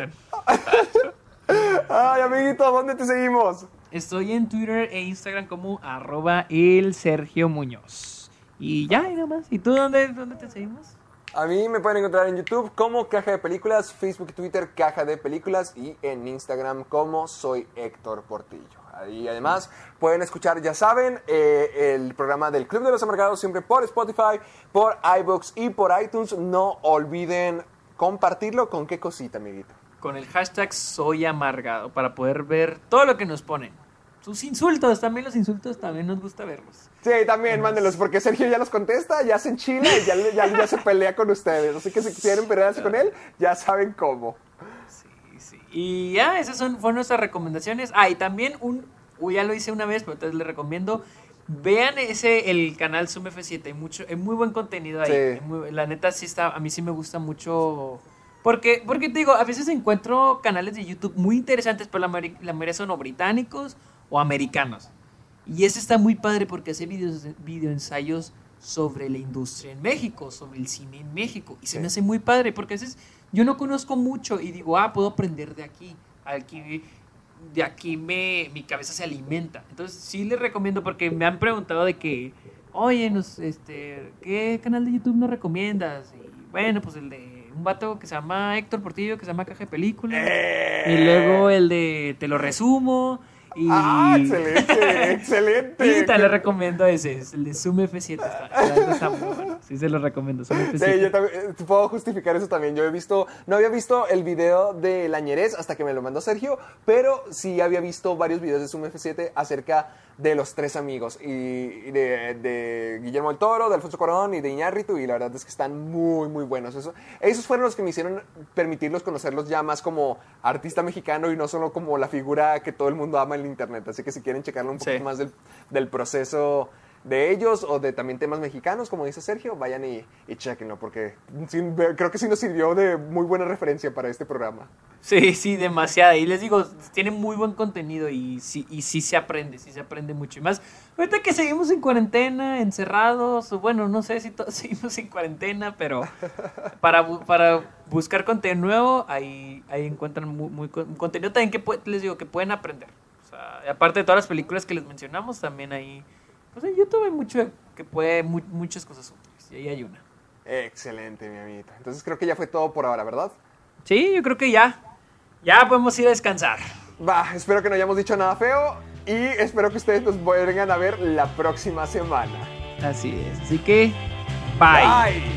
B: Paddington.
A: Ay, amiguito, ¿dónde te seguimos?
B: Estoy en Twitter e Instagram como arroba el Sergio Muñoz. Y ya, y nada más. ¿Y tú dónde, dónde te seguimos?
A: A mí me pueden encontrar en YouTube como Caja de Películas, Facebook y Twitter Caja de Películas y en Instagram como Soy Héctor Portillo. Y además pueden escuchar, ya saben, eh, el programa del Club de los Amargados siempre por Spotify, por iBooks y por iTunes. No olviden compartirlo con qué cosita, amiguito.
B: Con el hashtag Soy Amargado para poder ver todo lo que nos ponen. Sus insultos, también los insultos, también nos gusta verlos.
A: Sí, también mándenlos, porque Sergio ya los contesta, ya se enchila y ya, ya, ya se pelea con ustedes. Así que si quieren pelearse con él, ya saben cómo.
B: Sí, sí. Y ya, esas son, fueron nuestras recomendaciones. Ah, y también un, ya lo hice una vez, pero entonces les recomiendo, vean ese, el canal Zoom F7, hay, mucho, hay muy buen contenido ahí.
A: Sí.
B: Muy- la neta sí está, a mí sí me gusta mucho... Porque, porque te digo, a veces encuentro canales de YouTube muy interesantes, pero la, la mayoría son o británicos o americanos. Y ese está muy padre porque hace videos, video ensayos sobre la industria en México, sobre el cine en México. Y se me hace muy padre porque a veces yo no conozco mucho y digo, ah, puedo aprender de aquí. Aquí de aquí me, mi cabeza se alimenta. Entonces sí les recomiendo porque me han preguntado de que, oye, nos, este, ¿qué canal de YouTube nos recomiendas? Y bueno, pues el de un vato que se llama Héctor Portillo, que se llama Caja de Películas. Y luego el de Te lo resumo. Y,
A: Ah, excelente, excelente.
B: y te le recomiendo ese, es el de Zoom F7. Está, está muy bueno. Sí, se lo recomiendo. Zoom F7.
A: Sí, yo también eh, puedo justificar eso también. Yo he visto, no había visto el video de la ñerez hasta que me lo mandó Sergio, pero sí había visto varios videos de Zoom F7 acerca de los tres amigos y, y de, de Guillermo del Toro, de Alfonso Cuarón y de Iñárritu y la verdad es que están muy muy buenos. Eso, esos fueron los que me hicieron permitirlos conocerlos ya más como artista mexicano y no solo como la figura que todo el mundo ama en internet. Así que si quieren checarlo un poco
B: Sí.
A: más del, del proceso de ellos o de también temas mexicanos, como dice Sergio, vayan y, y chequenlo, porque creo que sí nos sirvió de muy buena referencia para este programa.
B: Sí, sí, demasiada. Y les digo, tiene muy buen contenido y sí, y sí se aprende, sí se aprende mucho. Y más, ahorita que seguimos en cuarentena, encerrados, o bueno, no sé si todos seguimos en cuarentena, pero para, para buscar contenido nuevo, ahí, ahí encuentran muy, muy con- contenido también que les digo que pueden aprender. Sea, aparte de todas las películas que les mencionamos, también ahí, pues en YouTube hay mucho que puede, mu- muchas cosas útiles. Y ahí hay una.
A: Excelente, mi amiguito. Entonces creo que ya fue todo por ahora, ¿verdad?
B: Sí, yo creo que ya. Ya podemos ir a descansar.
A: Va, espero que no hayamos dicho nada feo y espero que ustedes nos vengan a ver la próxima semana.
B: Así es. Así que, bye.
A: Bye.